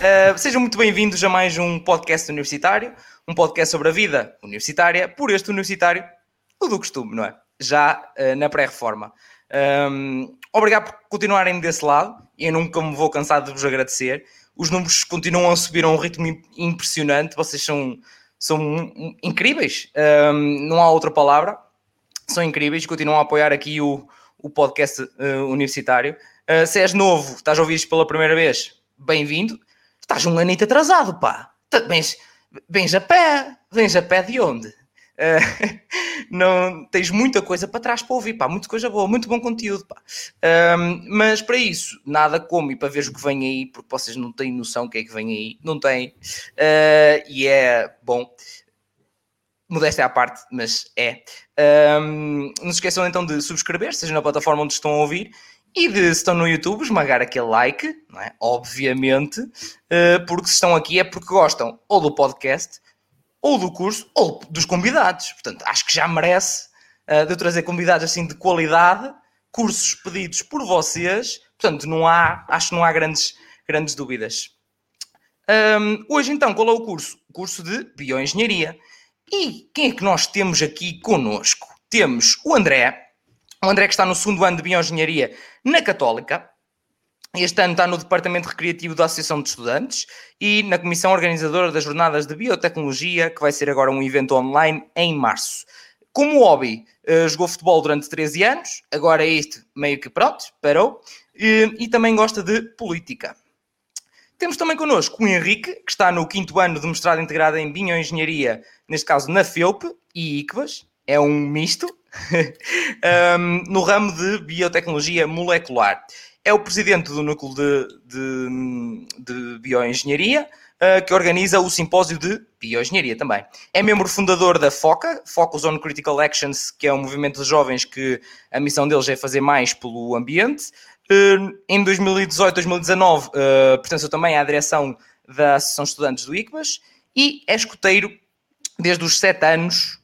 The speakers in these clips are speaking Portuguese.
Uh, sejam muito bem-vindos a mais um podcast universitário, um podcast sobre a vida universitária, por este universitário, o do costume, não é? Já uh, na pré-reforma. Um, obrigado por continuarem desse lado, eu nunca me vou cansar de vos agradecer. Os números continuam a subir a um ritmo impressionante, vocês são, são incríveis, um, não há outra palavra, são incríveis, continuam a apoiar aqui o, o podcast uh, universitário. se és novo, estás a ouvir isto pela primeira vez, bem-vindo estás um anito atrasado, pá. Vens, vens a pé, vens a pé de onde? Uh, não tens muita coisa para trás para ouvir, pá, muita coisa boa, muito bom conteúdo, pá. Mas para isso, nada como ir para ver o que vem aí, porque vocês não têm noção do que é que vem aí, não têm, uh, e é bom. Modéstia à parte, mas é. Um, não se esqueçam então de subscrever, seja na plataforma onde estão a ouvir, e de, se estão no YouTube, esmagar aquele like, é? obviamente, uh, porque se estão aqui é porque gostam ou do podcast, ou do curso, ou dos convidados. Portanto, acho que já merece uh, de eu trazer convidados assim de qualidade, cursos pedidos por vocês. Portanto, não há, acho que não há grandes, grandes dúvidas. Um, hoje, então, qual é o curso? O curso de Bioengenharia. E quem é que nós temos aqui conosco? Temos o André, o André que está no segundo ano de Bioengenharia na Católica. Este ano está no Departamento Recreativo da Associação de Estudantes e na Comissão Organizadora das Jornadas de Biotecnologia, que vai ser agora um evento online em março. Como hobby, uh, jogou futebol durante 13 anos, agora é este meio que pronto, parou, e, e também gosta de política. Temos também connosco o Henrique, que está no quinto ano de mestrado integrado em Bioengenharia, neste caso na FEUP e ICVAS, é um misto, um, no ramo de biotecnologia molecular. É o presidente do núcleo de, de, de bioengenharia, uh, que organiza o simpósio de bioengenharia também. É membro fundador da FOCA, Focus on Critical Actions, que é um movimento de jovens que a missão deles é fazer mais pelo ambiente. Uh, em 2018, 2019, uh, pertenceu também à direção da Associação de Estudantes do ICBAS e é escoteiro desde os sete anos,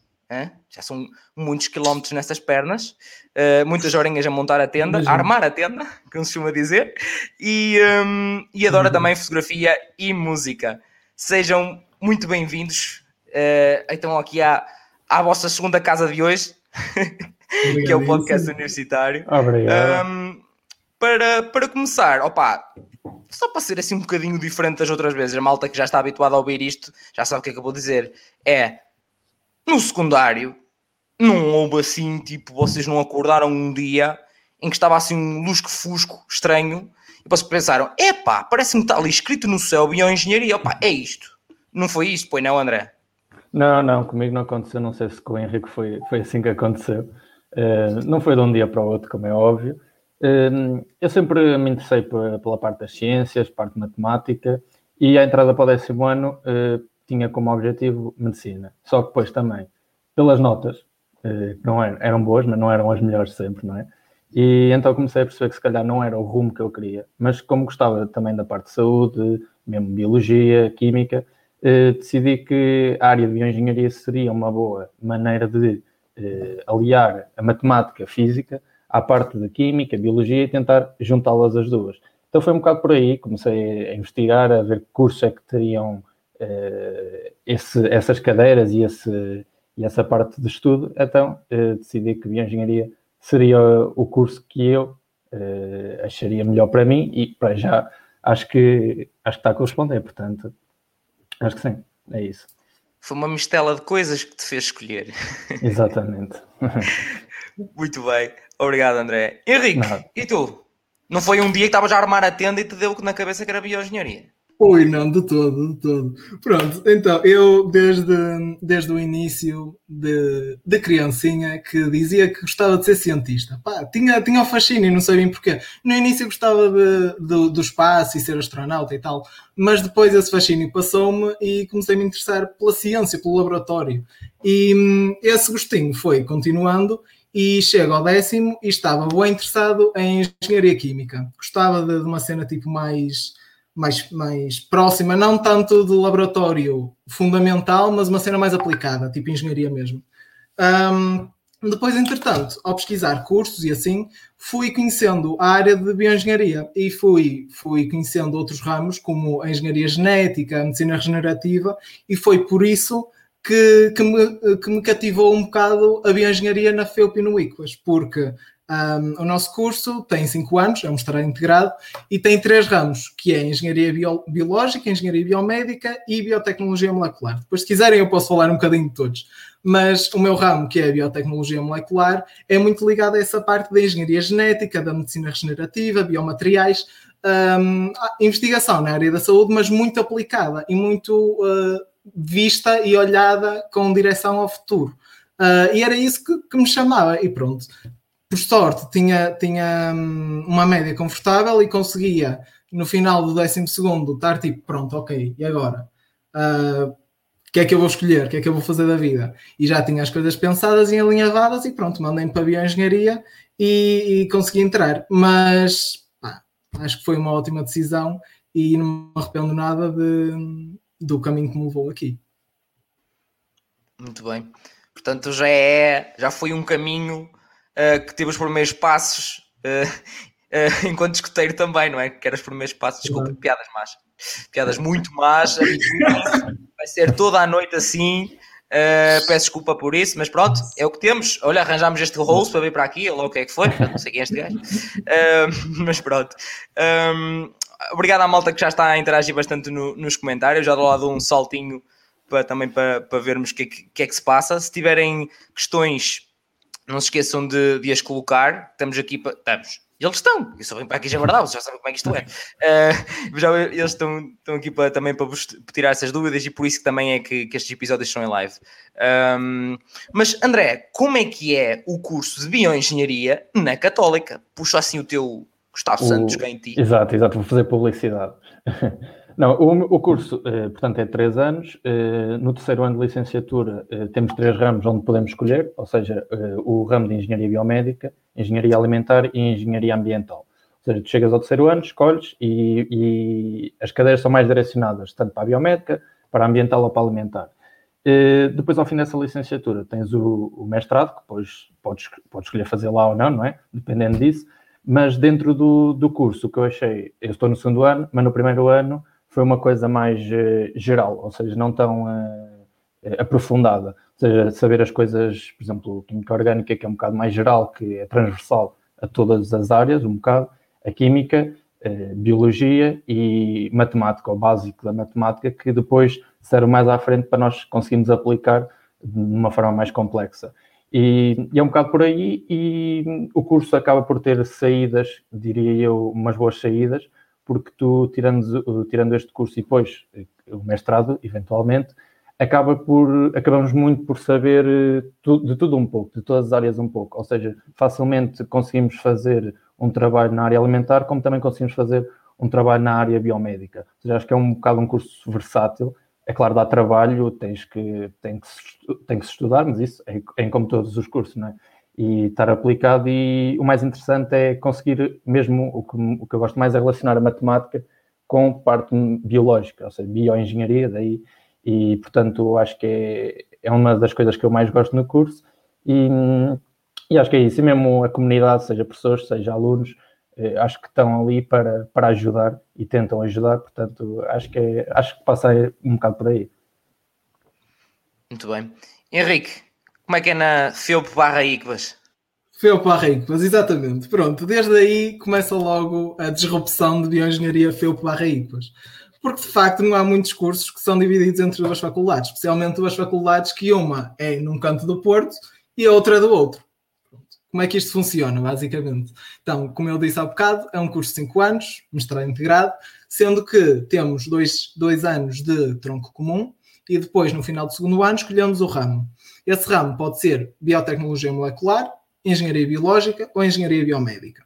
já são muitos quilómetros nessas pernas, uh, muitas horinhas a montar a tenda, a armar a tenda, como se costuma dizer, e, um, e adora também fotografia e música. Sejam muito bem-vindos, uh, então aqui à, à vossa segunda casa de hoje, que é o podcast universitário. Obrigado. Um, para, para começar, opa, só para ser assim um bocadinho diferente das outras vezes, a malta que já está habituada a ouvir isto já sabe o que é que eu vou dizer. É no secundário, não houve assim, tipo, vocês não acordaram um dia em que estava assim um lusco-fusco estranho e vocês pensaram, epá, parece-me que está ali escrito no céu bioengenharia, opá, é isto. Não foi isto, pois não, André? Não, não, comigo não aconteceu, não sei se com o Henrique foi, foi assim que aconteceu. Uh, não foi de um dia para o outro, como é óbvio. Uh, eu sempre me interessei pela, parte das ciências, parte matemática, e a entrada para o décimo ano uh, tinha como objetivo medicina. Só que depois também, pelas notas, que não eram, eram boas, mas não eram as melhores sempre, não é? E então comecei a perceber que se calhar não era o rumo que eu queria, mas como gostava também da parte de saúde, mesmo biologia, química, eh, decidi que a área de bioengenharia seria uma boa maneira de eh, aliar a matemática, a física, à parte de química, biologia e tentar juntá-las as duas. Então foi um bocado por aí, comecei a investigar, a ver que cursos é que teriam eh, esse, essas cadeiras e esse e essa parte de estudo, então eh, decidi que bioengenharia seria o curso que eu eh, acharia melhor para mim e para já acho que acho que está a corresponder, portanto acho que sim, é isso. Foi uma mistela de coisas que te fez escolher. Exatamente. Muito bem, obrigado André. Henrique, Nada. e tu? Não foi um dia que estavas a armar a tenda e te deu na cabeça que era bioengenharia? Ui, não, de todo, de todo. Pronto, então, eu desde, desde o início de, de criancinha que dizia que gostava de ser cientista. Pá, tinha, tinha o fascínio, não bem porquê. No início gostava de, de, do espaço e ser astronauta e tal, mas depois esse fascínio passou-me e comecei a me interessar pela ciência, pelo laboratório. E hum, esse gostinho foi continuando e chego ao décimo e estava bem interessado em engenharia química. Gostava de, de uma cena tipo mais mais, mais próxima, não tanto do laboratório fundamental, mas uma cena mais aplicada, tipo engenharia mesmo. Um, depois, entretanto, ao pesquisar cursos e assim, fui conhecendo a área de bioengenharia e fui, fui conhecendo outros ramos, como a engenharia genética, a medicina regenerativa, e foi por isso que, que, me, que me cativou um bocado a bioengenharia na FEUP e no ICUAS, porque um, o nosso curso tem 5 anos, é um mestrado integrado, e tem três ramos, que é Engenharia Bio Biológica, Engenharia Biomédica e Biotecnologia Molecular. Depois, se quiserem, eu posso falar um bocadinho de todos. Mas o meu ramo, que é a Biotecnologia Molecular, é muito ligado a essa parte da Engenharia Genética, da Medicina Regenerativa, Biomateriais, um, investigação na área da saúde, mas muito aplicada e muito uh, vista e olhada com direção ao futuro. Uh, e era isso que, que, me chamava. E pronto, por sorte, tinha, tinha hum, uma média confortável e conseguia, no final do 12 estar tipo, pronto, ok, e agora? Uh, o que é que eu vou escolher? O que é que eu vou fazer da vida? E já tinha as coisas pensadas e alinhavadas e pronto, mandei-me para a bioengenharia e, e consegui entrar. Mas pá, acho que foi uma ótima decisão e não me arrependo nada de, do caminho que me levou aqui. Muito bem. Portanto, já é, já foi um caminho uh, que teve os primeiros passos uh, uh, enquanto escuteiro também, não é? Que era os primeiros passos, desculpa, piadas más. Piadas muito más, vai ser toda a noite assim. peço desculpa por isso, mas pronto, é o que temos. Olha, arranjámos este host para vir para aqui, olha o que é que foi, não sei quem é este gajo. mas pronto. Um, obrigado à malta que já está a interagir bastante no, nos comentários. Já do lado um saltinho para, também para, para vermos o que, que, é que se passa. Se tiverem questões não se esqueçam de, de as colocar. Estamos aqui para. Estamos. Eles estão, eu só venho para aqui já verdade, vocês já sabem como é que isto é. Uh, já, eles estão, estão aqui para, também para vos tirar essas dúvidas e por isso que também é que, que estes episódios são em live. Um, mas André, como é que é o curso de Bioengenharia na Católica? Puxa assim o teu Gustavo o... Santos em ti. Exato, exato, vou fazer publicidade. Não, o, o curso, eh, portanto, é três anos. Eh, no terceiro ano de licenciatura eh, temos três ramos onde podemos escolher, ou seja, o ramo de Engenharia Biomédica, Engenharia Alimentar e Engenharia Ambiental. Ou seja, tu chegas ao terceiro ano, escolhes e, e as cadeiras são mais direcionadas tanto para a Biomédica, para a Ambiental ou para a Alimentar. Depois, ao fim dessa licenciatura, tens o, o mestrado, que depois podes, podes escolher fazer lá ou não, não é? Dependendo disso. Mas dentro do, do curso, o que eu achei, eu estou no segundo ano, mas no primeiro ano foi uma coisa mais uh, geral, ou seja, não tão uh, aprofundada. Ou seja, saber as coisas, por exemplo, química orgânica, que é um bocado mais geral, que é transversal a todas as áreas, um bocado, a química, biologia e matemática, o básico da matemática, que depois serve mais à frente para nós conseguirmos aplicar de uma forma mais complexa. E, e, é um bocado por aí, e o curso acaba por ter saídas, diria eu, umas boas saídas, porque tu, tirando, tirando este curso e depois eh, o mestrado, eventualmente, acaba por, acabamos muito por saber eh, de tudo um pouco, de todas as áreas um pouco. Ou seja, facilmente conseguimos fazer um trabalho na área alimentar, como também conseguimos fazer um trabalho na área biomédica. Ou seja, acho que é um bocado um curso versátil. É claro, dá trabalho, tens que, tem que, tem que se estudar, mas isso é, é como todos os cursos, não é? E estar aplicado. E o mais interessante é conseguir, mesmo o que, o que eu gosto mais é relacionar a matemática com parte biológica, ou seja, bioengenharia, daí, e portanto acho que é, é uma das coisas que eu mais gosto no curso. E, e acho que é isso, e mesmo a comunidade, seja professores, seja alunos, eh, acho que estão ali para, para ajudar e tentam ajudar, portanto acho que, é, acho que passa um bocado por aí. Muito bem. Henrique, como é que é na FEUP barra ICBAS? FEUP barra ICBAS, exatamente. Pronto, desde aí começa logo a disrupção de bioengenharia FEUP barra ICBAS. Porque de facto não há muitos cursos que são divididos entre duas faculdades, especialmente duas faculdades que uma é num canto do Porto e a outra é do outro. Como é que isto funciona, basicamente? Então, como eu disse há bocado, é um curso de 5 anos, mestrado integrado, sendo que temos dois, dois anos de tronco comum e depois, no final do segundo ano, escolhemos o ramo. Esse ramo pode ser biotecnologia molecular, engenharia biológica ou engenharia biomédica.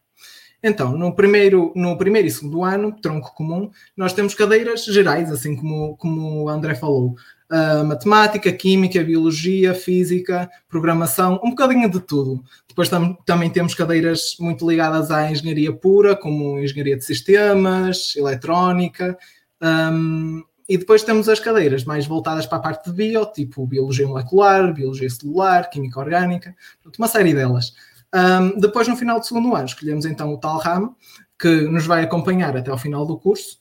Então, no primeiro, no primeiro e segundo ano, tronco comum, nós temos cadeiras gerais, assim como, como o André falou. Uh, matemática, química, biologia, física, programação, um bocadinho de tudo. Depois tam também temos cadeiras muito ligadas à engenharia pura, como engenharia de sistemas, eletrónica, um, e depois temos as cadeiras mais voltadas para a parte de bio, tipo biologia molecular, biologia celular, química orgânica, uma série delas. Um, depois, no final do segundo ano, escolhemos então o tal ramo que nos vai acompanhar até ao final do curso.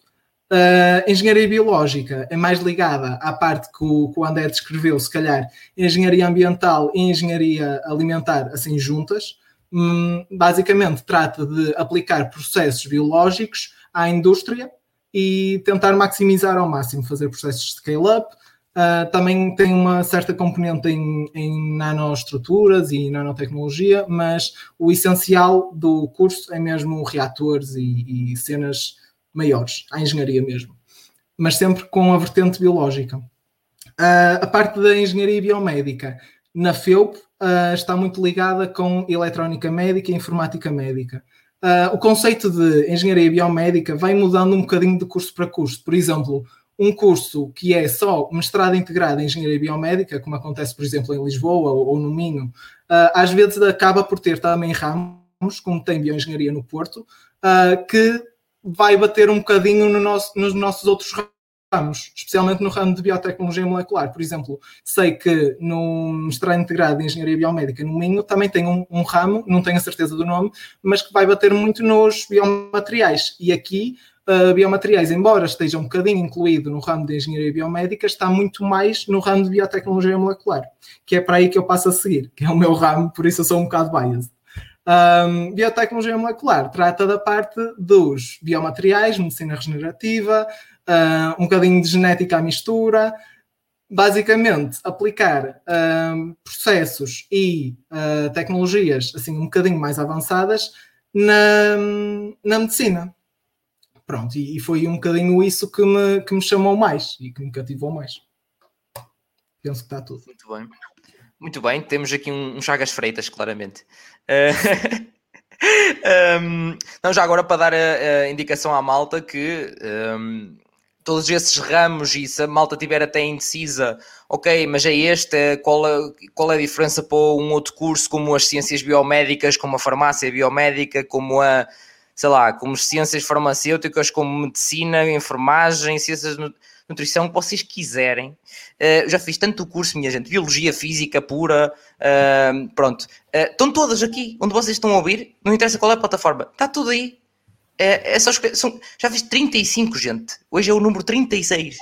Uh, engenharia biológica é mais ligada à parte que o, que o André descreveu, se calhar, engenharia ambiental e engenharia alimentar, assim juntas. Hum, basicamente, trata de aplicar processos biológicos à indústria e tentar maximizar ao máximo, fazer processos de scale-up. Uh, também tem uma certa componente em, em nanoestruturas e nanotecnologia, mas o essencial do curso é mesmo reatores e, e cenas maiores, a engenharia mesmo, mas sempre com a vertente biológica. Uh, a parte da engenharia biomédica na FEUP uh, está muito ligada com eletrónica médica e informática médica. Uh, o conceito de engenharia biomédica vai mudando um bocadinho de curso para curso. Por exemplo, um curso que é só mestrado integrado em engenharia biomédica, como acontece, por exemplo, em Lisboa ou, ou no Minho, uh, às vezes acaba por ter também ramos, como tem bioengenharia no Porto, uh, que vai bater um bocadinho no nosso, nos nossos outros especialmente no ramo de biotecnologia molecular. Por exemplo, sei que no mestrado integrado em engenharia biomédica no Minho também tem um, um, ramo, não tenho a certeza do nome, mas que vai bater muito nos biomateriais. E aqui, uh, biomateriais, embora esteja um bocadinho incluído no ramo de engenharia biomédica, está muito mais no ramo de biotecnologia molecular, que é para aí que eu passo a seguir, que é o meu ramo, por isso eu sou um bocado biased. Um, biotecnologia molecular trata da parte dos biomateriais, medicina regenerativa, uh, um bocadinho de genética à mistura, basicamente aplicar uh, processos e uh, tecnologias assim um bocadinho mais avançadas na, na medicina. Pronto, e, e, foi um bocadinho isso que me, que me chamou mais e que me cativou mais. Penso que está tudo. Muito bem. Muito bem, temos aqui um, um Chagas Freitas, claramente. Uh... um, não, já agora para dar a, a indicação à malta que um, todos esses ramos e se a malta tiver até indecisa, ok, mas é este, qual, é, qual é a diferença para um outro curso como as ciências biomédicas, como a farmácia biomédica, como a, sei lá, como ciências farmacêuticas, como medicina, enfermagem, ciências de nutrição, que vocês quiserem. Uh, já fiz tanto curso, minha gente, biologia, física pura, uh, pronto. Uh, estão todas aqui, onde vocês estão a ouvir, não interessa qual é a plataforma, está tudo aí é, é. São, já fiz 35, gente. Hoje é o número 36.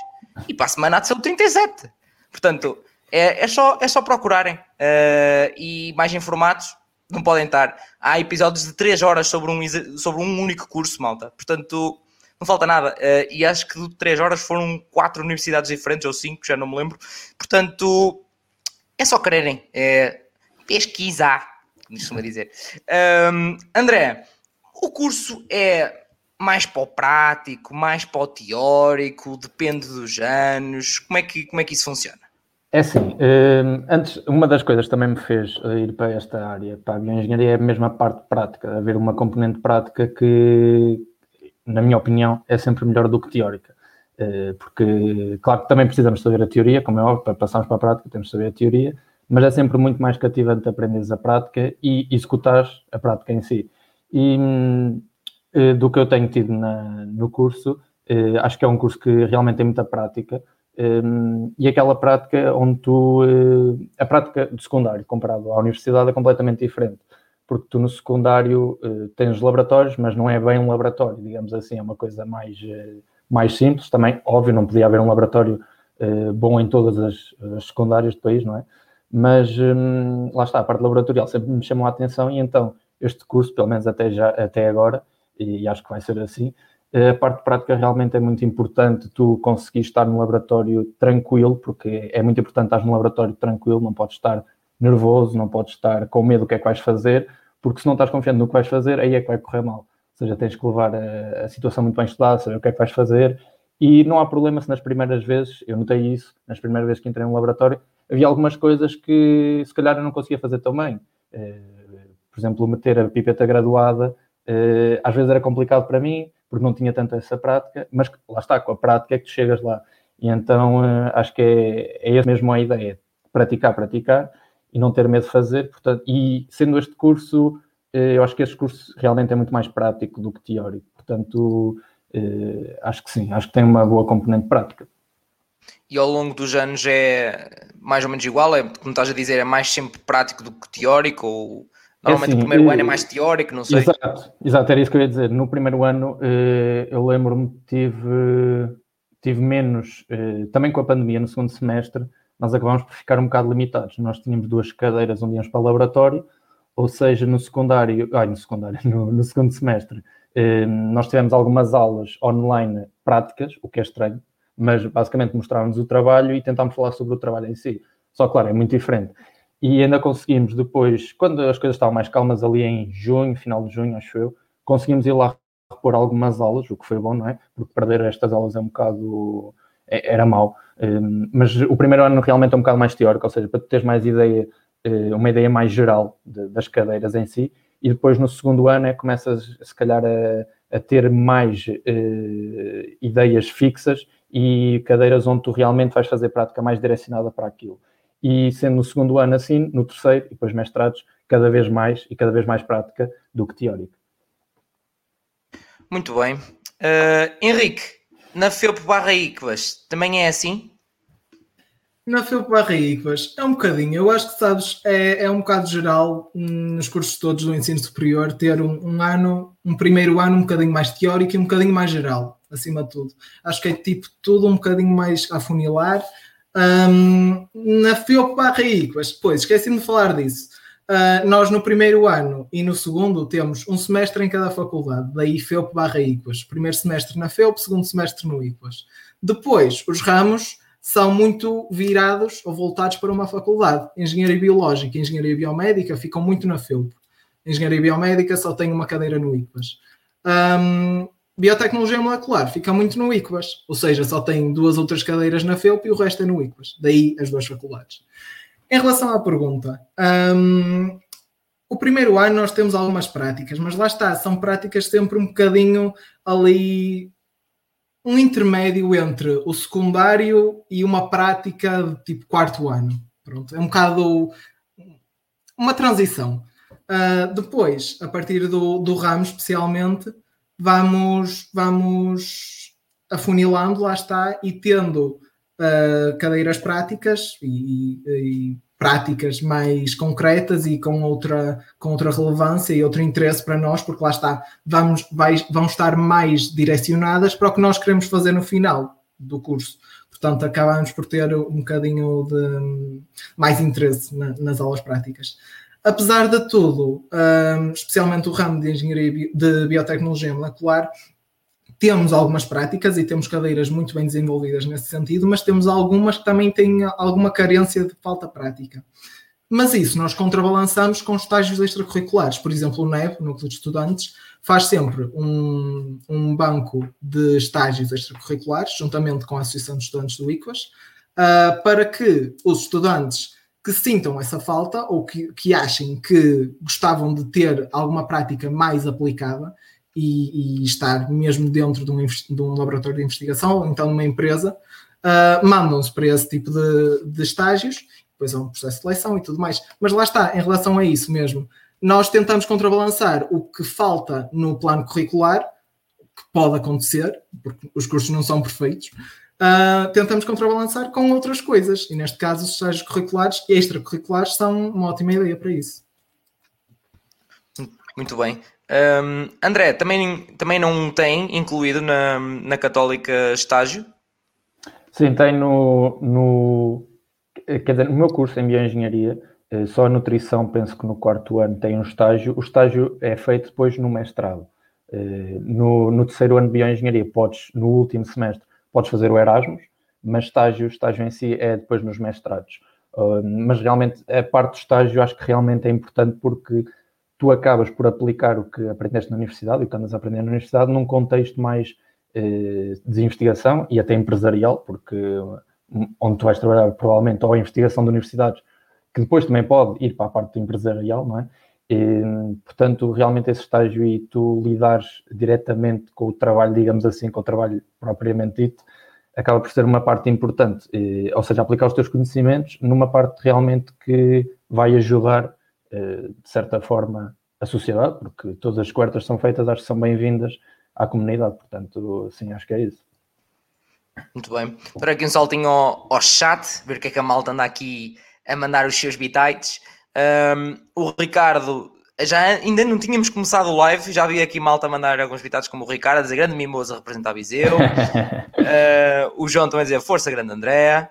E para a semana há de ser o 37. Portanto, é, é, só, é só procurarem. Uh, e mais informados, não podem estar. Há episódios de 3 horas sobre um, sobre um único curso, malta. Portanto, não falta nada. Uh, e acho que de 3 horas foram 4 universidades diferentes, ou 5, já não me lembro. Portanto, é só quererem. É, pesquisar, como costuma dizer. Um, André, o curso é mais para o prático, mais para o teórico, depende dos anos. Como é que, como é que isso funciona? É assim, hum, antes, uma das coisas que também me fez ir para esta área, para a bioengenharia, é a mesma parte prática, haver uma componente prática que, na minha opinião, é sempre melhor do que teórica. Eh, porque, claro que também precisamos saber a teoria, como é óbvio, para passarmos para a prática temos de saber a teoria, mas é sempre muito mais cativante aprenderes a prática e executares a prática em si. E eh, do que eu tenho tido na, no curso, eh, acho que é um curso que realmente tem muita prática. Eh, e aquela prática onde tu. a prática do secundário comparado à universidade é completamente diferente. Porque tu no secundário tens laboratórios, mas não é bem um laboratório, digamos assim, é uma coisa mais, mais simples. Também, óbvio, não podia haver um laboratório bom em todas as, as secundárias do país, não é? Mas lá está, a parte laboratorial sempre me chamou a atenção e então este curso, pelo menos até, já, até agora, e, e acho que vai ser assim, a parte prática realmente é muito importante tu conseguir estar no laboratório tranquilo, porque é muito importante estar no laboratório tranquilo, não podes estar nervoso, não podes estar com medo do que é que vais fazer, porque se não estás confiando no que vais fazer, aí é que vai correr mal. Ou seja, tens que levar a, a situação muito bem estudada, saber o que é que vais fazer, e não há problema se nas primeiras vezes, eu notei isso, nas primeiras vezes que entrei no laboratório, havia algumas coisas que se calhar eu não conseguia fazer tão bem. Eh, por exemplo, meter a pipeta graduada, uh, às vezes era complicado para mim, porque não tinha tanto essa prática, mas lá está, com a prática é que tu chegas lá. E então uh, acho que é, é mesmo a ideia, praticar, praticar e não ter medo de fazer. Portanto, e sendo este curso, uh, eu acho que este curso realmente é muito mais prático do que teórico. Portanto, acho que sim, acho que tem uma boa componente prática. e ao longo dos anos é mais ou menos igual? É, como estás a dizer, é mais sempre prático do que teórico? Ou normalmente é assim, o primeiro ano é mais teórico? Não sei. Exato, exato, era isso que eu ia dizer. No primeiro ano, eh, eu lembro-me tive, tive menos, eh, também com a pandemia, no segundo semestre, nós acabámos por ficar um bocado limitados. Nós tínhamos duas cadeiras onde íamos para o laboratório, ou seja, no secundário, ai, no secundário, no, no segundo semestre, eh, nós tivemos algumas aulas online práticas, o que é estranho, mas basicamente mostrávamos o trabalho e tentámos falar sobre o trabalho em si. Só, claro, é muito diferente. E ainda conseguimos depois, quando as coisas estavam mais calmas, ali em junho, final de junho, acho eu, conseguimos ir lá repor algumas aulas, o que foi bom, não é? Porque perder estas aulas é um bocado. É, era mau. Hum, mas o primeiro ano realmente é um bocado mais teórico, ou seja, para tu teres mais ideia, eh, uma ideia mais geral das cadeiras em si, e depois no segundo ano é que começas, se calhar, a, a ter mais uh, ideias fixas e cadeiras onde tu realmente vais fazer prática mais direcionada para aquilo. E sendo no segundo ano assim, no terceiro e depois mestrados, cada vez mais e cada vez mais prática do que teórica. Muito bem. Uh, Henrique, na FEUP barra ICVAS também é assim? Na FEUP barra ICVAS é um bocadinho. Eu acho que, sabes, é, é um bocado geral hum, nos cursos todos do ensino superior ter um, um ano, um primeiro ano um bocadinho mais teórico e um bocadinho mais geral acima de tudo. Acho que é tipo tudo um bocadinho mais a funilar. Um, na FEOP barra ICVAS, depois esqueci-me de falar disso. Uh, nós no primeiro ano e no segundo temos um semestre em cada faculdade, daí FEOP barra ICVAS. Primeiro semestre na FEOP, segundo semestre no ICVAS. Depois, os ramos são muito virados ou voltados para uma faculdade. Engenharia Biológica e Engenharia Biomédica ficam muito na FEUP. Engenharia Biomédica só tem uma cadeira no ICVAS. Um, biotecnologia molecular fica muito no ICBAS, ou seja, só tem duas outras cadeiras na FEUP e o resto é no ICBAS, daí as duas faculdades. Em relação à pergunta, um, o primeiro ano nós temos algumas práticas, mas lá está, são práticas sempre um bocadinho ali, um intermédio entre o secundário e uma prática de tipo quarto ano. Pronto, é um bocado uma transição. Uh, depois, a partir do, do ramo especialmente, vamos, vamos afunilando, lá está, e tendo uh, cadeiras práticas e, e, práticas mais concretas e com outra, com outra relevância e outro interesse para nós, porque lá está, vamos, vai, vão estar mais direcionadas para o que nós queremos fazer no final do curso. Portanto, acabamos por ter um bocadinho de mais interesse na, nas aulas práticas. Apesar de tudo, um, especialmente o ramo de engenharia de biotecnologia molecular, temos algumas práticas e temos cadeiras muito bem desenvolvidas nesse sentido, mas temos algumas que também têm alguma carência de falta prática. Mas isso nós contrabalançamos com estágios extracurriculares. Por exemplo, o NEB, o Núcleo de Estudantes, faz sempre um, um banco de estágios extracurriculares, juntamente com a Associação de Estudantes do ICOAS, uh, para que os estudantes que sintam essa falta ou que, que achem que gostavam de ter alguma prática mais aplicada e, e estar mesmo dentro de um, de um, laboratório de investigação ou então numa empresa, uh, mandam-se para esse tipo de, de estágios, depois há um processo de seleção e tudo mais. Mas lá está, em relação a isso mesmo, nós tentamos contrabalançar o que falta no plano curricular, que pode acontecer, porque os cursos não são perfeitos, uh, tentamos contrabalançar com outras coisas. E neste caso, os estágios curriculares e extracurriculares são uma ótima ideia para isso. Muito bem. Um, André, também, também não tem incluído na, na Católica estágio? Sim, tem no, no. Quer dizer, no meu curso em Bioengenharia, eh, só a nutrição, penso que no quarto ano tem um estágio. O estágio é feito depois no mestrado. Eh, no, no terceiro ano de Bioengenharia, podes, no último semestre, podes fazer o Erasmus, mas estágio, estágio em si é depois nos mestrados. Uh, mas realmente a parte do estágio acho que realmente é importante porque tu acabas por aplicar o que aprendeste na universidade e o que andas a aprender na universidade num contexto mais eh, de investigação e até empresarial, porque hum, onde tu vais trabalhar provavelmente ou a investigação de universidades, que depois também pode ir para a parte empresarial, não é? E, portanto, realmente esse estágio e tu lidares diretamente com o trabalho, digamos assim, com o trabalho propriamente dito, acaba por ser uma parte importante. E, ou seja, aplicar os teus conhecimentos numa parte realmente que vai ajudar, eh, de certa forma, a sociedade, porque todas as quartas são feitas, acho que são bem-vindas à comunidade. Portanto, sim, acho que é isso. Muito bem. Para aqui um saltinho ao, ao chat, ver o que é que a malta anda aqui a mandar os seus bitites. Um, o Ricardo, já ainda não tínhamos começado o live, já vi aqui malta a mandar alguns bitites como o Ricardo, a dizer grande mimosa representar Viseu. uh, o João também a dizer força grande André.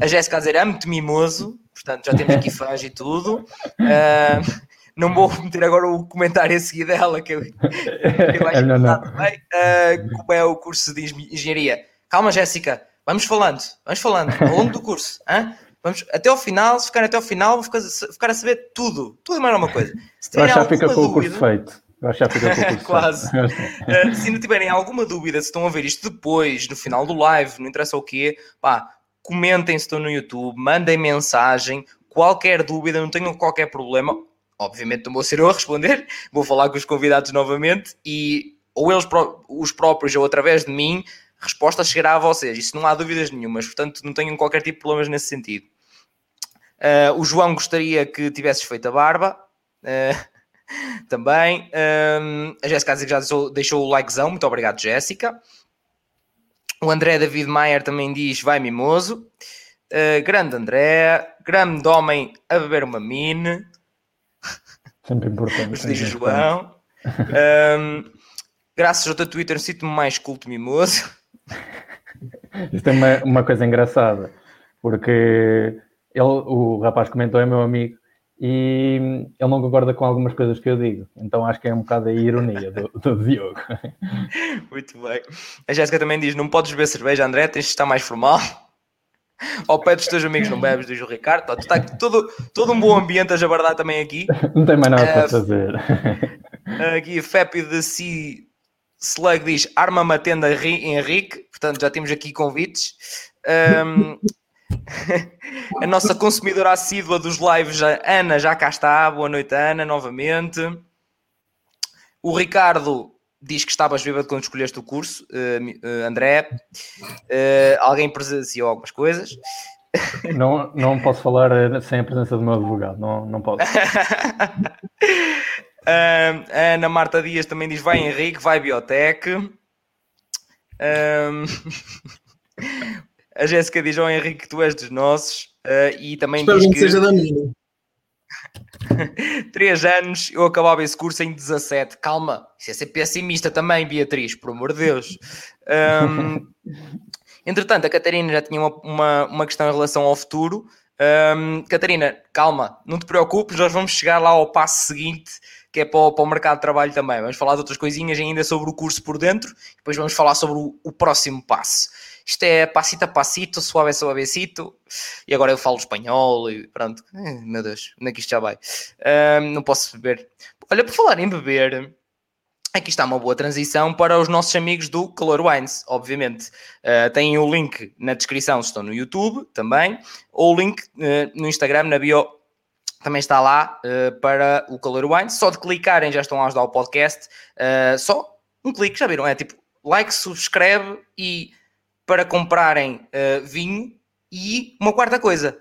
A Jéssica a dizer amo-te mimoso, portanto já temos aqui fãs e tudo. Uh, não vou meter agora o comentário a seguir dela, que eu, eu acho não, não. Também, uh, como é o curso de engenharia. Calma, Jéssica, vamos falando, vamos falando ao longo do curso. Hein? Vamos até ao final, se ficar até ao final, vou ficar, a saber tudo, tudo e mais alguma coisa. Se tiverem já fica com dúvida, o curso feito. Eu já fica com o curso Quase. uh, se não tiverem alguma dúvida, se estão a ver isto depois, no final do live, não interessa o quê, pá, comentem se estão no YouTube, mandem mensagem, qualquer dúvida, não tenham qualquer problema. Obviamente não vou ser eu a responder, vou falar com os convidados novamente e ou eles os próprios ou através de mim resposta chegará a vocês, isso não há dúvidas nenhumas, portanto não tenham qualquer tipo de problemas nesse sentido. Uh, o João gostaria que tivesses feito a barba. Uh, também. Um, a Jéssica já deixou, deixou, o likezão. Muito obrigado, Jéssica. O André David Maier também diz: vai mimoso. Uh, grande André. Grande homem a beber uma mine. Sempre importante. Os diz João. Um, graças ao teu Twitter, sinto-me mais culto mimoso. Isto é uma, uma coisa engraçada, porque ele, o rapaz comentou, é meu amigo, e ele não concorda com algumas coisas que eu digo. Então acho que é um bocado a ironia do, do Diogo. Muito bem. A Jéssica também diz: não podes beber cerveja, André, tens de estar mais formal. Ao pé dos teus amigos não bebes, diz o Ricardo. Tu está todo, todo um bom ambiente a jabardar também aqui. Não tem mais nada uh, para fazer. Aqui, FEP de Si Slug diz arma matenda Henrique, portanto já temos aqui convites. Um, a nossa consumidora assídua dos lives, a Ana, já cá está. Boa noite, Ana, novamente. O Ricardo diz que estavas viva quando escolheste o curso, uh, uh, André. Uh, alguém presenciou algumas coisas. Não, não posso falar sem a presença do meu advogado, não, não posso. Um, a Ana Marta Dias também diz: vai Henrique, vai Biotech. Um, a Jéssica diz: Ó oh, Henrique, tu és dos nossos. Uh, e também Espero diz que, que seja da minha. 3 anos, eu acabava esse curso em 17. Calma, isso é ser pessimista também, Beatriz, por amor de Deus. Um, entretanto, a Catarina já tinha uma, uma, uma, questão em relação ao futuro. Um, Catarina, calma, não te preocupes, nós vamos chegar lá ao passo seguinte que é para o, para o, mercado de trabalho também. Vamos falar de outras coisinhas ainda sobre o curso por dentro, depois vamos falar sobre o, o próximo passo. Isto é passito a passito, suave a suavecito, e agora eu falo espanhol e pronto. Ai, meu Deus, onde é que isto já vai? não posso beber. Olha, por falar em beber, aqui está uma boa transição para os nossos amigos do Color Wines, obviamente. Uh, têm o link na descrição se estão no YouTube também, ou o link uh, no Instagram, na bio também está lá uh, para o Color Wine. Só de clicarem já estão a ajudar o podcast. Uh, só um clique, já viram? É tipo like, subscreve e para comprarem uh, vinho e uma quarta coisa,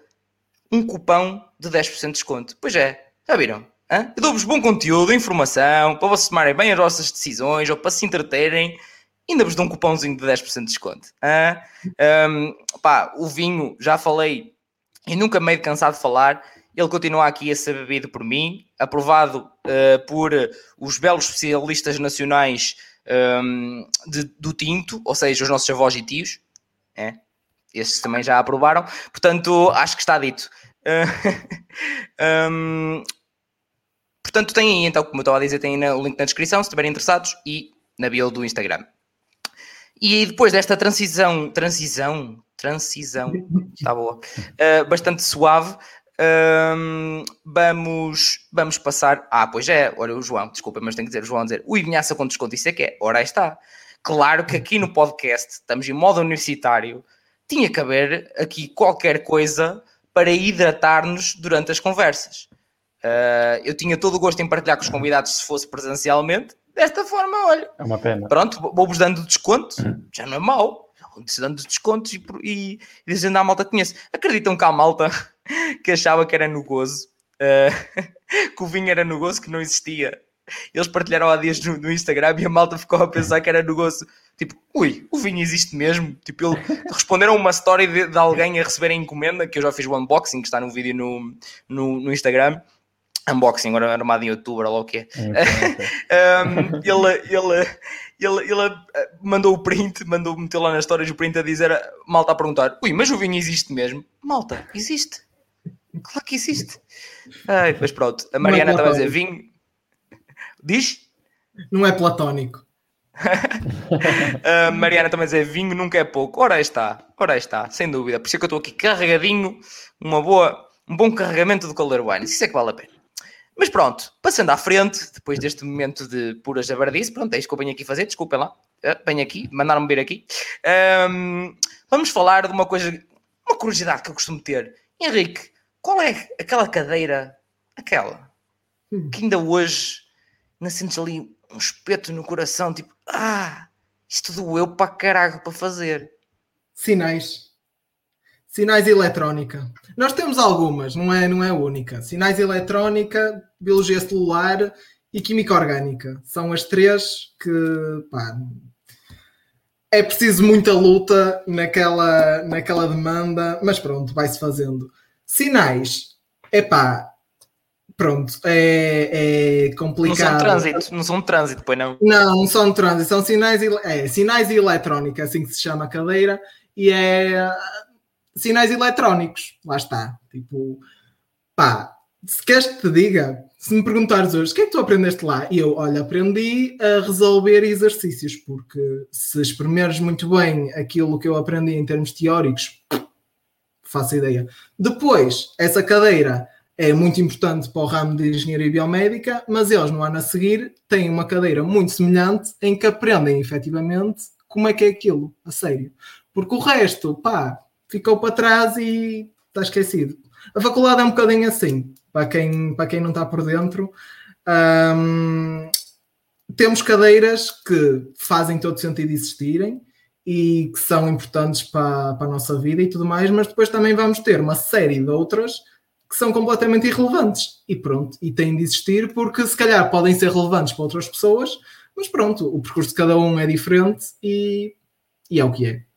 um cupão de 10% de desconto. Pois é, já viram? Hã? Eu dou-vos bom conteúdo, informação, para vocês tomarem bem as vossas decisões ou para se entreterem. Ainda vos dou um cupãozinho de 10% de desconto. Hã? Um, pá, o vinho, já falei e nunca meio cansado de falar ele continua aqui a ser bebido por mim, aprovado uh, por os belos especialistas nacionais um, ehm, de, do tinto, ou seja, os nossos avós e tios. É? Esses também já aprovaram. Portanto, acho que está dito. Uh, um, portanto, tem aí, então, como eu estava a dizer, tem o link na descrição, se estiverem interessados, e na bio do Instagram. E depois desta transição, transição, transição, está boa, uh, bastante suave, um, vamos, vamos passar. Ah, pois é, olha o João, desculpa, mas tenho que dizer o João dizer o Ignaça com desconto, isso é que é, ora aí está. Claro que aqui no podcast estamos em modo universitário, tinha que haver aqui qualquer coisa para hidratar-nos durante as conversas. Uh, eu tinha todo o gosto em partilhar com os convidados se fosse presencialmente. Desta forma, olha. É uma pena. Pronto, vou-vos dando desconto, uhum. já não é mau. Dando descontos e, e, e dizendo à malta que conheço. Acreditam que há malta que achava que era no gozo, uh, que o vinho era no gozo, que não existia. eles partilharam há dias no, no, Instagram e a malta ficou a pensar que era negócio. Tipo, ui, o vinho existe mesmo. Tipo, ele, responderam uma história de, de, alguém a receber a encomenda, que eu já fiz o unboxing, que está no vídeo no, no, no Instagram. Unboxing, agora armado em outubro, ou lá o que é. um, ele, ele, ele, ele eh, mandou o print, mandou meter lá nas histórias o print a dizer, malta a perguntar, ui, mas o vinho existe mesmo? Malta, existe. Claro que existe. Ai, mas pronto, a Mariana estava a dizer vinho. Diz? Não é platónico. a Mariana também dizer vinho nunca é pouco. Ora está, ora está, sem dúvida. Por isso é que eu estou aqui carregadinho, uma boa, um bom carregamento de Color Wine. Isso é que vale a pena. Mas pronto, passando à frente, depois deste momento de pura jabardice, pronto, é isto que eu venho aqui fazer, desculpem lá, eh, venho aqui, mandaram-me vir aqui. Um, vamos falar de uma coisa, uma curiosidade que eu costumo ter. Henrique, qual é aquela cadeira, aquela, hum. que ainda hoje ainda sentes ali um espeto no coração, tipo, ah, isto doeu para caralho para fazer. Sinais. Sinais eletrónica. Nós temos algumas, não é, não é única. Sinais eletrónica, biologia celular e química orgânica. São as três que pá, é preciso muita luta naquela, naquela demanda, mas pronto, vai-se fazendo. Sinais, é pá, pronto, é, é, complicado. Não são trânsito, não são trânsito, pois não? Não, não são trânsito, são sinais, é, sinais e eletrónica, assim que se chama a cadeira, e é sinais eletrónicos, lá está. Tipo, pá, se queres que te diga, se me perguntares hoje, o que é que tu aprendeste lá? E eu, olha, aprendi a resolver exercícios, porque se espremeres muito bem aquilo que eu aprendi em termos teóricos, faço ideia. Depois, essa cadeira é muito importante para o ramo de engenharia biomédica, mas eles no ano a seguir têm uma cadeira muito semelhante em que aprendem efetivamente como é que é aquilo, a sério. Porque o resto, pá, ficou para trás e está esquecido. A faculdade é um bocadinho assim, para quem, para quem não está por dentro. Um, temos cadeiras que fazem todo sentido existirem e que são importantes para, para a nossa vida e tudo mais, mas depois também vamos ter uma série de outras que são completamente irrelevantes e pronto, e têm de existir porque se calhar podem ser relevantes para outras pessoas, mas pronto, o percurso de cada um é diferente e, e é o que é.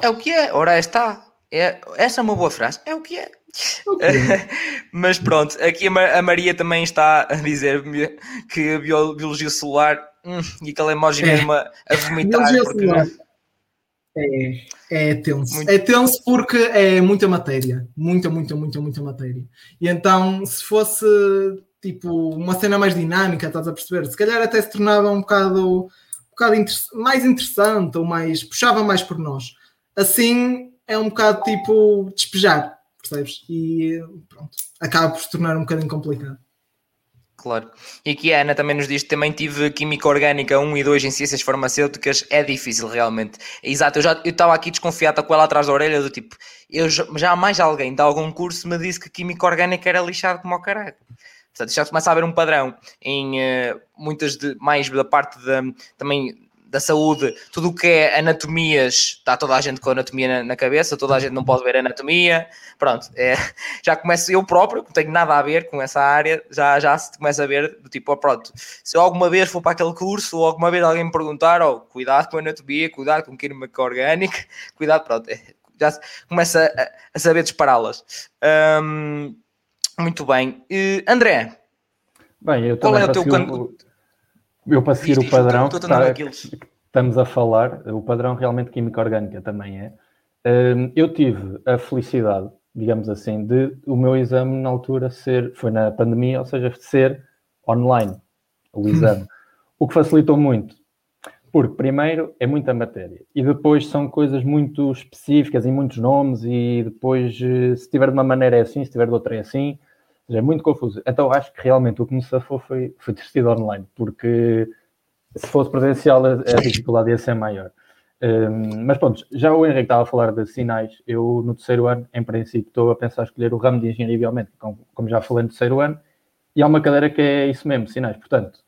É o que é, ora está. É, essa é uma boa frase. É o que é. Mas pronto, aqui a Maria também está a dizer que a biologia celular hum, e aquela emoji é. mesmo a, a vomitar. Porque... É, é tenso. Muito... É tenso porque é muita matéria. Muita, muita, muita, muita matéria. E então, se fosse tipo uma cena mais dinâmica, estás a perceber? Se calhar até se tornava um bocado, um bocado inter... mais interessante ou mais puxava mais por nós assim é um bocado tipo despejar, percebes? E pronto, acaba por se tornar um bocadinho complicado. Claro. E aqui a Ana também nos diz que também tive Química Orgânica 1 e 2 em Ciências Farmacêuticas, é difícil realmente. Exato, eu já estava aqui desconfiada com ela atrás da orelha do tipo, eu já mais alguém de algum curso me disse que Química Orgânica era lixado como ao caralho. Portanto, já começa a haver um padrão em uh, muitas de, mais da parte de, também da saúde, tudo o que é anatomias, está toda a gente com anatomia na, na, cabeça, toda a gente não pode ver anatomia, pronto, é, já começo eu próprio, não tenho nada a ver com essa área, já, já se começa a ver do tipo, oh, pronto, se eu alguma vez for para aquele curso, ou alguma vez alguém me perguntar, oh, cuidado com a anatomia, cuidado com química orgânica, cuidado, pronto, é, já começa a, a saber dispará-las. Um, muito bem. Uh, André, Bem, eu qual é o teu... Eu para seguir o padrão que, está, que estamos a falar, o padrão realmente química orgânica também é. Hum, eu tive a felicidade, digamos assim, de o meu exame na altura ser, foi na pandemia, ou seja, ser online, o exame. o que facilitou muito, porque primeiro é muita matéria e depois são coisas muito específicas e muitos nomes e depois eh, se tiver de uma maneira é assim, se tiver de outra é assim é muito confuso. Então acho que realmente o que me safou foi, foi ter sido online, porque se fosse presencial a, a dificuldade ia ser maior. Um, mas pronto, já o Henrique estava a falar de sinais. Eu no terceiro ano, em princípio, estou a pensar escolher o ramo de engenharia biomédica, como, como já falei no terceiro ano, e há uma cadeira que é isso mesmo, sinais. Portanto,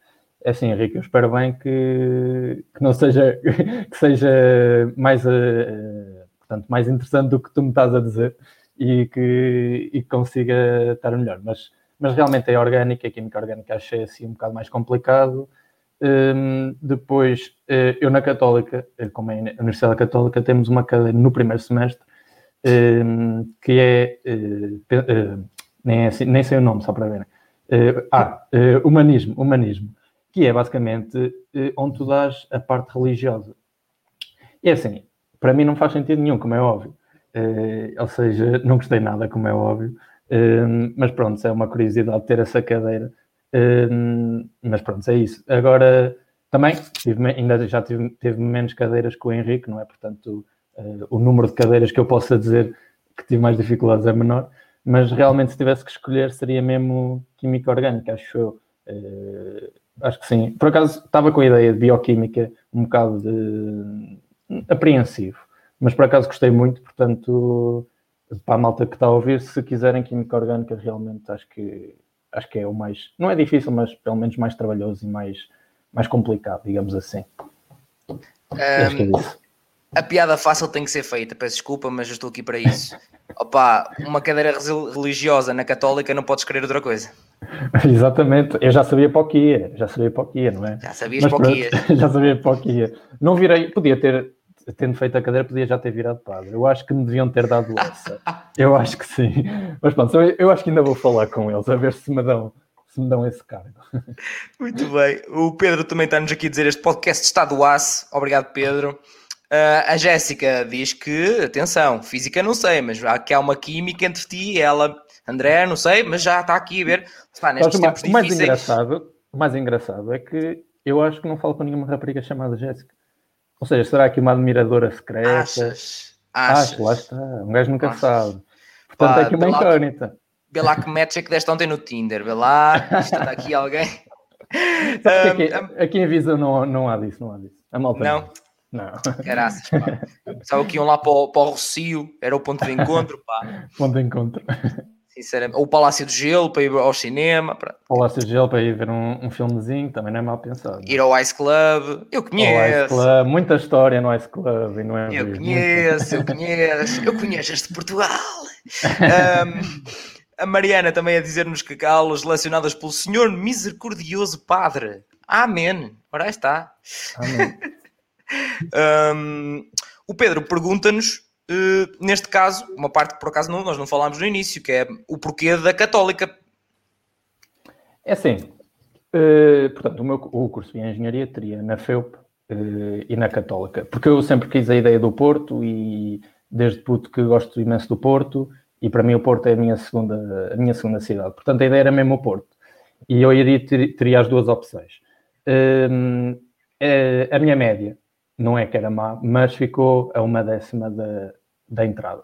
é assim, Henrique, eu espero bem que, que não seja, que seja mais, uh, portanto, mais interessante do que tu me estás a dizer, e que, e consiga estar melhor. Mas, mas realmente é orgânica, a química orgânica achei assim um bocado mais complicado. Um, depois, uh, eu na Católica, uh, como é a Universidade Católica, temos uma cadeira no primeiro semestre um, que é, uh, nem, é assim, nem sei o nome, só para verem, ah, humanismo, humanismo, que é basicamente onde tu dás a parte religiosa. E assim, para mim não faz sentido nenhum, como é óbvio. Ou seja, não gostei nada, como é óbvio. mas pronto, é uma curiosidade ter essa cadeira Uh, mas pronto, é isso. Agora, também, tive, ainda já tive, teve menos cadeiras que o Henrique, não é? Portanto, uh, o número de cadeiras que eu possa dizer que tive mais dificuldades é menor, mas realmente se tivesse que escolher seria mesmo Química Orgânica, acho eu. Uh, acho que sim. Por acaso estava com a ideia de Bioquímica um bocado de... apreensivo, mas por acaso gostei muito, portanto, para a malta que está a ouvir, se quiserem Química Orgânica, realmente acho que acho que é o mais, não é difícil, mas pelo menos mais trabalhoso e mais, mais complicado, digamos assim. Um, é a piada fácil tem que ser feita, peço desculpa, mas eu estou aqui para isso. Opa, uma cadeira religiosa na católica não podes querer outra coisa. Exatamente, eu já sabia para o que ia, já sabia para o que ia, não é? Já sabias para o que ia. Já sabia para o que ia. Não virei, podia ter, tendo feito a cadeira, podia já ter virado padre. Eu acho que me deviam ter dado essa. Eu acho que sim. Mas pronto, eu acho que ainda vou falar com eles, a ver se me dão, se me dão esse cargo. Muito bem. O Pedro também está-nos aqui a dizer: este podcast está do aço. Obrigado, Pedro. Uh, a Jéssica diz que, atenção, física não sei, mas há, que há uma química entre ti e ela. André, não sei, mas já está aqui a ver. Está, nestes o mais, engraçado, o mais engraçado é que eu acho que não falo com nenhuma rapariga chamada Jéssica. Ou seja, será aqui uma admiradora secreta? Achas? Achas? Acho, lá está. Um gajo nunca Achas. sabe. Portanto, Pá, é aqui uma incógnita. Vê lá que match é que deste ontem no Tinder. Vê lá, está aqui alguém. um, aqui, aqui em Visa não, não há disso, não há disso. A malta não. Não. Graças, pá. Pensava que iam lá para o, para o Rocio, era o ponto de encontro, pá. Ponto de encontro. Sinceramente. Ou o Palácio do Gelo para ir ao cinema. Para... Palácio do Gelo para ir ver um, um filmezinho também não é mal pensado. Ir ao Ice Club. Eu conheço. Club. Muita história no Ice Club. E não é eu conheço, eu conheço. Eu conheço este Portugal. um, a Mariana também a dizer-nos que há aulas relacionadas pelo Senhor Misericordioso Padre. Amém. Ora está. Amém. um, o Pedro pergunta-nos Uh, neste caso, uma parte que por acaso não, nós não falámos no início, que é o porquê da Católica. É assim, uh, portanto, o meu o curso de Engenharia teria na FEUP uh, e na Católica, porque eu sempre quis a ideia do Porto e desde puto que gosto imenso do Porto e para mim o Porto é a minha segunda, a minha segunda cidade. Portanto, a ideia era mesmo o Porto. E eu iria ter, teria as duas opções. a minha média não é que era má, mas ficou a uma décima da, da entrada.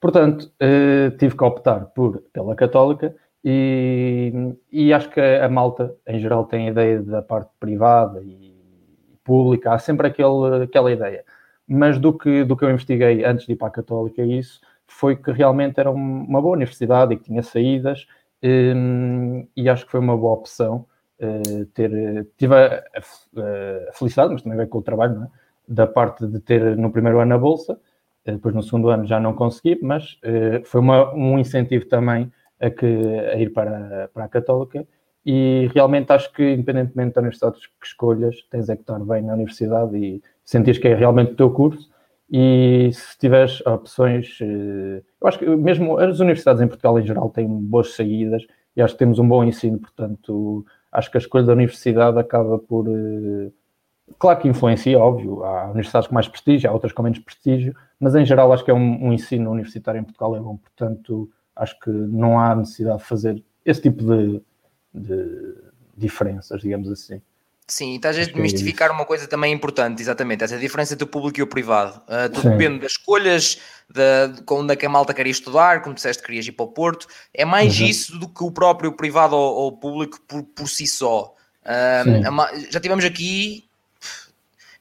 Portanto, eh, tive que optar por, pela Católica e, e, acho que a malta, em geral, tem a ideia da parte privada e pública, há sempre aquele, aquela ideia. Mas do que, do que eu investiguei antes de ir para a Católica, isso foi que realmente era uma boa universidade e que tinha saídas eh, e acho que foi uma boa opção. Uh, ter, tive a, a, a, felicidade, mas também veio com o trabalho, não é? Da parte de ter no primeiro ano a bolsa, eh, depois no segundo ano já não consegui, mas uh, foi uma, um incentivo também a, que, a ir para, para a Católica. E realmente acho que independentemente da universidade que escolhas, tens é que estar bem na universidade e sentir que é realmente o teu curso. E se tiveres opções, uh, eu acho que mesmo as universidades em Portugal em geral têm boas saídas e acho que temos um bom ensino, portanto acho que a escolha da universidade acaba por Claro que influencia, óbvio, há universidades com mais prestígio, há outras com menos prestígio, mas em geral acho que é um, um ensino universitário em Portugal é bom, portanto acho que não há necessidade de fazer esse tipo de, de diferenças, digamos assim. Sim, estás a desmistificar é uma coisa também importante, exatamente, essa diferença entre o público e o privado. Uh, tudo Sim. depende das escolhas, de, de onde é que a malta queria estudar, como disseste, querias ir para o Porto. É mais uhum. isso do que o próprio privado ou, ou público por, por si só. Uh, já tivemos aqui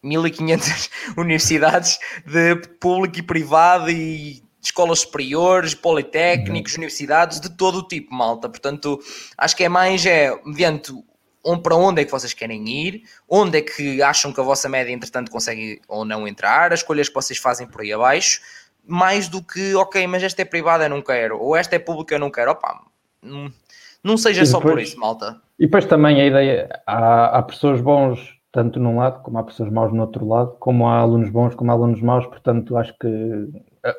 1500 universidades de público e privado e escolas superiores, politécnicos, uhum. universidades de todo o tipo, malta. Portanto, acho que é mais é mediante onde, para onde é que vocês querem ir, onde é que acham que a vossa média, entretanto, consegue ou não entrar, as escolhas que vocês fazem por aí abaixo, mais do que, ok, mas esta é privada, eu não quero, ou esta é pública, eu não quero. Opa, não, Não seja depois, só por isso, malta. E depois também a ideia, há, há pessoas bons tanto num lado, como há pessoas maus no outro lado, como há alunos bons, como há alunos maus, portanto acho que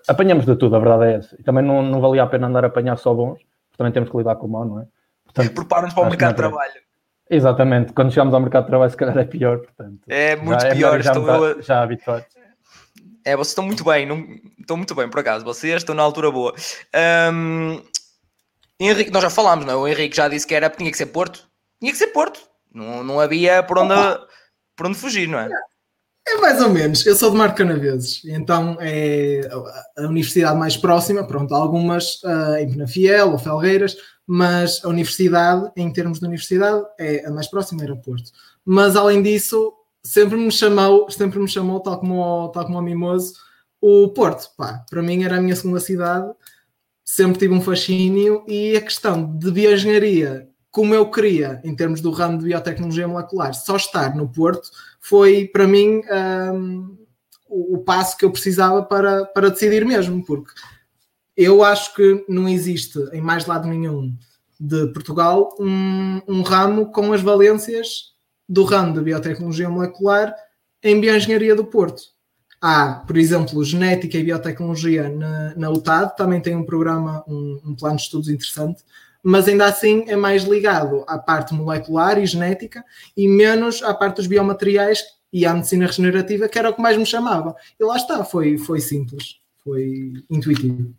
apanhamos de tudo, a verdade é essa. E também não, não valia a pena andar a apanhar só bons, porque também temos que lidar com o mau, não é? Preparam-nos para o mercado de trabalho. Exatamente, quando chegamos ao mercado de trabalho, se calhar é pior, portanto. É muito já, é pior, é já, estou já habituados. É, vocês estão muito bem, não... estão muito bem, por acaso, vocês estão na altura boa. Um... Henrique, nós já falámos, não é? O Henrique já disse que era, tinha que ser Porto. Tinha que ser Porto. Não, não havia por onde, por onde fugir, não é? É mais ou menos. Eu sou de Marco Canaveses, então é a universidade mais próxima. Pronto, algumas uh, em Penafiel ou Felgueiras, mas a universidade, em termos de universidade, é a mais próxima era Porto. Mas além disso, sempre me chamou, sempre me chamou, tal como, tal como o Mimoso, o Porto. Pá, para mim era a minha segunda cidade, sempre tive um fascínio e a questão de bioengenharia como eu queria, em termos do ramo de biotecnologia molecular, só estar no Porto, foi para mim um, o, passo que eu precisava para, para decidir mesmo, porque eu acho que não existe em mais lado nenhum de Portugal um, um ramo com as valências do ramo de biotecnologia molecular em bioengenharia do Porto. Há, por exemplo, genética e biotecnologia na, na UTAD, também tem um programa, um, um plano de estudos interessante, mas ainda assim é mais ligado à parte molecular e genética e menos à parte dos biomateriais e à medicina regenerativa, que era o que mais me chamava. E lá está, foi, foi simples, foi intuitivo.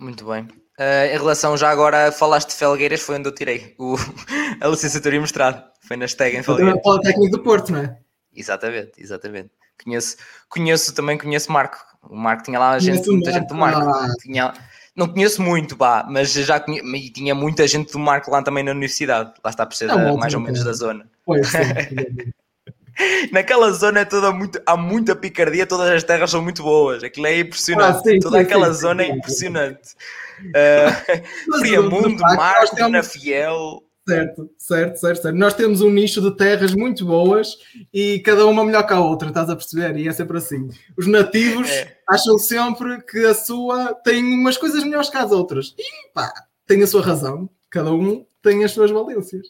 Muito bem. Uh, em relação já agora, falaste de Felgueiras, foi onde eu tirei o, a licenciatura e mestrado. Foi na Steg em Felgueiras. Também Politécnico do Porto, não é? Exatamente, exatamente. Conheço, conheço também conheço Marco. O Marco tinha lá gente, muita gente do Marco. Ah. Tinha, não conheço muito, pá, mas já conheço, e tinha muita gente do Marco lá também na universidade. Lá está por ser é da, mais ou menos da zona. Pois, sim, Naquela zona é toda muito, há muita picardia, todas as terras são muito boas. Aquilo é impressionante. Ah, sim, toda sim, aquela zona é impressionante. Uh, Friamundo, Marco, na Fiel. Certo, certo, certo, certo. Nós temos um nicho de terras muito boas e cada uma melhor que a outra, estás a perceber? E é sempre assim. Os nativos é. acham sempre que a sua tem umas coisas melhores que as outras. E pá, tem a sua razão. Cada um tem as suas valências.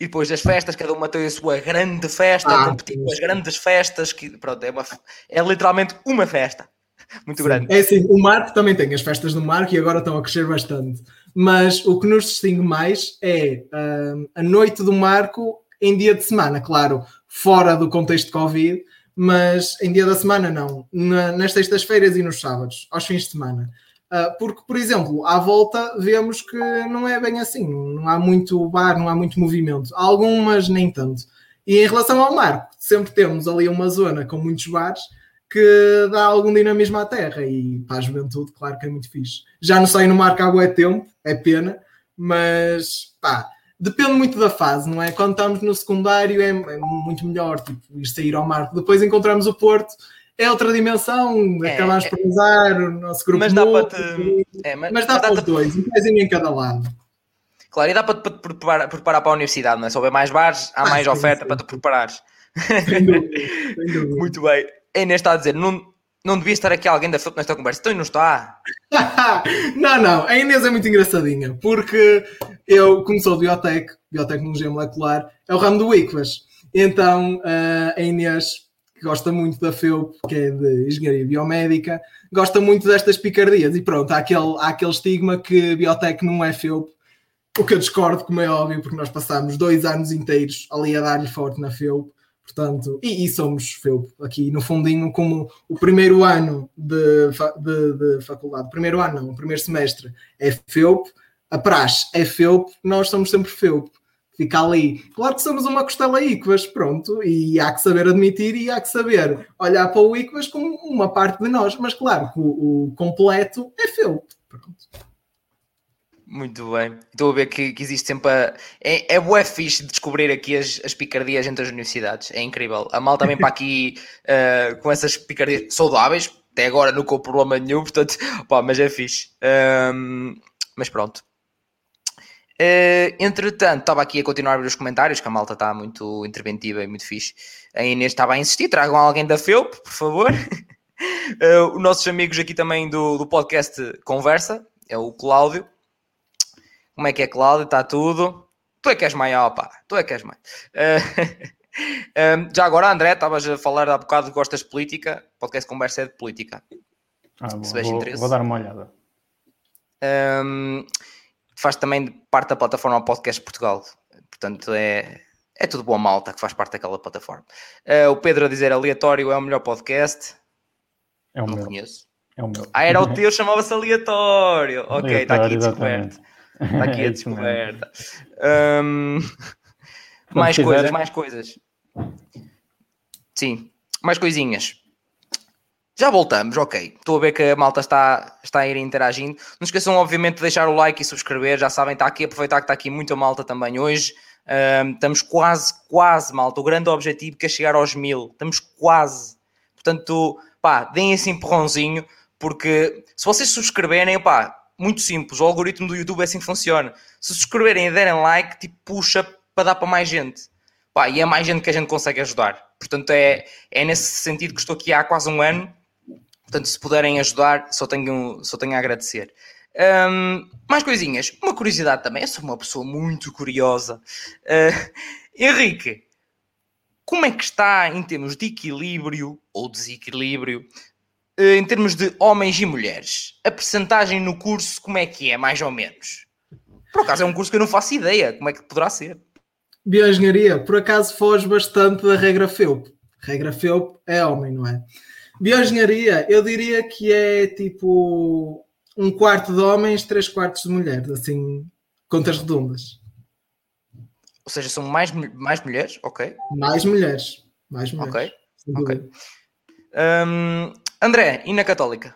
E depois das festas, cada uma tem a sua grande festa, ah, competir com as grandes festas, que pronto, é, uma, é literalmente uma festa muito Sim. grande. É assim, o Marco também tem as festas do Marco e agora estão a crescer bastante mas o que nos distingue mais é uh, a noite do Marco em dia de semana, claro, fora do contexto de Covid, mas em dia da semana não, Na, nas sextas-feiras e nos sábados, aos fins de semana. Uh, porque, por exemplo, à volta vemos que não é bem assim, não há muito bar, não há muito movimento, algumas nem tanto. E em relação ao Marco, sempre temos ali uma zona com muitos bares que dá algum dinamismo à terra e para a juventude, claro que é muito fixe. Já não sei no marco há é tempo, é pena, mas pá, depende muito da fase, não é? Quando estamos no secundário é, é muito melhor, tipo, ir sair ao marco. Depois encontramos o Porto, é outra dimensão, é, acabamos é, por usar o nosso grupo. Mas dá para te... é, mas, mas, dá mas para os dois, um pezinho em cada lado. Claro, e dá para te preparar, preparar para a universidade, não é? Se houver mais bares, há ah, mais sim, oferta sim. para te preparares. Sem dúvida, sem dúvida. Muito bem. A Inês está a dizer, não, não devia estar aqui alguém da FUP nesta conversa. Então não está. não, não. A Inês é muito engraçadinha, porque eu, como sou biotec, biotecnologia molecular, é o ramo do ICVAS. Então uh, a Inês, que gosta muito da FEUP, que é de engenharia biomédica, gosta muito destas picardias. E pronto, há aquele, há aquele estigma que biotec não é FEUP. O que eu discordo, como é óbvio, porque nós passámos dois anos inteiros ali a dar-lhe forte na FEUP Portanto, e, e, somos FEUP aqui no fundinho, como o primeiro ano de, de, de, faculdade, primeiro ano não, o primeiro semestre é FEUP, a praxe é FEUP, nós somos sempre FEUP. Fica ali. Claro que somos uma costela Iquas, pronto, e há que saber admitir e há que saber olhar para o Iquas como uma parte de nós, mas claro o, o completo é FEUP. Pronto. Muito bem. Estou a ver que, que existe sempre a... É, é bué fixe descobrir aqui as, as picardias entre as universidades. É incrível. A mal também para aqui uh, com essas picardias saudáveis. Até agora nunca houve problema nenhum, portanto, pá, mas é fixe. Um, mas pronto. Uh, entretanto, estava aqui a continuar a ver os comentários, que a malta está muito interventiva e muito fixe. A Inês estava a insistir, tragam alguém da FEUP, por favor. uh, os nossos amigos aqui também do, do podcast Conversa, é o Cláudio Como é que é, Cláudio? Está tudo? Tu é que és maior, pá. Tu é que és maior. Uh, um, já agora, André, estavas a falar há bocado que gostas de política. Podcast Conversa é de política. Ah, vou, vou, vou, dar uma olhada. Um, faz também parte da plataforma Podcast Portugal. Portanto, é, é tudo boa malta que faz parte daquela plataforma. Uh, o Pedro a dizer aleatório é o melhor podcast. É o Não meu. conheço. É o meu. Ah, era o teu, chamava-se aleatório. Ok, está aqui a descoberta. Está aqui a descoberta. Um, mais se coisas, mais coisas. Sim, mais coisinhas. Já voltamos, ok. Estou a ver que a malta está, está a ir interagindo. Não esqueçam, obviamente, de deixar o like e subscrever. Já sabem, está aqui, aproveitar que está aqui muita malta também hoje. Ahm, estamos quase, quase, malta. O grande objetivo que é chegar aos mil. Estamos quase. Portanto, pá, deem esse empurrãozinho, porque se vocês subscreverem, pá, muito simples. O algoritmo do YouTube é assim que funciona. Se subscreverem e derem like, tipo, puxa para dar para mais gente. Pá, e é mais gente que a gente consegue ajudar. Portanto, é, é nesse sentido que estou aqui há quase um ano. Portanto, se puderem ajudar, só tenho, só tenho a agradecer. Hum, mais coisinhas. Uma curiosidade também. Eu sou uma pessoa muito curiosa. Uh, Henrique, como é que está em termos de equilíbrio ou desequilíbrio, em termos de homens e mulheres? A percentagem no curso, como é que é, mais ou menos? Por acaso é um curso que eu não faço ideia. Como é que poderá ser? Bioengenharia, por acaso foge bastante da regra FEUP. Regra FEUP é homem, não é? Bioengenharia, eu diria que é tipo um quarto de homens, três quartos de mulheres, assim, contas redondas. Ou seja, são mais, mais mulheres? Ok. Mais mulheres. Mais mulheres. Ok. ok. Hum, André, e na Católica?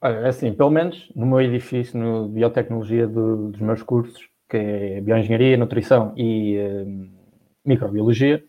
Olha, é assim, pelo menos no meu edifício, no Biotecnologia do- dos meus cursos, que é Bioengenharia, Nutrição e eh, Microbiologia,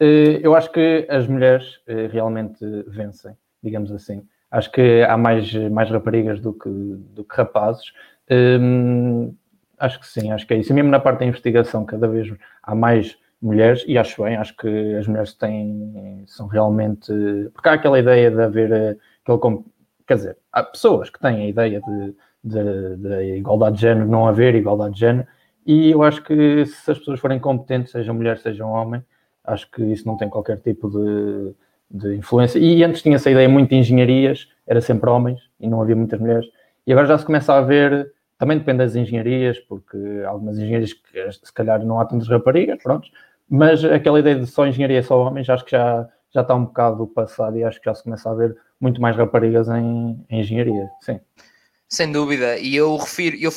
eh, eu acho que as mulheres eh, realmente vencem, digamos assim. Acho que há mais, mais raparigas do que, do que rapazes. Hum, acho que sim, acho que é isso. E mesmo na parte da investigação, cada vez há mais mulheres, e acho bem, acho que as mulheres têm, são realmente. Porque há aquela ideia de haver eh, aquele. Quer dizer, há pessoas que têm a ideia de, de, de igualdade de género, não haver igualdade de género, e eu acho que se as pessoas forem competentes, sejam mulheres, sejam homens, acho que isso não tem qualquer tipo de, de influência. E antes tinha essa ideia muito de engenharias, era sempre homens e não havia muitas mulheres. E agora já se começa a ver, também depende das engenharias, porque algumas engenharias que se calhar não há tantas raparigas, pronto, mas aquela ideia de só engenharia só homens, acho que já, já está um bocado passado e acho que já se começa a ver muito mais raparigas em, em engenharia, sim. Sem dúvida. E eu refiro. Eu,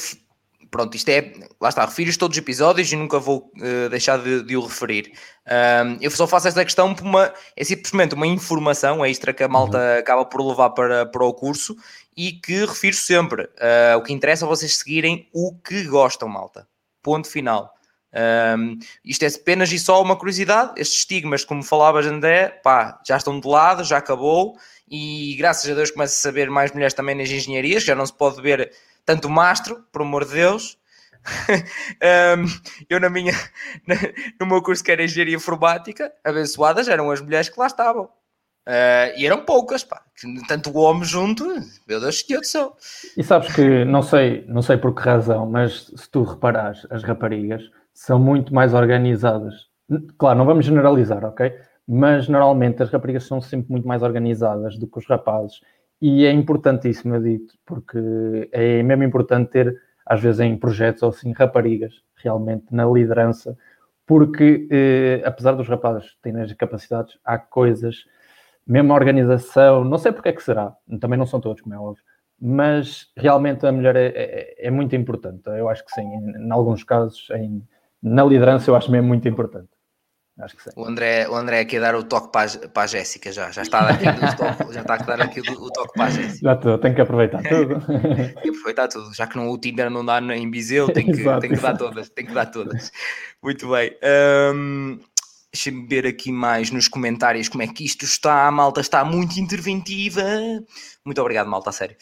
pronto, isto é. Lá está, refiro todos os episódios e nunca vou eh, deixar de, de o referir. Ahm, eu só faço esta questão por uma. É simplesmente uma informação extra que a malta acaba por levar para, para o curso e que refiro sempre. Ah, o que interessa é vocês seguirem o que gostam, malta. Ponto final. Ahm, isto é apenas e só uma curiosidade. Estes estigmas, como falavas, André, pá, já estão de lado, já acabou. E graças a Deus começa a saber mais mulheres também nas engenharias, já não se pode ver tanto mastro, por amor de Deus. Ahm, eu na minha na- no meu curso que era engenharia informática, abençoadas eram as mulheres que lá estavam. Ah, e eram poucas, pá. Tanto o homem junto, meu Deus, que eu sou. E sabes que, não sei, não sei por que razão, mas se tu reparares, as raparigas são muito mais organizadas. Claro, não vamos generalizar, ok? Mas normalmente as raparigas são sempre muito mais organizadas do que os rapazes. E é importantíssimo, eu digo, porque é mesmo importante ter, às vezes, em projetos ou assim, raparigas realmente na liderança, porque eh, apesar dos rapazes terem as capacidades, há coisas, mesmo a organização, não sei porque é que será, também não são todos, como é óbvio, mas realmente a mulher é, é- é muito importante. Eu acho que sim, em, em alguns casos, em- na liderança, eu acho mesmo muito importante. Acho que sim. O André, o André a dar o toque para a, para a Jéssica já. Já está toque, já está a dar aqui o, toque para a Jéssica. Já estou, tenho que aproveitar tudo. E aproveitar tudo, já que não, o Tinder não dá em Viseu, tem que, Exato, tem que dar todas, tem que dar todas. Muito bem. Hum, Deixa-me ver aqui mais nos comentários como é que isto está. A malta está muito interventiva. Muito obrigado, malta, a sério.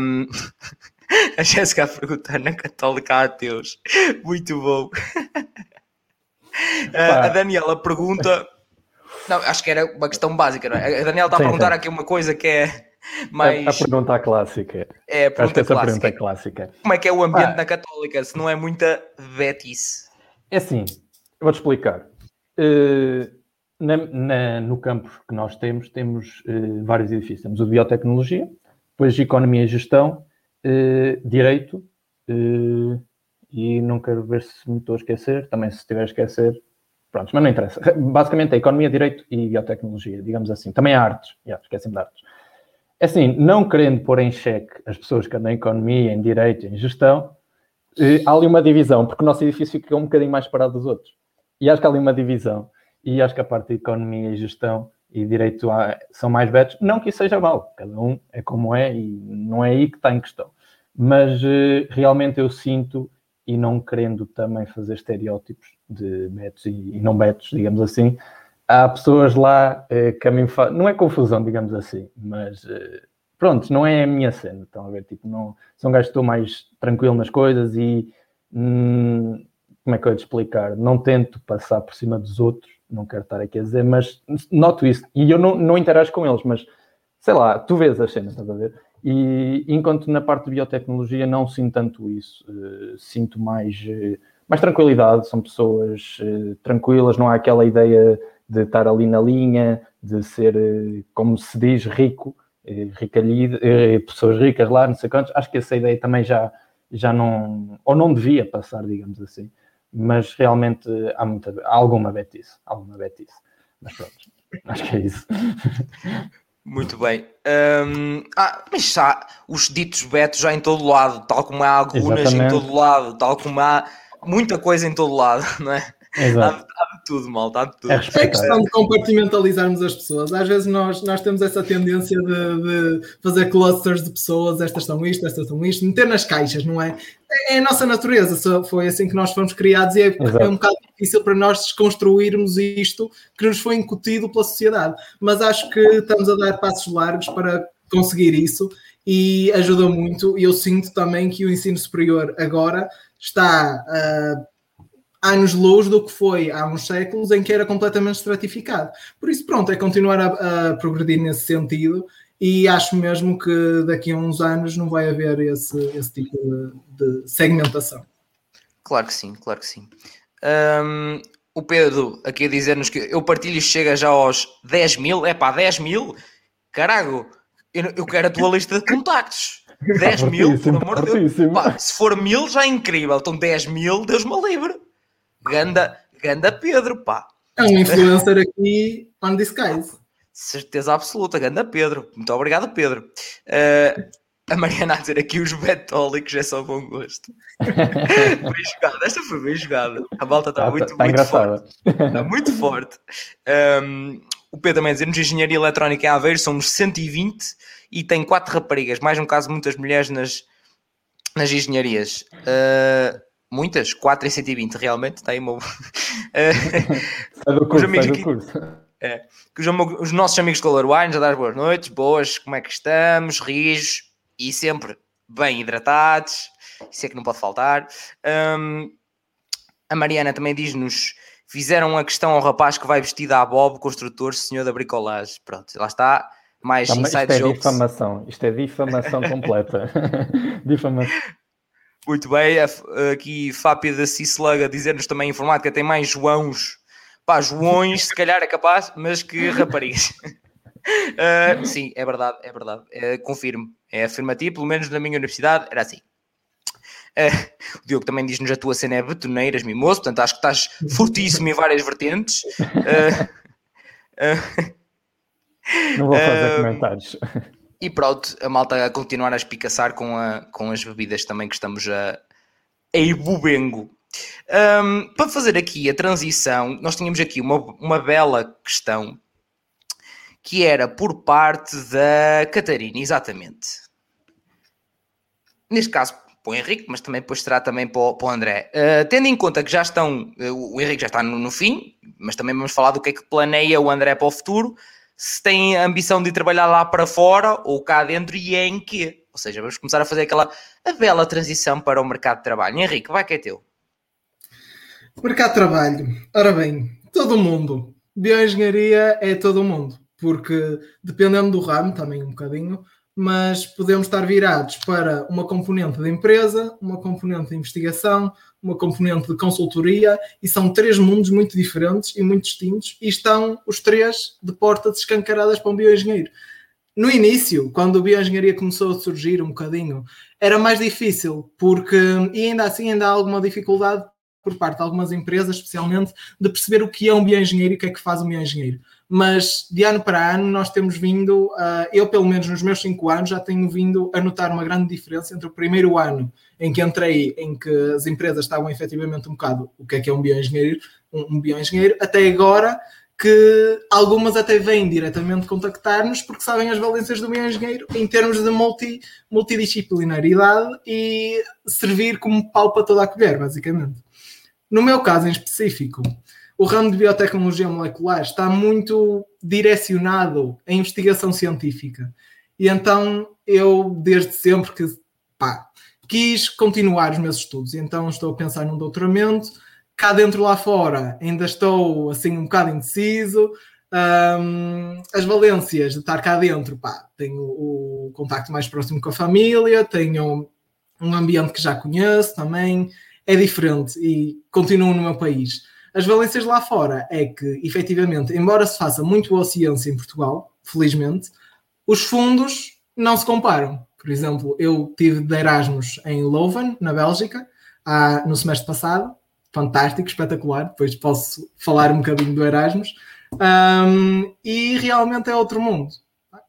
Hum, a Jéssica a perguntar na Católica a ateus. Muito bom. Ah, a Daniela pergunta. Não, acho que era uma questão básica, não é? A Daniela está a Sim, perguntar sim. aqui uma coisa que é. Mas... A, a pergunta clássica. É a pergunta Acho que essa clássica. pergunta é clássica. Como é que é o ambiente ah. na Católica, se não é muita vetice? É assim, vou-te explicar. Uh, na, na, no campus que nós temos, temos uh, vários edifícios. Temos o de Biotecnologia, depois de Economia e Gestão, uh, Direito, e não quero ver se me estou a esquecer, também se estiver a esquecer, pronto, mas não interessa. Basicamente é Economia, Direito e Biotecnologia, digamos assim. Também há artes, yeah, esqueci-me de artes. É assim, não querendo pôr em xeque as pessoas que andam em Economia, em Direito, em Gestão, há ali uma divisão, porque o nosso edifício fica um bocadinho mais parado dos outros. E acho que há ali uma divisão e acho que a parte de economia e gestão e direito são mais betos. Não que isso seja mal, cada um é como é e não é aí que está em questão. Mas uh, realmente eu sinto, e não querendo também fazer estereótipos de betos e, e não betos, digamos assim, há pessoas lá uh, que a mim fa... não é confusão, digamos assim, mas uh, pronto, não é a minha cena. Estão a ver? Tipo, não, são gajos que estou mais tranquilo nas coisas e hum, como é que eu ia te explicar? Não tento passar por cima dos outros não quero estar aqui a dizer, mas noto isso. E eu não, não interajo com eles, mas sei lá, tu vês as cenas, estás a ver? E enquanto na parte de biotecnologia não sinto tanto isso, uh, sinto mais, uh, mais tranquilidade, são pessoas uh, tranquilas, não há aquela ideia de estar ali na linha, de ser, como se diz, rico, ricalhido, pessoas ricas lá, não sei quantos. Acho que essa ideia também já, já não, ou não devia passar, digamos assim mas realmente há, muita, há alguma betice, alguma betice. Mas pronto, acho que é isso. Muito bem. Um, ah, mas há os ditos betos já em todo lado, tal como há algumas em todo lado, tal como há muita coisa em todo lado, não é? Exato. Há, há de tudo, mal, há de tudo. É, é questão de compartimentalizarmos as pessoas. Às vezes nós, nós temos essa tendência de, de, fazer clusters de pessoas, estas são isto, estas são isto, meter nas caixas, não é? É a nossa natureza, foi assim que nós fomos criados e é, é um bocado difícil para nós desconstruirmos isto que nos foi incutido pela sociedade. Mas acho que estamos a dar passos largos para conseguir isso e ajuda muito. E eu sinto também que o ensino superior agora está uh, anos-luz do que foi há uns séculos em que era completamente estratificado. Por isso, pronto, é continuar a, a, progredir nesse sentido e acho mesmo que daqui a uns anos não vai haver esse, esse tipo de, de segmentação. Claro que sim, claro que sim. Um, o Pedro aqui a dizer-nos que eu partilho chega já aos 10 mil, é pá, 10 mil? Carago, eu, eu quero a tua lista de contactos. 10 mil, por amor de Deus. Pá, se for mil já é incrível, então 10 mil, Deus me livre. Ganda, ganda Pedro, pá. É um influencer aqui on disguise. Certeza absoluta, ganda Pedro. Muito obrigado, Pedro. Uh, a Mariana a dizer aqui os betólicos é só bom gosto. bem jogada, esta foi bem jogada. A volta está ah, muito, tá muito forte. Está muito forte. Um, o Pedro também a dizer-nos engenharia eletrónica em Aveiro somos 120 e tem quatro raparigas, mais um caso muitas mulheres nas, nas engenharias. Uh, muitas, 4 em 120 realmente, está aí uma... sai do curso, sai do aqui, curso. É, os, os, nossos amigos Color Wine já dar boas noites, boas, como é que estamos, rijos e sempre bem hidratados, isso é que não pode faltar. Um, a Mariana também diz-nos: fizeram a questão ao rapaz que vai vestido a Bob, construtor, senhor da bricolagem. Pronto, lá está. Mais Também, inside isto é difamação, isto é difamação completa. difamação. Muito bem, aqui Fápia da Cislaga dizer-nos também informática tem mais Joãos, pá, Joões, se calhar é capaz, mas que raparigas. Uh, sim, é verdade, é verdade, é, confirmo, é afirmativo, pelo menos na minha universidade era assim. Uh, o Diogo também diz-nos a tua cena é betoneiras, mimoso, portanto acho que estás fortíssimo em várias vertentes. Uh, Não vou fazer comentários. E pronto, a malta a continuar a espicaçar com, a, com as bebidas também que estamos a, a ibubengo. Um, para fazer aqui a transição, nós tínhamos aqui uma, uma bela questão que era por parte da Catarina, exatamente. Neste caso, para o Henrique, mas também depois será também para o, para o André. Uh, tendo em conta que já estão, uh, o Henrique já está no, no, fim, mas também vamos falar do que é que planeia o André para o futuro, se tem a ambição de trabalhar lá para fora ou cá dentro e é em quê. Ou seja, vamos começar a fazer aquela a bela transição para o mercado de trabalho. Henrique, vai que é teu. Mercado de trabalho. Ora bem, todo mundo. Bioengenharia é todo mundo. porque dependendo do ramo, também um bocadinho, mas podemos estar virados para uma componente de empresa, uma componente de investigação, uma componente de consultoria, e são três mundos muito diferentes e muito distintos, e estão os três de portas escancaradas para um bioengenheiro. No início, quando a bioengenharia começou a surgir um bocadinho, era mais difícil, porque, e ainda assim ainda há alguma dificuldade por parte de algumas empresas, especialmente, de perceber o que é um bioengenheiro e o que é que faz um bioengenheiro mas de ano para ano nós temos vindo, uh, eu pelo menos nos meus cinco anos já tenho vindo a notar uma grande diferença entre o primeiro ano em que entrei, em que as empresas estavam efetivamente um bocado o que é que é um bioengenheiro, um, um bioengenheiro, até agora que algumas até vêm diretamente contactar-nos porque sabem as valências do bioengenheiro em termos de multi, multidisciplinaridade e servir como pau para toda a colher, basicamente. No meu caso em específico, o ramo de biotecnologia molecular está muito direcionado à investigação científica. E então eu, desde sempre que pá, quis continuar os meus estudos, então estou a pensar num doutoramento. Cá dentro, lá fora, ainda estou assim um bocado indeciso. Um, as valências de estar cá dentro, pá, tenho o contacto mais próximo com a família, tenho um ambiente que já conheço também, é diferente e continuo no meu país. As valências lá fora é que, efetivamente, embora se faça muito boa ciência em Portugal, felizmente, os fundos não se comparam. Por exemplo, eu tive de Erasmus em Leuven, na Bélgica, há, no semestre passado. Fantástico, espetacular. Depois posso falar um bocadinho do Erasmus. Um, e realmente é outro mundo.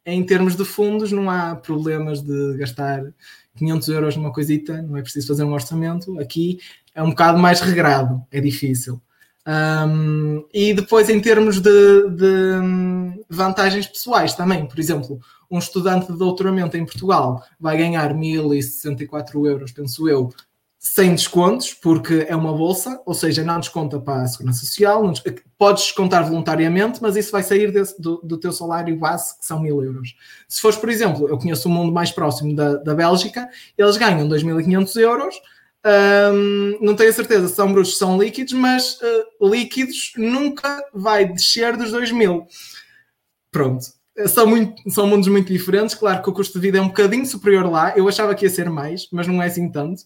Em termos de fundos, não há problemas de gastar 500 euros numa coisita, não é preciso fazer um orçamento. Aqui é um bocado mais regrado, é difícil. Um, e depois, em termos de, de, vantagens pessoais também, por exemplo, um estudante de doutoramento em Portugal vai ganhar 1064 euros, penso eu, sem descontos, porque é uma bolsa, ou seja, não desconta para a Segurança Social, não, podes descontar voluntariamente, mas isso vai sair desse, do, do, teu salário base, que são mil euros. Se fores, por exemplo, eu conheço o mundo mais próximo da, da Bélgica, eles ganham 2.500 euros, um, não tenho a certeza se são brutos são líquidos, mas uh, líquidos nunca vai descer dos 2000. Pronto. São, muito, são mundos muito diferentes. Claro que o custo de vida é um bocadinho superior lá. Eu achava que ia ser mais, mas não é assim tanto.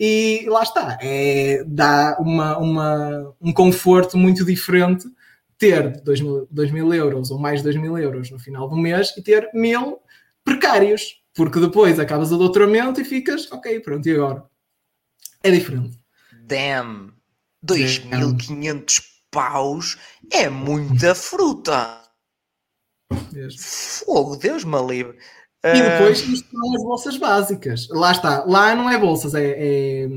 E lá está. É, dá uma, uma, um conforto muito diferente ter 2 mil, 2 mil euros ou mais de 2 mil euros no final do mês e ter mil precários. Porque depois acabas o doutoramento e ficas, ok, pronto, e agora? É diferente. Damn! 2500 paus é muita fruta! Mesmo. Fogo, Deus me livre. E depois isto são as bolsas básicas. Lá está. Lá não é bolsas, é, é,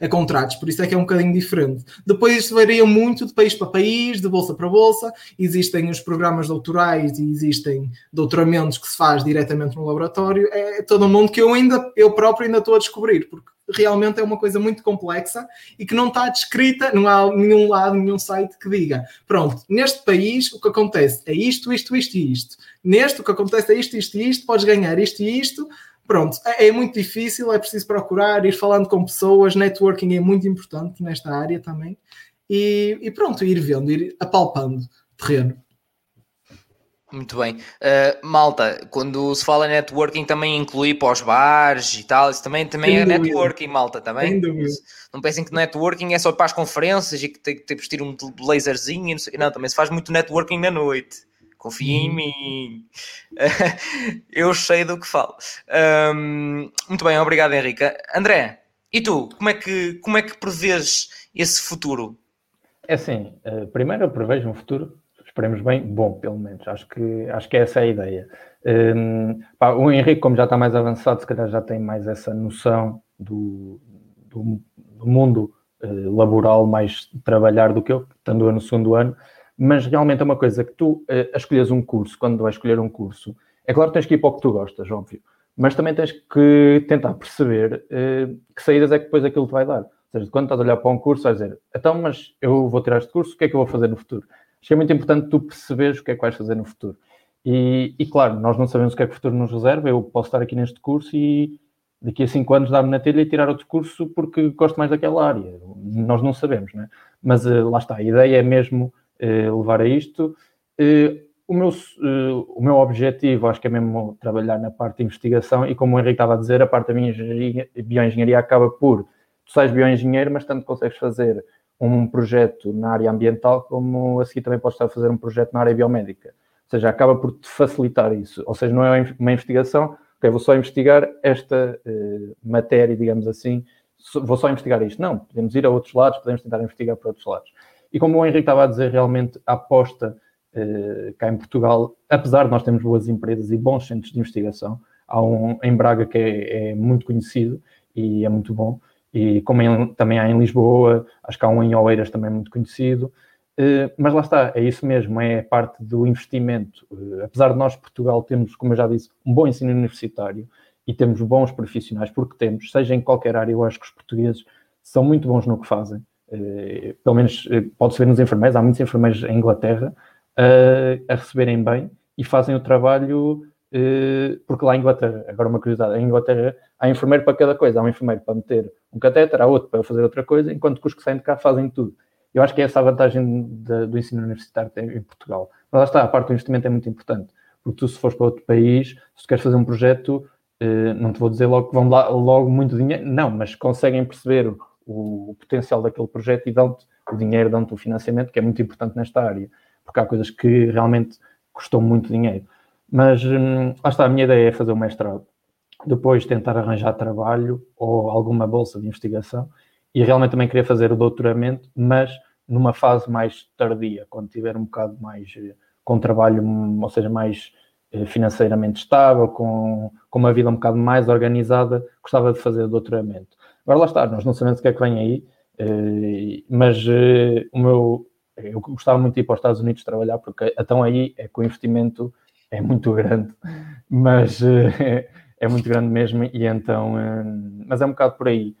é, contratos, por isso é que é um bocadinho diferente. Depois isto varia muito de país para país, de bolsa para bolsa. Existem os programas doutorais e existem doutoramentos que se faz diretamente no laboratório. É todo um mundo que eu ainda, eu próprio ainda estou a descobrir, porque realmente é uma coisa muito complexa e que não está descrita, não há nenhum lado, nenhum site que diga, pronto, neste país o que acontece é isto, isto, isto e isto. Neste o que acontece é isto, isto e isto, podes ganhar isto e isto. Pronto, é, é muito difícil, é preciso procurar, ir falando com pessoas, networking é muito importante nesta área também. E, e pronto, ir vendo, ir apalpando terreno. Muito bem. Uh, malta, quando se fala em networking também inclui para os bares e tal, isso também, também é networking, malta, também. Não pensem que networking é só para as conferências e que tem que vestir um laserzinho, não, sei, não, também se faz muito networking na noite. Confiem hum. em mim. Eu sei do que falo. Um, muito bem, obrigado, Henrique. André, e tu, como é que, como é que prevês esse futuro? É assim, uh, primeiro eu prevejo um futuro esperemos bem, bom, pelo menos. Acho que, acho que essa é a ideia. Um, pá, o Henrique, como já está mais avançado, se calhar já tem mais essa noção do, do, do mundo uh, laboral, mais trabalhar do que eu, estando eu no segundo ano. Mas realmente é uma coisa que tu, uh, a escolheres um curso, quando vais escolher um curso, é claro que tens que ir para o que tu gostas, óbvio, mas também tens que tentar perceber uh, que saídas é que depois aquilo te vai dar. Ou seja, quando estás a olhar para um curso, vais dizer, então, mas eu vou tirar este curso, o que é que eu vou fazer no futuro? Acho que é muito importante tu perceberes o que é que vais fazer no futuro. E, e, claro, nós não sabemos o que é que o futuro nos reserva. Eu posso estar aqui neste curso e daqui a cinco anos dar-me na telha e tirar outro curso porque gosto mais daquela área. Nós não sabemos, né? Mas uh, lá está, a ideia é mesmo uh, levar a isto. Uh, o meu, o meu objetivo, acho que é mesmo trabalhar na parte de investigação e como o Henrique estava a dizer, a parte da bioengenharia, bioengenharia acaba por, tu sais bioengenheiro, mas tanto consegues fazer um projeto na área ambiental como a seguir também podes estar a fazer um projeto na área biomédica. Ou seja, acaba por te facilitar isso. Ou seja, não é uma investigação, ok, vou só investigar esta uh, matéria, digamos assim, vou só investigar isto. Não, podemos ir a outros lados, podemos tentar investigar para outros lados. E como o Henrique estava a dizer, realmente a aposta uh, cá em Portugal, apesar de nós termos boas empresas e bons centros de investigação, há um em Braga que é, é muito conhecido e é muito bom, e como em, também há em Lisboa, acho que há um em Oeiras também muito conhecido, uh, mas lá está, é isso mesmo, é parte do investimento. Uh, apesar de nós, Portugal, temos, como eu já disse, um bom ensino universitário e temos bons profissionais, porque temos, seja em qualquer área, eu acho que os portugueses são muito bons no que fazem. Uh, pelo menos pode-se ver nos enfermeiros, há muitos enfermeiros em Inglaterra a receberem bem e fazem o trabalho porque lá em Inglaterra, agora uma curiosidade, em Inglaterra há enfermeiro para cada coisa, há um enfermeiro para meter um catéter, há outro para fazer outra coisa, enquanto que os que saem de cá fazem tudo. Eu acho que é essa a vantagem de, do ensino universitário em Portugal. Mas lá está, a parte do investimento é muito importante, porque tu se fores para outro país, se queres fazer um projeto, eh, não te vou dizer logo que vão lá logo muito dinheiro, não, mas conseguem perceber o, o potencial daquele projeto e dão-te o dinheiro, dão-te o financiamento, que é muito importante nesta área, porque há coisas que realmente custam muito dinheiro. Mas hum, lá está, a minha ideia é fazer o mestrado depois tentar arranjar trabalho ou alguma bolsa de investigação e realmente também queria fazer o doutoramento, mas numa fase mais tardia, quando tiver um bocado mais eh, com trabalho, ou seja, mais eh, financeiramente estável, com, com uma vida um bocado mais organizada, gostava de fazer o doutoramento. Agora lá está, nós não sabemos o que é que vem aí, eh, mas o meu, eu gostava muito de ir para os Estados Unidos trabalhar, porque então aí é que o investimento é muito grande, mas é muito grande mesmo, e então, hum, mas é um bocado por aí.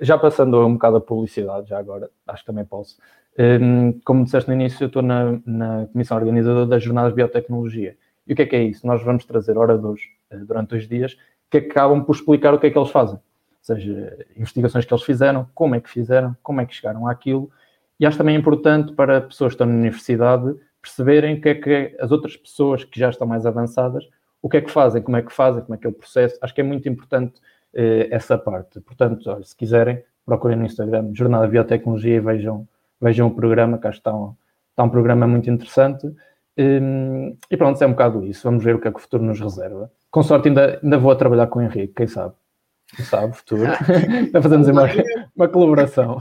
Já passando um bocado a publicidade, já agora, acho que também posso. Hum, como disseste no início, eu estou na, na comissão organizadora das Jornadas de Biotecnologia. E o que é que é isso? Nós vamos trazer oradores eh, durante dois dias que acabam por explicar o que é que eles fazem. Ou seja, investigações que eles fizeram, como é que fizeram, como é que chegaram àquilo. E acho também importante para pessoas que estão na universidade perceberem o que é que as outras pessoas que já estão mais avançadas o que é que fazem, como é que fazem, como é que é o processo. Acho que é muito importante eh, essa parte. Portanto, olha, se quiserem, procurem no Instagram Jornada de Biotecnologia e vejam, vejam o programa, que acho que está um, está um programa muito interessante. Um, e pronto, é um bocado isso. Vamos ver o que é que o futuro nos reserva. Com sorte, ainda, ainda vou a trabalhar com o Henrique, quem sabe? Quem sabe, futuro. ainda fazemos uma, uma colaboração.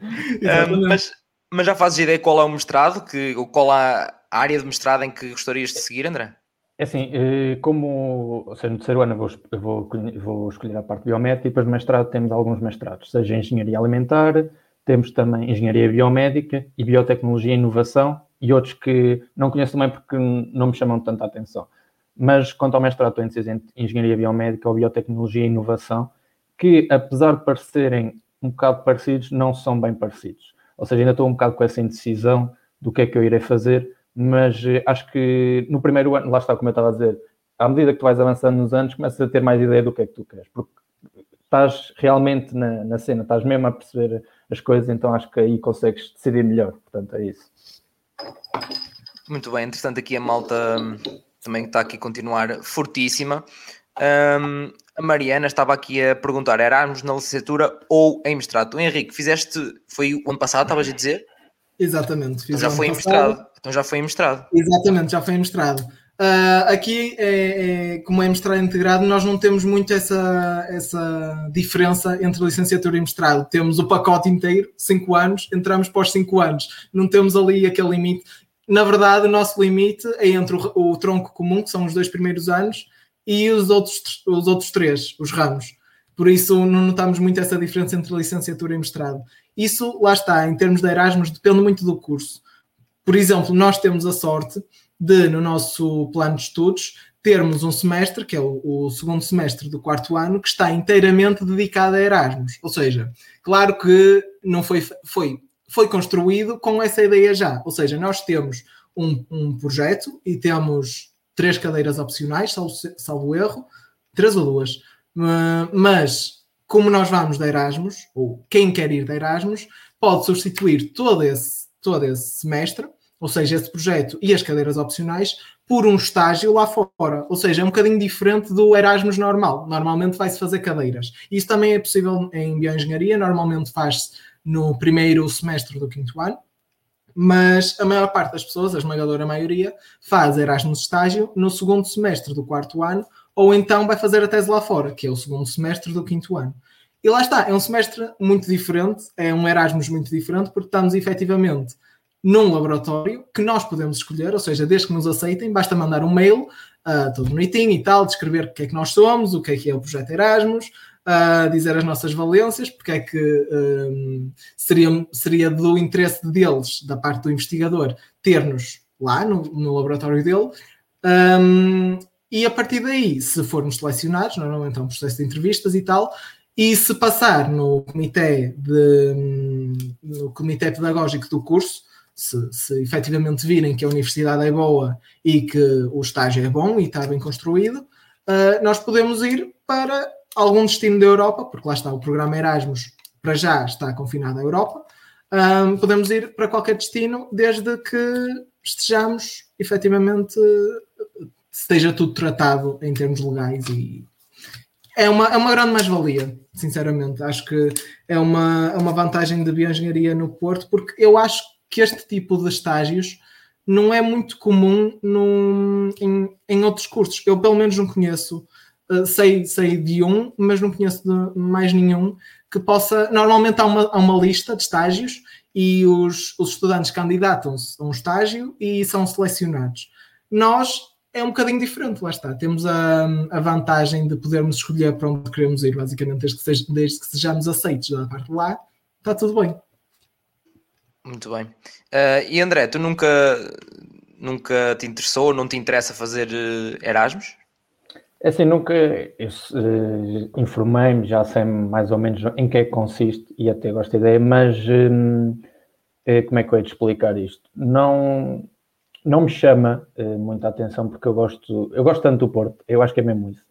um, mas, mas já fazes ideia qual é o mestrado, que, qual é a área de mestrado em que gostarias de seguir, André? É assim, eh, como, ou seja, no terceiro ano vou, vou, vou escolher a parte biomédica e depois no mestrado temos alguns mestrados, seja Engenharia Alimentar, temos também Engenharia Biomédica e Biotecnologia e Inovação e outros que não conheço também porque não me chamam tanta atenção. Mas quanto ao mestrado, estou indeciso entre Engenharia Biomédica ou Biotecnologia e Inovação, que apesar de parecerem um bocado parecidos, não são bem parecidos. Ou seja, ainda estou um bocado com essa indecisão do que é que eu irei fazer, mas eh, acho que no primeiro ano, lá está, como eu estava a dizer, à medida que tu vais avançando nos anos, começas a ter mais ideia do que é que tu queres, porque estás realmente na, na cena, estás mesmo a perceber as coisas, então acho que aí consegues decidir melhor, portanto é isso. Muito bem, interessante aqui a malta hum, também está aqui a continuar fortíssima. Um, a Mariana estava aqui a perguntar: Erasmus na licenciatura ou em mestrado? Tu, Henrique, fizeste, foi o ano passado, estavas a dizer? Exatamente. Então já foi em mestrado. Então já foi em mestrado. Exatamente, já foi em mestrado. Uh, aqui, é, é, como é mestrado integrado, nós não temos muito essa, essa diferença entre licenciatura e mestrado. Temos o pacote inteiro, 5 anos, entramos para os 5 anos. Não temos ali aquele limite. Na verdade, o nosso limite é entre o, o tronco comum, que são os dois primeiros anos, e os outros, os outros três, os ramos. Por isso, não notamos muito essa diferença entre licenciatura e mestrado. Isso, lá está, em termos de Erasmus, depende muito do curso. Por exemplo, nós temos a sorte de, no nosso plano de estudos, termos um semestre, que é o, o, segundo semestre do quarto ano, que está inteiramente dedicado a Erasmus. Ou seja, claro que não foi, foi, foi construído com essa ideia já. Ou seja, nós temos um, um projeto e temos três cadeiras opcionais, salvo, salvo erro, três ou duas. Mas como nós vamos de Erasmus, ou quem quer ir de Erasmus, pode substituir todo esse, todo esse semestre ou seja, esse projeto e as cadeiras opcionais, por um estágio lá fora. Ou seja, é um bocadinho diferente do Erasmus normal. Normalmente vai-se fazer cadeiras. Isso também é possível em bioengenharia, normalmente faz-se no primeiro semestre do quinto ano, mas a maior parte das pessoas, a esmagadora maioria, faz Erasmus estágio no segundo semestre do quarto ano, ou então vai fazer a tese lá fora, que é o segundo semestre do quinto ano. E lá está, é um semestre muito diferente, é um Erasmus muito diferente, porque estamos efetivamente num laboratório que nós podemos escolher, ou seja, desde que nos aceitem, basta mandar um mail, uh, todo bonitinho e tal, descrever o que é que nós somos, o que é que é o projeto Erasmus, uh, dizer as nossas valências, porque é que um, seria, seria do interesse deles, da parte do investigador, ter-nos lá no, no, laboratório dele. Um, e a partir daí, se formos selecionados, normalmente é um processo de entrevistas e tal, e se passar no comitê, de, no comitê pedagógico do curso, se, se efetivamente virem que a universidade é boa e que o estágio é bom e está bem construído, uh, nós podemos ir para algum destino da Europa, porque lá está o programa Erasmus, para já está confinado à Europa. Um, podemos ir para qualquer destino desde que estejamos efetivamente esteja tudo tratado em termos legais e é uma, é uma grande mais-valia, sinceramente. Acho que é uma, é uma vantagem de bioengenharia no Porto, porque eu acho que este tipo de estágios não é muito comum num, em, em outros cursos. Eu, pelo menos, não conheço, uh, sei, sei de um, mas não conheço de mais nenhum que possa. Normalmente há uma, há uma lista de estágios e os, os estudantes candidatam-se a um estágio e são selecionados. Nós é um bocadinho diferente, lá está. Temos a, a vantagem de podermos escolher para onde queremos ir, basicamente, desde que, desde que sejamos aceitos da parte de lá, está tudo bem. Muito bem. Uh, e André, tu nunca, nunca te interessou, não te interessa fazer uh, Erasmus? É assim, nunca uh, informei-me, já sei mais ou menos em que é que consiste e até gosto da ideia, mas como é que eu ia te explicar isto? Não, não me chama uh, muita atenção porque eu gosto, eu gosto tanto do Porto, eu acho que é mesmo isso.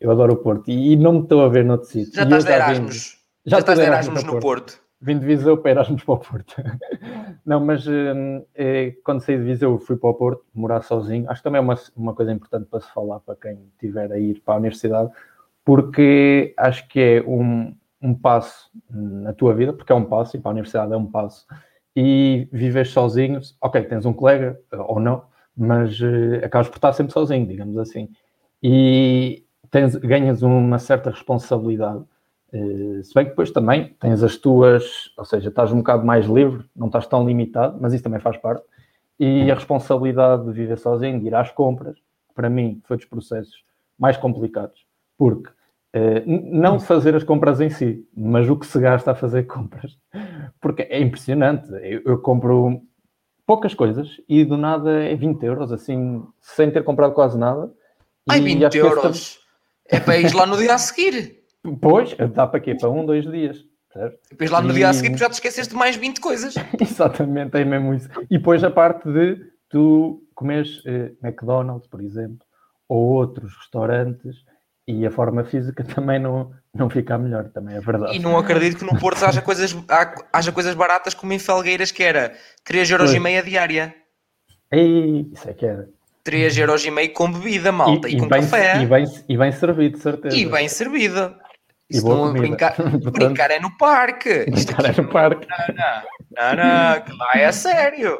Eu adoro o Porto e, e não me estou a ver noutro sítio. Já estás de Erasmus. Já, já estás de Erasmus no Porto. Porto. Vim de Viseu para Erasmus para o Porto. não, mas uh, é, quando saí de Viseu fui para o Porto, morar sozinho. Acho que também é uma, uma coisa importante para se falar para quem tiver a ir para a universidade, porque acho que é um, um passo na tua vida, porque é um passo, e para a universidade é um passo e vives sozinho, ok, tens um colega ou não, mas uh, acabas por estar sempre sozinho, digamos assim. E tens, ganhas uma certa responsabilidade. Uh, se bem que depois também tens as tuas, ou seja, estás um bocado mais livre, não estás tão limitado, mas isso também faz parte. E a responsabilidade de viver sozinho, de ir às compras, para mim foi dos processos mais complicados, porque Uh, não fazer as compras em si, mas o que se gasta a fazer compras. Porque é impressionante. Eu, eu, compro poucas coisas e do nada é 20 euros, assim, sem ter comprado quase nada. Ai, 20 euros! É para ir lá no dia a seguir. Pois, dá para quê? Para um, dois dias. Certo? Depois lá no e... dia a seguir já te esqueceste de mais 20 coisas. Exatamente, é mesmo isso. E depois a parte de tu comes eh, McDonald's, por exemplo, ou outros restaurantes e a forma física também não, não fica melhor, também é verdade. E não acredito que no Porto haja coisas, haja coisas baratas como em Felgueiras, que era 3,5€ diária. Ei, isso é que era. 3,5€ com bebida, malta, e, e, e com bem, café. E bem, e bem servido, certeza. E bem servido. Não é brincar, Portanto, brincar é no parque. Brincar é no parque. Não, não, não, não, que lá é sério.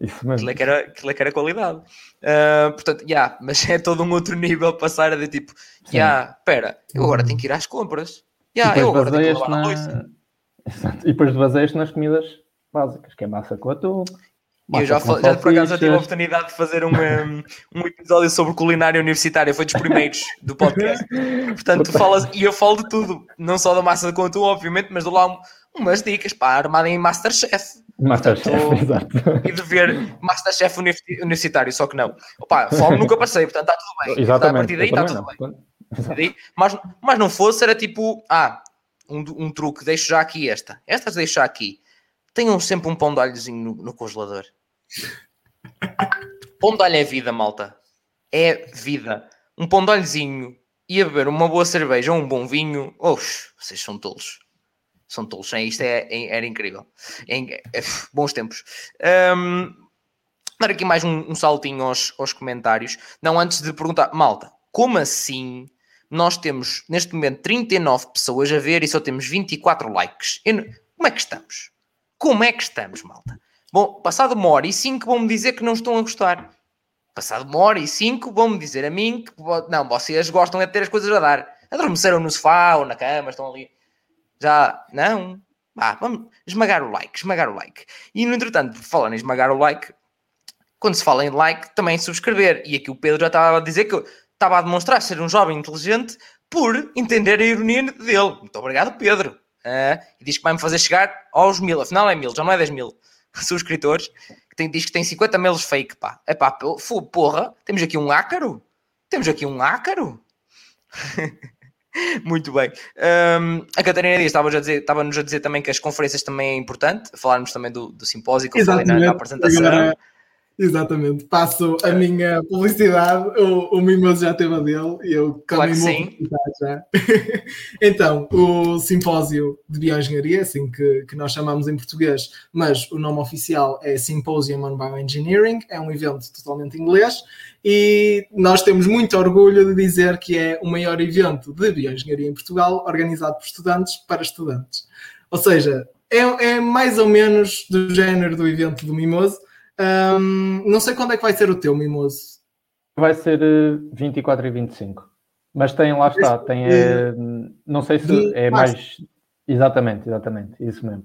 Isso mesmo. Aquilo é que era, é que era qualidade. Uh, portanto, já, yeah, mas é todo um outro nível passar a de tipo, já, yeah, espera, eu agora tenho que ir às compras. Já, yeah, eu agora tenho que lavar na... a Exato. E depois baseias nas comidas básicas, que é massa com atum. Eu já, já por acaso já tive a oportunidade de fazer um, um, um, episódio sobre culinária universitária, foi dos primeiros do podcast. Portanto, tu falas, e eu falo de tudo, não só da massa com atum, obviamente, mas dou lá umas dicas para armada em Masterchef. Masterchef, exato. E de ver Masterchef universitário, só que não. Opa, fome nunca passei, portanto está tudo bem. Exatamente. A partir daí está tudo bem. Mas, mas não fosse, era tipo, ah, um, um truque, deixo já aqui esta. Estas deixo já aqui. Tenham sempre um pão de alhozinho no, no congelador. pão de alho é vida, malta. É vida. Um pão de alhozinho e a beber uma boa cerveja ou um bom vinho. Oxe, vocês são tolos são tolos. Isto é, é, era incrível. É, é, bons tempos. Um, dar aqui mais um, um saltinho aos, aos comentários. Não, antes de perguntar, malta, como assim nós temos neste momento 39 pessoas a ver e só temos 24 likes? Eu, como é que estamos? Como é que estamos, malta? Bom, passado uma hora e cinco vão-me dizer que não estão a gostar. Passado uma hora e cinco vão-me dizer a mim que não, vocês gostam é de ter as coisas a dar. Adormeceram no sofá ou na cama, estão ali. Já, não. Ah, vamos esmagar o like, esmagar o like. E no entretanto, falando em esmagar o like, quando se fala em like, também subscrever. E aqui o Pedro já estava a dizer que estava a demonstrar ser um jovem inteligente por entender a ironia dele. Muito obrigado, Pedro. Uh, e diz que vai-me fazer chegar aos mil. Afinal é mil, já não é 10 mil subscritores. Que tem, diz que tem 50 mails fake, pá. É pá, porra, temos aqui um ácaro. Temos aqui um ácaro. Muito bem. Um, a Catarina Dias estava-nos a, dizer, estava a dizer também que as conferências também é importante. Falarmos também do, do simpósio que eu falei na, na apresentação. Exatamente, passo a minha publicidade, o, o Mimoso já teve a dele e eu claro já. então, o simpósio de bioengenharia, assim que, que nós chamamos em português, mas o nome oficial é Symposium on Bioengineering, é um evento totalmente inglês e nós temos muito orgulho de dizer que é o maior evento de bioengenharia em Portugal organizado por estudantes para estudantes. Ou seja, é, é mais ou menos do género do evento do Mimoso, um, não sei quando é que vai ser o teu, Mimoso. Vai ser 24 eh, e 25. Mas tem, lá está, tem. É, não sei se é mais. Exatamente, exatamente, isso mesmo.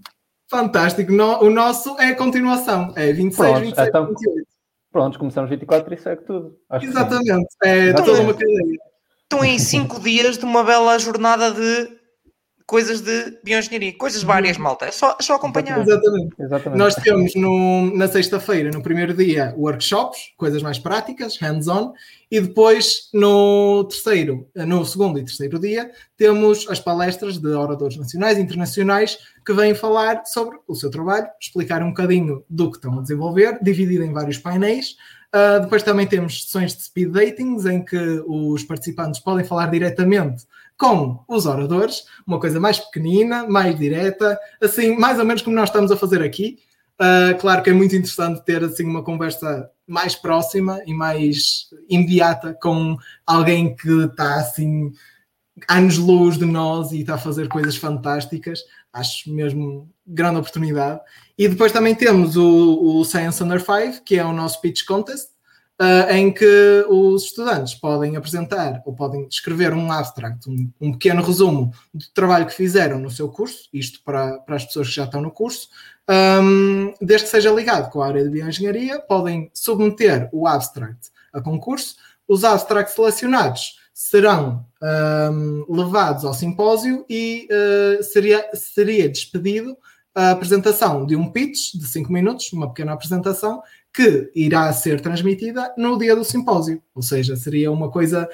Fantástico. No, o nosso é a continuação. É 26, Pronto, 27, então, 28. Pronto, começamos 24 e segue tudo. Acho exatamente. É toda uma cadeia. Estão em 5 dias de uma bela jornada de coisas de bioengenharia, coisas uhum. várias, malta. É só, é só acompanhar. Exatamente. Exatamente. Nós temos no, na sexta-feira, no primeiro dia, workshops, coisas mais práticas, hands-on, e depois no terceiro, no segundo e terceiro dia, temos as palestras de oradores nacionais e internacionais que vêm falar sobre o seu trabalho, explicar um bocadinho do que estão a desenvolver, dividido em vários painéis. Uh, depois também temos sessões de speed datings em que os participantes podem falar diretamente com os oradores, uma coisa mais pequenina, mais direta, assim, mais ou menos como nós estamos a fazer aqui. Uh, claro que é muito interessante ter assim uma conversa mais próxima e mais imediata com alguém que está assim anos-luz de nós e está a fazer coisas fantásticas. Acho mesmo grande oportunidade. E depois também temos o, o Science Under 5, que é o nosso pitch contest, uh, em que os estudantes podem apresentar ou podem escrever um abstract, um, um, pequeno resumo do trabalho que fizeram no seu curso, isto para, para as pessoas que já estão no curso, um, desde que seja ligado com a área de bioengenharia, podem submeter o abstract a concurso. Os abstracts selecionados serão um, levados ao simpósio e uh, seria, seria despedido a apresentação de um pitch de 5 minutos, uma pequena apresentação, que irá ser transmitida no dia do simpósio. Ou seja, seria uma coisa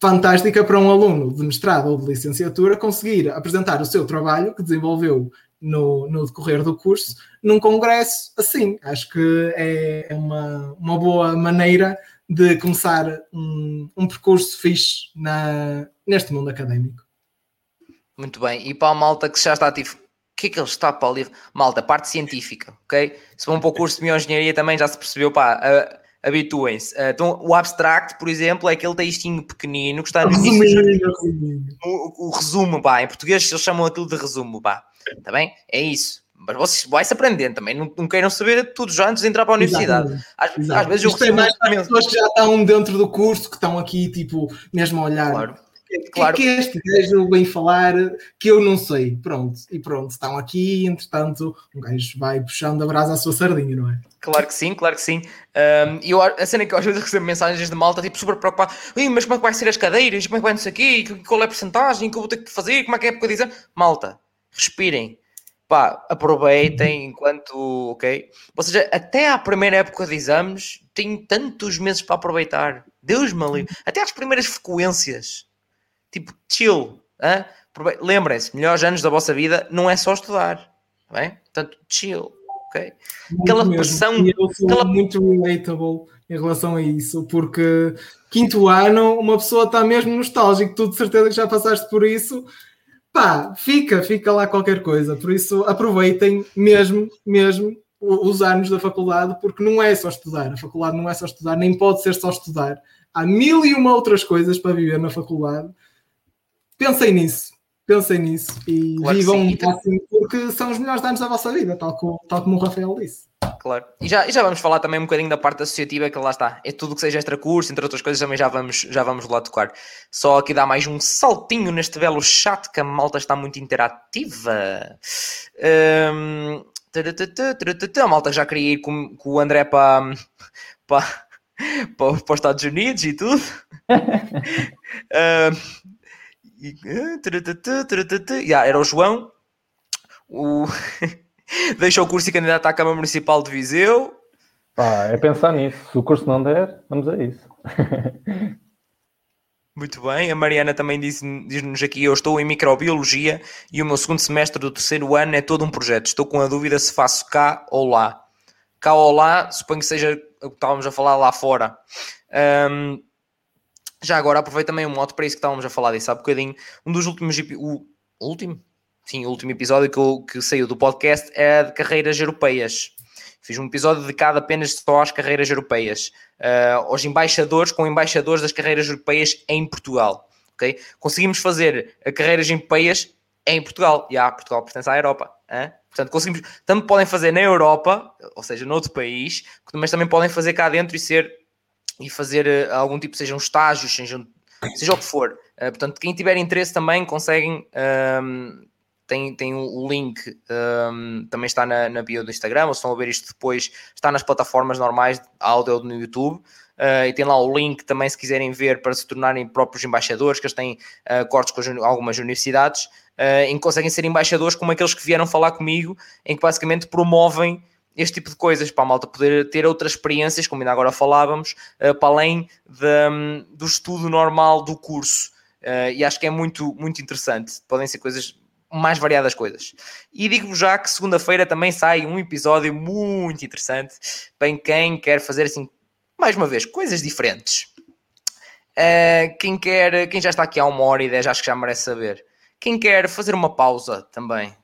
fantástica para um aluno de mestrado ou de licenciatura conseguir apresentar o seu trabalho que desenvolveu no, no decorrer do curso num congresso assim. Acho que é uma, uma boa maneira de começar um, um percurso fixe na, neste mundo académico. Muito bem. E para a malta que já está ativo, que é que ele está para o livro? Malta, parte científica, ok? Se vão para o curso de bioengenharia também já se percebeu, pá, uh, habituem-se. Uh, então, o abstract, por exemplo, é aquele textinho pequenino que está no início. O, o, resumo, pá, em português eles chamam aquilo de resumo, pá, está bem? É isso. Mas vocês vai-se aprendendo também, não, não queiram saber tudo já antes de entrar para a universidade. Às, às, vezes eu Isto é mais para pessoas que já estão dentro do curso, que estão aqui, tipo, mesmo a olhar. Claro Claro. que, que este gajo vem falar que eu não sei? Pronto, e pronto, estão aqui, entretanto, um gajo vai puxando a brasa à sua sardinha, não é? Claro que sim, claro que sim. Um, e eu, a cena é que eu às vezes recebo mensagens de malta, tipo, super preocupado, mas como é que vai ser as cadeiras? Como é que vai isso aqui? Qual é a porcentagem? O que eu vou ter que fazer? Como é que é a época de exame? Malta, respirem. Pá, aproveitem enquanto, ok? Ou seja, até à primeira época de exames, tem tantos meses para aproveitar. Deus me livre. Até às primeiras frequências Tipo, chill. Lembrem-se, melhores anos da vossa vida não é só estudar. Tá bem? Portanto, chill. ok? Aquela mesmo. pressão. E eu sou aquela... muito relatable em relação a isso, porque quinto ano uma pessoa está mesmo nostálgico, tu de certeza que já passaste por isso. Pá, fica, fica lá qualquer coisa. Por isso, aproveitem mesmo, mesmo os anos da faculdade, porque não é só estudar. A faculdade não é só estudar, nem pode ser só estudar. Há mil e uma outras coisas para viver na faculdade. Pensem nisso, pensem nisso e claro vivam um assim, porque são os melhores anos da vossa vida, tal como, tal como o Rafael disse. Claro. E já, e já vamos falar também um bocadinho da parte associativa, que lá está. É tudo que seja extra curso, entre outras coisas, também já vamos, já vamos lá tocar. Só aqui dá mais um saltinho neste belo chat, que a malta está muito interativa. Um, a malta já queria ir com, com o André para, para, para, para os Estados Unidos e tudo. um, e, yeah, era o João. O... Deixa o curso e candidata à Câmara Municipal de Viseu. Pá, é pensar nisso. Se o curso não der, vamos a isso. Muito bem, a Mariana também diz-nos aqui: eu estou em microbiologia e o meu segundo semestre do terceiro ano é todo um projeto. Estou com a dúvida se faço cá ou lá. Cá ou lá, suponho que seja o que estávamos a falar lá fora. Um, já agora aproveito também um moto para isso que estávamos a falar disso há bocadinho. Um dos últimos. O último? Sim, o último episódio que, eu, que saiu do podcast é de carreiras europeias. Fiz um episódio dedicado apenas só às carreiras europeias, uh, aos embaixadores, com embaixadores das carreiras europeias em Portugal. Okay? Conseguimos fazer carreiras europeias em Portugal. E ah, Portugal pertence à Europa. Hein? Portanto, conseguimos. Também podem fazer na Europa, ou seja, noutro país, mas também podem fazer cá dentro e ser e fazer uh, algum tipo, sejam estágios, sejam, seja o que for. Uh, portanto, quem tiver interesse também conseguem. Um, tem, tem o link, um, também está na, na bio do Instagram, ou se estão a ver isto depois, está nas plataformas normais áudio no YouTube. Uh, e tem lá o link também se quiserem ver para se tornarem próprios embaixadores, que eles têm uh, cortes com algumas universidades, uh, em que conseguem ser embaixadores como aqueles que vieram falar comigo, em que basicamente promovem este tipo de coisas, para a malta poder ter outras experiências, como ainda agora falávamos, uh, para além de, um, do estudo normal do curso. Uh, e acho que é muito, muito interessante. Podem ser coisas, mais variadas coisas. E digo já que segunda-feira também sai um episódio muito interessante para quem quer fazer assim, mais uma vez, coisas diferentes. Uh, quem quer, quem já está aqui há uma hora e dez, acho que já merece saber. Quem quer fazer uma pausa também,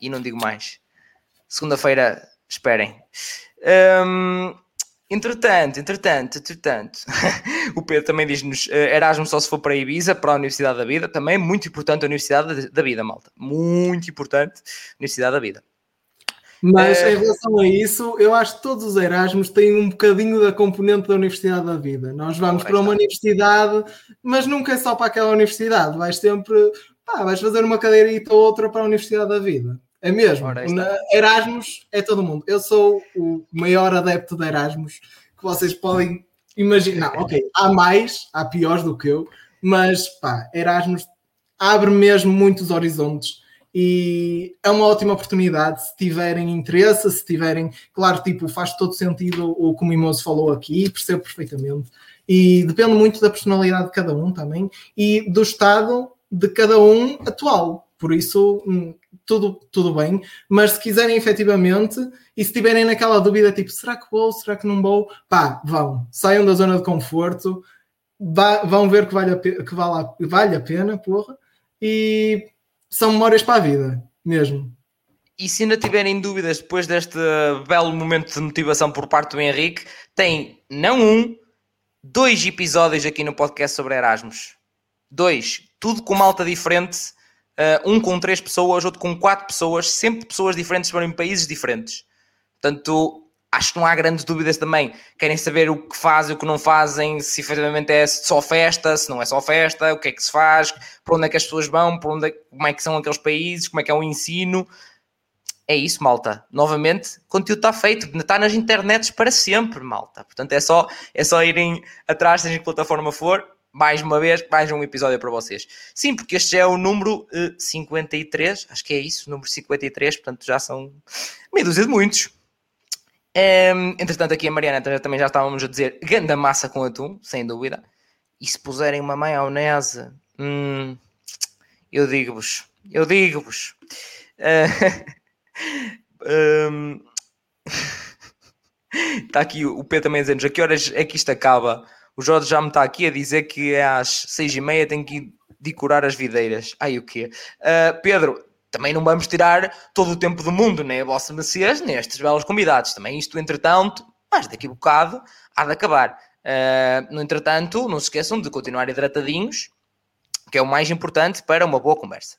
e não digo mais. Segunda-feira esperem. Um, entretanto, entretanto, entretanto, o Pedro também diz-nos: uh, Erasmus só se for para a Ibiza, para a Universidade da Vida. Também é muito importante a Universidade da Vida, malta. Muito importante a Universidade da Vida. Mas em relação a isso, eu acho que todos os Erasmus têm um bocadinho da componente da Universidade da Vida. Nós vamos para uma universidade, mas nunca é só para aquela universidade. Vais sempre, pá, vais fazer uma cadeirita ou outra para a Universidade da Vida. É mesmo. Erasmus é todo mundo. Eu sou o maior adepto de Erasmus que vocês podem imaginar. Ok, há mais, há piores do que eu, mas pá, Erasmus abre mesmo muitos horizontes e é uma ótima oportunidade se tiverem interesse, se tiverem, claro, tipo, faz todo sentido o que o Mimoso falou aqui, percebo perfeitamente. E depende muito da personalidade de cada um também e do estado de cada um atual. Por isso, hum, tudo, tudo bem, mas se quiserem efetivamente e se tiverem naquela dúvida, tipo, será que vou, será que não vou, pá, vão, saiam da zona de conforto, vão ver que vale a, que vale a, vale a pena, porra, e são memórias para a vida, mesmo. E se ainda tiverem dúvidas depois deste belo momento de motivação por parte do Henrique, tem não um, dois episódios aqui no podcast sobre Erasmus. Dois, tudo com malta diferente uh, um com três pessoas, outro com quatro pessoas, sempre pessoas diferentes para em países diferentes. Portanto, acho que não há grandes dúvidas também. Querem saber o que fazem, o que não fazem, se efetivamente é só festa, se não é só festa, o que é que se faz, para onde é que as pessoas vão, onde é, como é que são aqueles países, como é que é o ensino. É isso, malta. Novamente, o conteúdo está feito, está nas internets para sempre, malta. Portanto, é só, é só irem atrás, seja em que plataforma for, mais uma vez, mais um episódio para vocês. Sim, porque este é o número uh, eh, 53, acho que é isso, número 53, portanto já são meia dúzia de muitos. Um, ehm, entretanto, aqui a Mariana também já estávamos a dizer ganda massa com atum, sem dúvida. E se puserem uma maionese, hum, eu digo-vos, eu digo-vos. Uh, um, está aqui o P também dizendo a que horas é que isto acaba? O Jorge já me está aqui a dizer que é às seis e meia tem que decorar as videiras. Ai, o quê? Uh, Pedro, também não vamos tirar todo o tempo do mundo, a vossa Messias, nem estes belos convidados. Também isto, entretanto, mas daqui a bocado há de acabar. Uh, no entretanto, não se esqueçam de continuar hidratadinhos, que é o mais importante para uma boa conversa.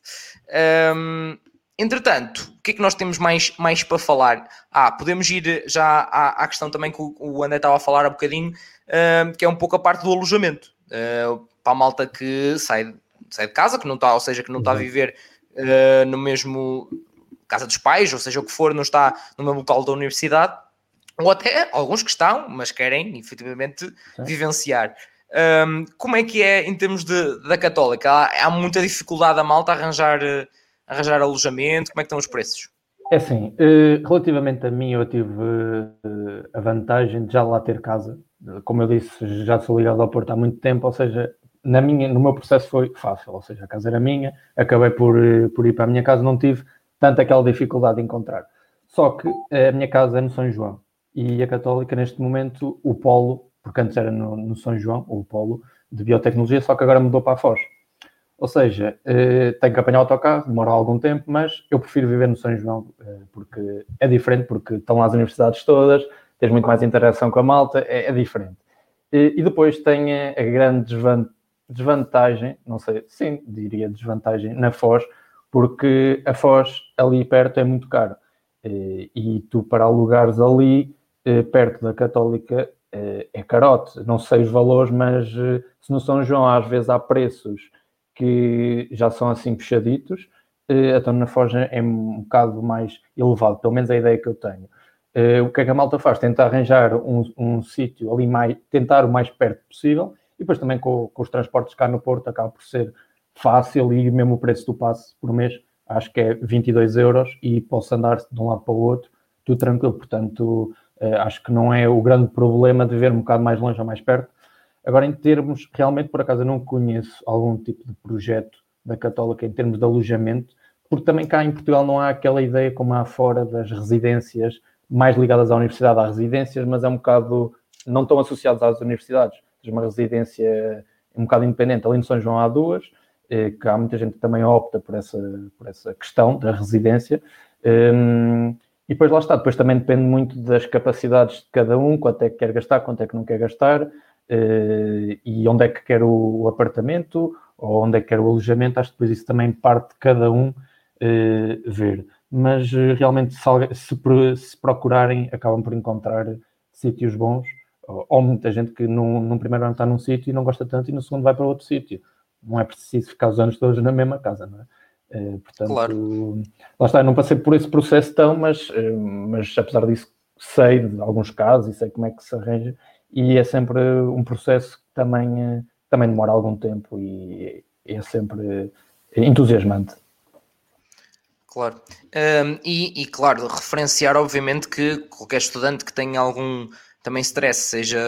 Um, entretanto, o que é que nós temos mais, mais para falar? Ah, podemos ir já à, à questão também que o, o André estava a falar há bocadinho, uh, que é um pouco a parte do alojamento. Uh, para a malta que sai, sai de casa, que não está, ou seja, que não está a viver uh, no mesmo casa dos pais, ou seja, o que for, não está no mesmo local da universidade, ou até alguns que estão, mas querem efetivamente Sim. vivenciar. Um, como é que é em termos de, da Católica? Há, há muita dificuldade a malta a arranjar, arranjar alojamento? Como é que estão os preços? É assim, eh, relativamente a mim, eu tive eh, a vantagem de já lá ter casa. Como eu disse, já sou ligado ao Porto há muito tempo, ou seja, na minha, no meu processo foi fácil, ou seja, a casa era minha, acabei por, eh, por ir para a minha casa, não tive tanta aquela dificuldade de encontrar. Só que a minha casa é no São João e a Católica, neste momento, o polo, porque antes era no, no São João, o polo de biotecnologia, só que agora mudou para a Foz. Ou seja, eh, tenho que apanhar o autocarro, demora algum tempo, mas eu prefiro viver no São João, eh, porque é diferente, porque estão lá as universidades todas, tens muito mais interação com a malta, é, é diferente. E, e, depois tem a grande desvantagem não sei, sim, diria desvantagem na Foz, porque a Foz ali perto é muito caro. Eh, e tu, para alugares ali, perto da Católica, é carote. Não sei os valores, mas se no São João às vezes há preços que já são assim puxaditos, então na Foz é um bocado mais elevado, pelo menos a ideia que eu tenho. O que é que a malta faz? Tenta arranjar um, um sítio ali mais, tentar o mais perto possível e depois também com, com os transportes cá no Porto acaba por ser fácil e mesmo o preço do passe por mês acho que é 22 euros e posso andar de um lado para o outro, tudo tranquilo. Portanto, eh, acho que não é o grande problema de ver um bocado mais longe ou mais perto. Agora, em termos, realmente, por acaso, eu não conheço algum tipo de projeto da Católica em termos de alojamento, porque também cá em Portugal não há aquela ideia como há fora das residências mais ligadas à universidade, às residências, mas é um bocado, não estão associados às universidades uma residência um bocado independente. Ali no São João há duas, eh, que há muita gente que também opta por essa, por essa questão da residência. Um, e depois lá está, depois também depende muito das capacidades de cada um, quanto é que quer gastar, quanto é que não quer gastar, e onde é que quer o, apartamento, ou onde é que quer o alojamento, acho que depois isso também parte de cada um uh, ver. Mas uh, realmente se, procurarem, acabam por encontrar sítios bons ou muita gente que num, num primeiro ano está num sítio e não gosta tanto e no segundo vai para outro sítio. Não é preciso ficar os anos todos na mesma casa, não é? é portanto, claro. lá está, não passei por esse processo tão, mas, eh, mas apesar disso sei de alguns casos e sei como é que se arranja e é sempre um processo que também, eh, também demora algum tempo e é sempre entusiasmante. Claro. Um, e, e, claro, referenciar obviamente que qualquer estudante que tenha algum também stress, seja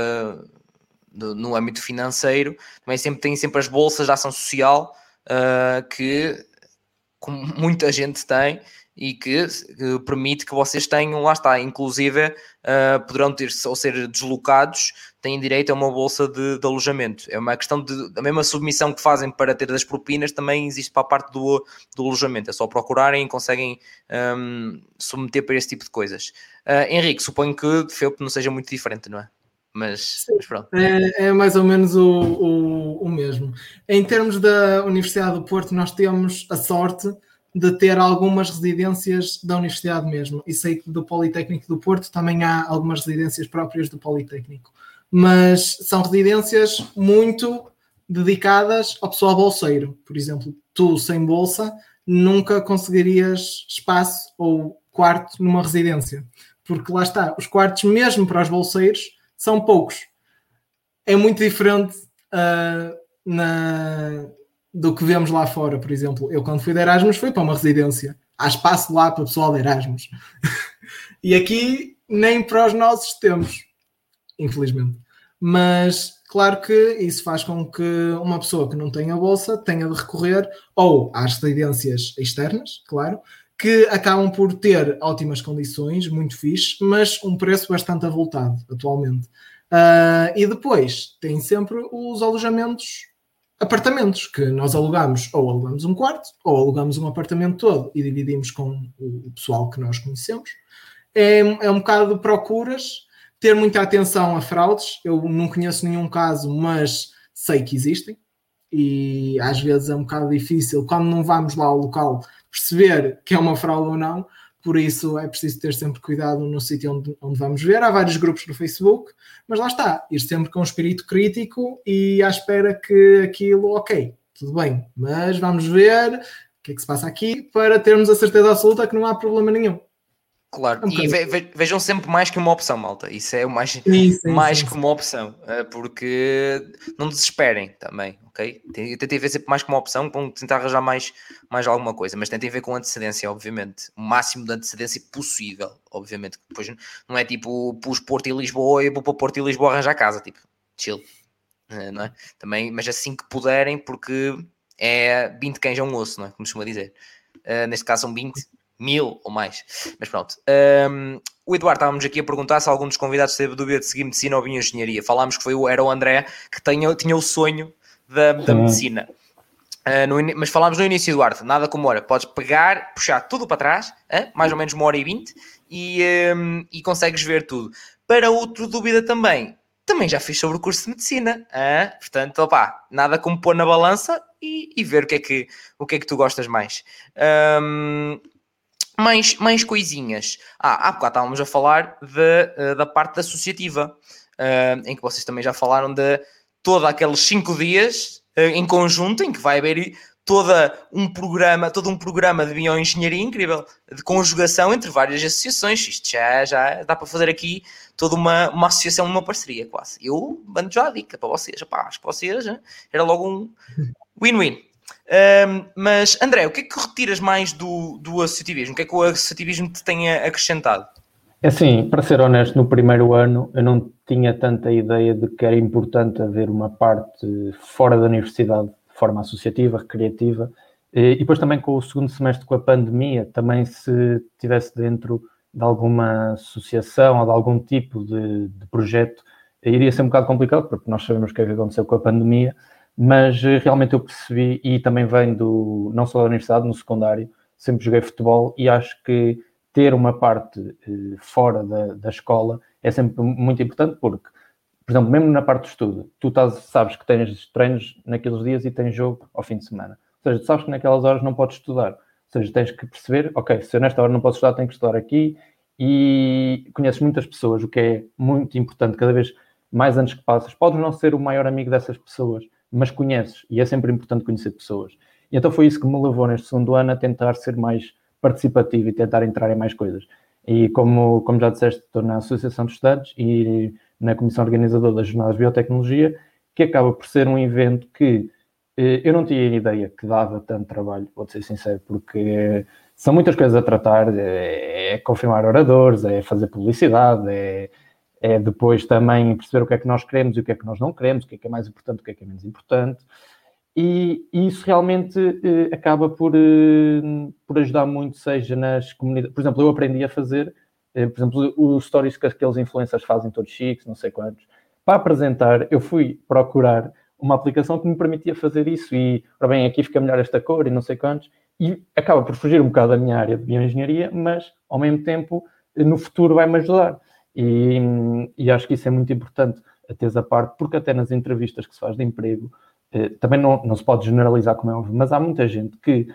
no, no âmbito financeiro, também sempre tem sempre as bolsas de ação social uh, que como muita gente tem e que, que, permite que vocês tenham, lá está, inclusive uh, poderão ter ou ser deslocados, têm direito a uma bolsa de, de, alojamento. É uma questão de a mesma submissão que fazem para ter das propinas também existe para a parte do, do alojamento. É só procurarem e conseguem um, submeter para esse tipo de coisas. Uh, Henrique, suponho que de FEUP não seja muito diferente, não é? Mas, mas pronto. É, é, mais ou menos o, o, o mesmo. Em termos da Universidade do Porto, nós temos a sorte de ter algumas residências da universidade mesmo. E sei que do Politécnico do Porto também há algumas residências próprias do Politécnico. Mas são residências muito dedicadas ao pessoal bolseiro. Por exemplo, tu sem bolsa nunca conseguirias espaço ou quarto numa residência. Porque lá está, os quartos, mesmo para os bolseiros, são poucos. É muito diferente uh, na, do que vemos lá fora, por exemplo. Eu, quando fui de Erasmus, fui para uma residência. Há espaço lá para o pessoal de Erasmus. e aqui, nem para os nossos temos, infelizmente. Mas, claro que isso faz com que uma pessoa que não tenha bolsa tenha de recorrer ou às residências externas, claro, que acabam por ter ótimas condições, muito fixe, mas um preço bastante avultado atualmente. Uh, e depois tem sempre os alojamentos apartamentos que nós alugamos, ou alugamos um quarto, ou alugamos um apartamento todo e dividimos com o pessoal que nós conhecemos. É, é um bocado de procuras, ter muita atenção a fraudes. Eu não conheço nenhum caso, mas sei que existem. E às vezes é um bocado difícil, quando não vamos lá ao local, perceber que é uma fraude ou não. Por isso é preciso ter sempre cuidado no sítio onde, onde vamos ver. Há vários grupos no Facebook, mas lá está, ir sempre com um espírito crítico e à espera que aquilo, ok, tudo bem, mas vamos ver o que é que se passa aqui para termos a certeza absoluta que não há problema nenhum. Claro, é um e ve, ve, vejam sempre mais que uma opção, malta. Isso é mais, sim, sim, mais sim, que uma opção, eh, porque não desesperem também, ok? Tentem ver sempre mais uma opção, vão tentar arranjar mais, mais alguma coisa, mas tentem ver com antecedência, obviamente. O máximo de antecedência possível, obviamente. Depois não é tipo pus Porto e Lisboa e vou para Porto e Lisboa arranjar casa, tipo, chill, eh, não é? Também, mas assim que puderem, porque é 20 cães a um osso, não é? Como se costuma dizer. Uh, neste caso são 20 mil ou mais. Mas pronto. Um, o Eduardo, estávamos aqui a perguntar se algum dos convidados teve dúvida de seguir medicina ou bioengenharia. Falámos que foi, era o André que tinha, tinha o sonho da, da medicina. Uh, no, mas falámos no início, Eduardo, nada como hora. Podes pegar, puxar tudo para trás, uh, mais ou menos uma hora e vinte, e, um, e consegues ver tudo. Para outro dúvida também, também já fiz sobre o curso de medicina. Uh, portanto, opá, nada como pôr na balança e, e, ver o que, é que, o que é que tu gostas mais. Um, mais, mais coisinhas. Ah, há bocado estávamos a falar de, da parte associativa, em que vocês também já falaram de todos aqueles cinco dias uh, em conjunto, em que vai haver toda um programa, todo um programa de bioengenharia incrível, de conjugação entre várias associações. Isto já, já dá para fazer aqui toda uma, uma associação, uma parceria quase. Eu mando já a dica para vocês. Epá, acho que vocês era logo um win-win. Um, mas, André, o que é que retiras mais do, do associativismo? O que é que o associativismo te tem acrescentado? É assim, para ser honesto, no primeiro ano eu não tinha tanta ideia de que era importante haver uma parte fora da universidade, de forma associativa, recreativa, e depois também com o segundo semestre com a pandemia, também se estivesse dentro de alguma associação ou de algum tipo de, de projeto, iria ser um bocado complicado, porque nós sabemos o que é que aconteceu com a pandemia, mas eh, realmente eu percebi, e também vem do, não só da universidade, no secundário, sempre joguei futebol e acho que ter uma parte eh, fora da, da escola é sempre muito importante porque, por exemplo, mesmo na parte do estudo, tu estás, sabes que tens treinos naqueles dias e tens jogo ao fim de semana. Ou seja, tu sabes que naquelas horas não podes estudar. Ou seja, tens que perceber, ok, se eu nesta hora não posso estudar, tenho que estudar aqui. E conheces muitas pessoas, o que é muito importante, cada vez mais anos que passas. Podes não ser o maior amigo dessas pessoas, mas conheces, e é sempre importante conhecer pessoas. E então foi isso que me levou neste segundo ano a tentar ser mais participativo e tentar entrar em mais coisas. E como, como já disseste, estou na Associação de Estudantes e na Comissão Organizadora das Jornadas de Biotecnologia, que acaba por ser um evento que eh, eu não tinha ideia que dava tanto trabalho, vou ser sincero, porque são muitas coisas a tratar, é, é confirmar oradores, é fazer publicidade, é é depois também perceber o que é que nós queremos e o que é que nós não queremos, o que é que é mais importante, o que é que é menos importante. E, isso realmente eh, acaba por, eh, por ajudar muito, seja nas comunidades. Por exemplo, eu aprendi a fazer, eh, por exemplo, os stories que aqueles influencers fazem todos chiques, não sei quantos. Para apresentar, eu fui procurar uma aplicação que me permitia fazer isso e, ora bem, aqui fica melhor esta cor e não sei quantos. E acaba por fugir um bocado da minha área de bioengenharia, mas ao mesmo tempo, no futuro vai-me ajudar. E, e, acho que isso é muito importante a teres a parte, porque até nas entrevistas que se faz de emprego, eh, também não, não se pode generalizar, como é óbvio, mas há muita gente que,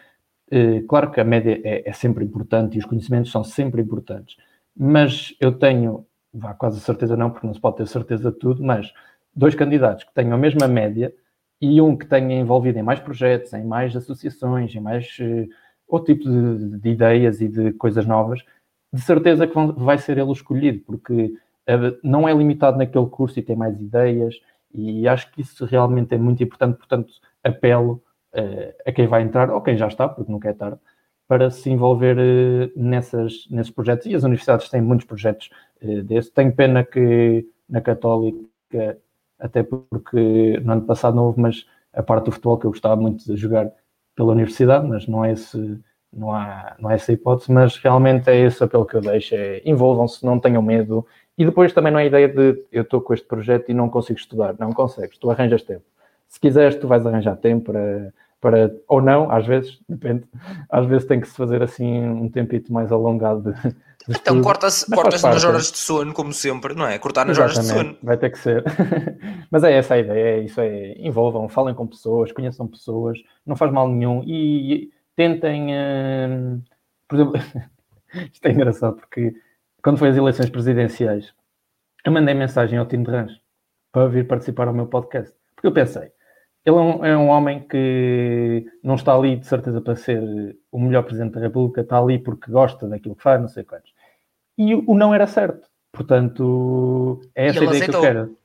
eh, claro que a média é, é, sempre importante e os conhecimentos são sempre importantes, mas eu tenho, vá quase certeza não, porque não se pode ter certeza de tudo, mas dois candidatos que tenham a mesma média e um que tenha envolvido em mais projetos, em mais associações, em mais eh, outro tipo de, de ideias e de coisas novas, de certeza que vai ser ele escolhido, porque eh, não é limitado naquele curso e tem mais ideias, e acho que isso realmente é muito importante, portanto, apelo uh, a quem vai entrar, ou quem já está, porque nunca é tarde, para se envolver uh, nessas, nesses projetos. E as universidades têm muitos projetos uh, desses. Tenho pena que na Católica, até porque no ano passado não houve, mas a parte do futebol que eu gostava muito de jogar pela universidade, mas não é esse não há, não há essa hipótese, mas realmente é esse apelo que eu deixo, é envolvam-se, não tenham medo, e depois também não é a ideia de eu estou com este projeto e não consigo estudar, não consegues, tu arranjas tempo. Se quiseres, tu vais arranjar tempo para, para ou não, às vezes, depende. Às vezes tem que se fazer assim um tempito mais alongado de, de Então corta-se corta nas horas de sono, como sempre, não é? Cortar nas Exatamente. horas de sono. Vai ter que ser. Mas é essa a ideia, é isso é, envolvam, falem com pessoas, conheçam pessoas, não faz mal nenhum e tentem, uh, por exemplo, isto é engraçado porque quando foi as eleições presidenciais, eu mandei mensagem ao Tino de Rãs para vir participar ao meu podcast. Porque eu pensei, ele é um, é um, homem que não está ali de certeza para ser o melhor Presidente da República, está ali porque gosta daquilo que faz, não sei quantos. E o, o não era certo. Portanto, é essa a ideia aceitou. que eu quero.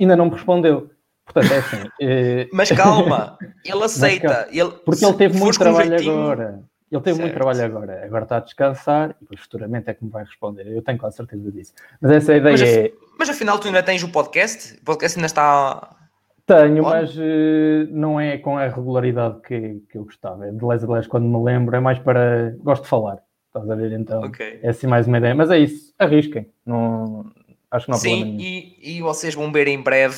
Ainda não me respondeu. Portanto, é assim. Eh... Mas calma, ele aceita. Ele, porque ele teve muito trabalho agora. Ele teve certo. muito trabalho agora. Agora está a descansar e depois futuramente é que me vai responder. Eu tenho quase certeza disso. Mas essa ideia mas, é. Mas afinal, tu ainda tens o podcast? O podcast ainda está. Tenho, mas uh, não é com a regularidade que, que eu gostava. É de les a les quando me lembro, é mais para. Gosto de falar. Estás a ver? Então, okay. é assim mais uma ideia. Mas é isso, arrisquem. Não, acho que não há Sim, e, e vocês vão ver em breve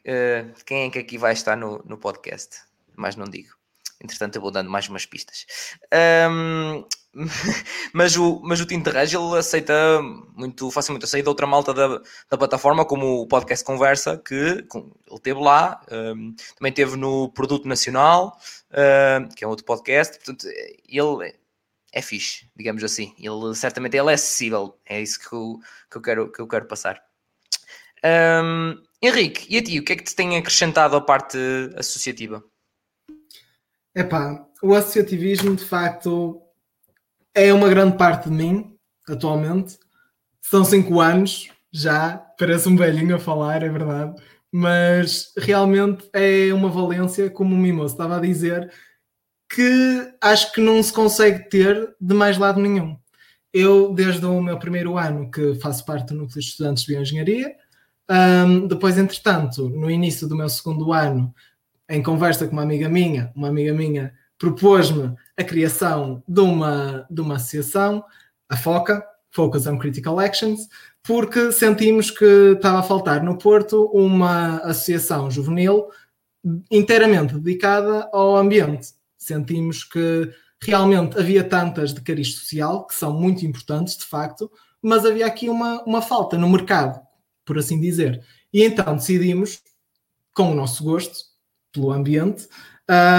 uh, quem é que aqui vai estar no, no podcast. Mas não digo. Entretanto, eu vou dando mais umas pistas. Um, mas o, mas o Tinterreg ele aceita muito facilmente. Sei de outra malta da, da plataforma, como o Podcast Conversa, que ele teve lá, um, também teve no Produto Nacional, um, que é outro podcast. Portanto, ele é fixe, digamos assim. Ele certamente ele é acessível. É isso que eu, que eu, quero, que eu quero passar. Henrique, e a ti, o que é que te tem acrescentado a parte associativa? Epá, o associativismo de facto é uma grande parte de mim, atualmente. São cinco anos já, parece um velhinho a falar, é verdade, mas realmente é uma valência, como o Mimoso estava a dizer, que acho que não se consegue ter de mais lado nenhum. Eu, desde o meu primeiro ano, que faço parte do Núcleo de Estudantes de Bioengenharia, um, depois, entretanto, no início do meu segundo ano, em conversa com uma amiga minha, uma amiga minha propôs-me a criação de uma, de uma associação, a FOCA, Focus on Critical Actions, porque sentimos que estava a faltar no Porto uma associação juvenil inteiramente dedicada ao ambiente. Sentimos que realmente havia tantas de cariz social, que são muito importantes, de facto, mas havia aqui uma, uma falta no mercado, por assim dizer. E então decidimos, com o nosso gosto, pelo ambiente,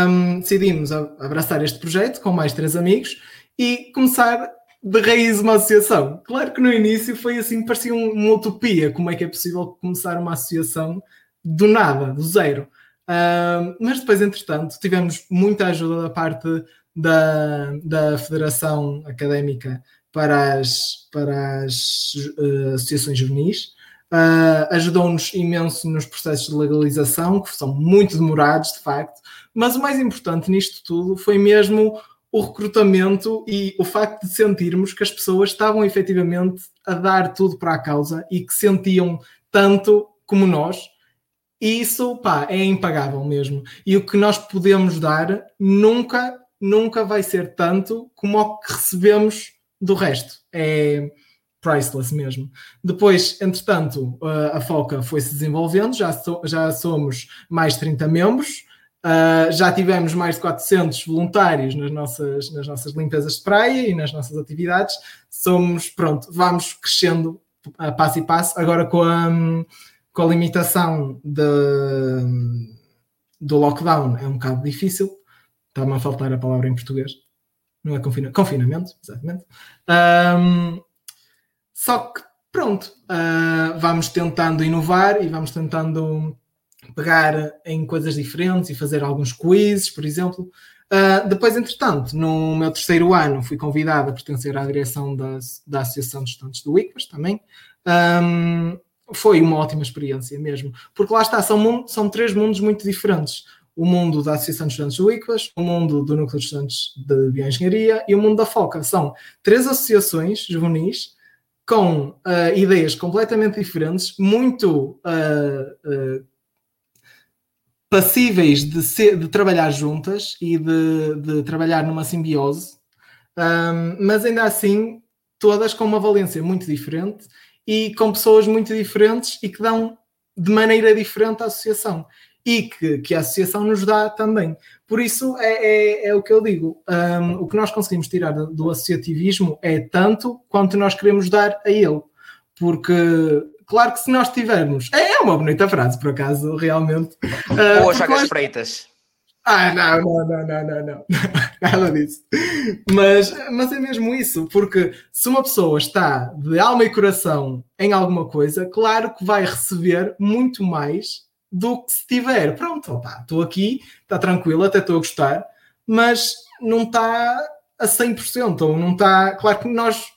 um, decidimos abraçar este projeto com mais três amigos e começar de raiz uma associação. Claro que no início foi assim, parecia uma utopia. Como é que é possível começar uma associação do nada, do zero? Um, mas depois, entretanto, tivemos muita ajuda da parte da, da Federação Académica para as, para as uh, associações juvenis. Uh, Ajudou-nos imenso nos processos de legalização, que são muito demorados, de facto, mas o mais importante nisto tudo foi mesmo o recrutamento e o facto de sentirmos que as pessoas estavam efetivamente a dar tudo para a causa e que sentiam tanto como nós. E isso, pá, é impagável mesmo. E o que nós podemos dar nunca, nunca vai ser tanto como o que recebemos do resto. É priceless mesmo. Depois, entretanto, a FOCA foi-se desenvolvendo, já, so, já somos mais 30 membros, uh, já tivemos mais de 400 voluntários nas nossas, nas nossas limpezas de praia e nas nossas atividades. Somos, pronto, vamos crescendo a passo e passo, agora com a, com a limitação de, do lockdown é um bocado difícil, está-me a faltar a palavra em português. Não é confina confinamento, exatamente. Um, só que, pronto, uh, vamos tentando inovar e vamos tentando pegar em coisas diferentes e fazer alguns quizzes, por exemplo. Uh, depois, entretanto, no meu terceiro ano, fui convidado a pertencer à direção da, da Associação de Estudantes do ICPAS também. Um, foi uma ótima experiência mesmo, porque lá está, são, são três mundos muito diferentes. O mundo da Associação de Estudantes do ICPAS, o mundo do Núcleo de Estudantes de Bioengenharia e o mundo da FOCA. São três associações juvenis com uh, ideias completamente diferentes, muito uh, uh, passíveis de, ser, de, trabalhar juntas e de, de trabalhar numa simbiose, um, mas ainda assim, todas com uma valência muito diferente e com pessoas muito diferentes e que dão de maneira diferente à associação. E que, que a associação nos dá também. Por isso é, é, é o que eu digo. Um, o que nós conseguimos tirar do associativismo é tanto quanto nós queremos dar a ele. Porque, claro que se nós tivermos. É, é uma bonita frase, por acaso, realmente. Uh, Ou Chagas Freitas. Ah, não, não, não, não, não, não. Nada disso. Mas, mas é mesmo isso, porque se uma pessoa está de alma e coração em alguma coisa, claro que vai receber muito mais do que se tiver. Pronto, estou aqui, está tranquilo, até estou a gostar, mas não está a 100%, ou não está. Claro que nós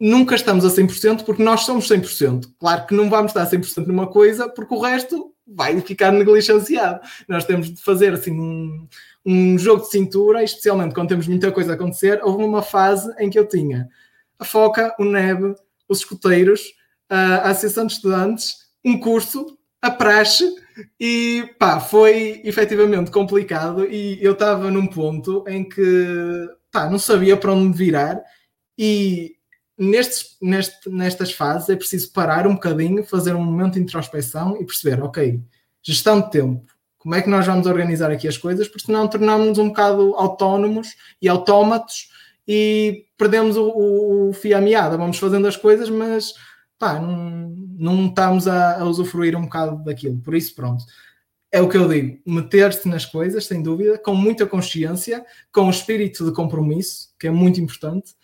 nunca estamos a 100% porque nós somos 100%. Claro que não vamos estar a 100% numa coisa porque o resto vai ficar negligenciado. Nós temos de fazer assim um, um jogo de cintura, especialmente quando temos muita coisa a acontecer. Houve uma fase em que eu tinha a Foca, o NEB, os escuteiros, a Associação de Estudantes, um curso, a praxe, e pá, foi efetivamente complicado. E eu estava num ponto em que pá, não sabia para onde virar, e nestes, neste, nestas fases é preciso parar um bocadinho, fazer um momento de introspeção e perceber, ok, gestão de tempo, como é que nós vamos organizar aqui as coisas, porque senão tornamos-nos um bocado autónomos e autómatos e perdemos o, o fio à meada, vamos fazendo as coisas, mas pá, não, não estamos a, a usufruir um bocado daquilo, por isso pronto. É o que eu digo, meter-se nas coisas, sem dúvida, com muita consciência, com o espírito de compromisso, que é muito importante,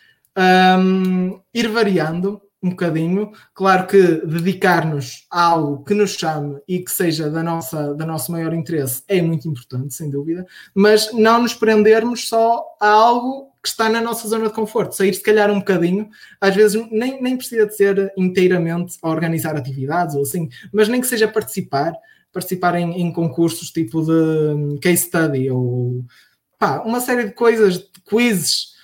um, ir variando um bocadinho. Claro que dedicar-nos a algo que nos chame e que seja da nossa, da nosso maior interesse é muito importante, sem dúvida, mas não nos prendermos só a algo que está na nossa zona de conforto, sair se calhar um bocadinho, às vezes nem, nem precisa de ser inteiramente a organizar atividades ou assim, mas nem que seja participar, participar em, em concursos tipo de case study ou pá, uma série de coisas, de quizzes,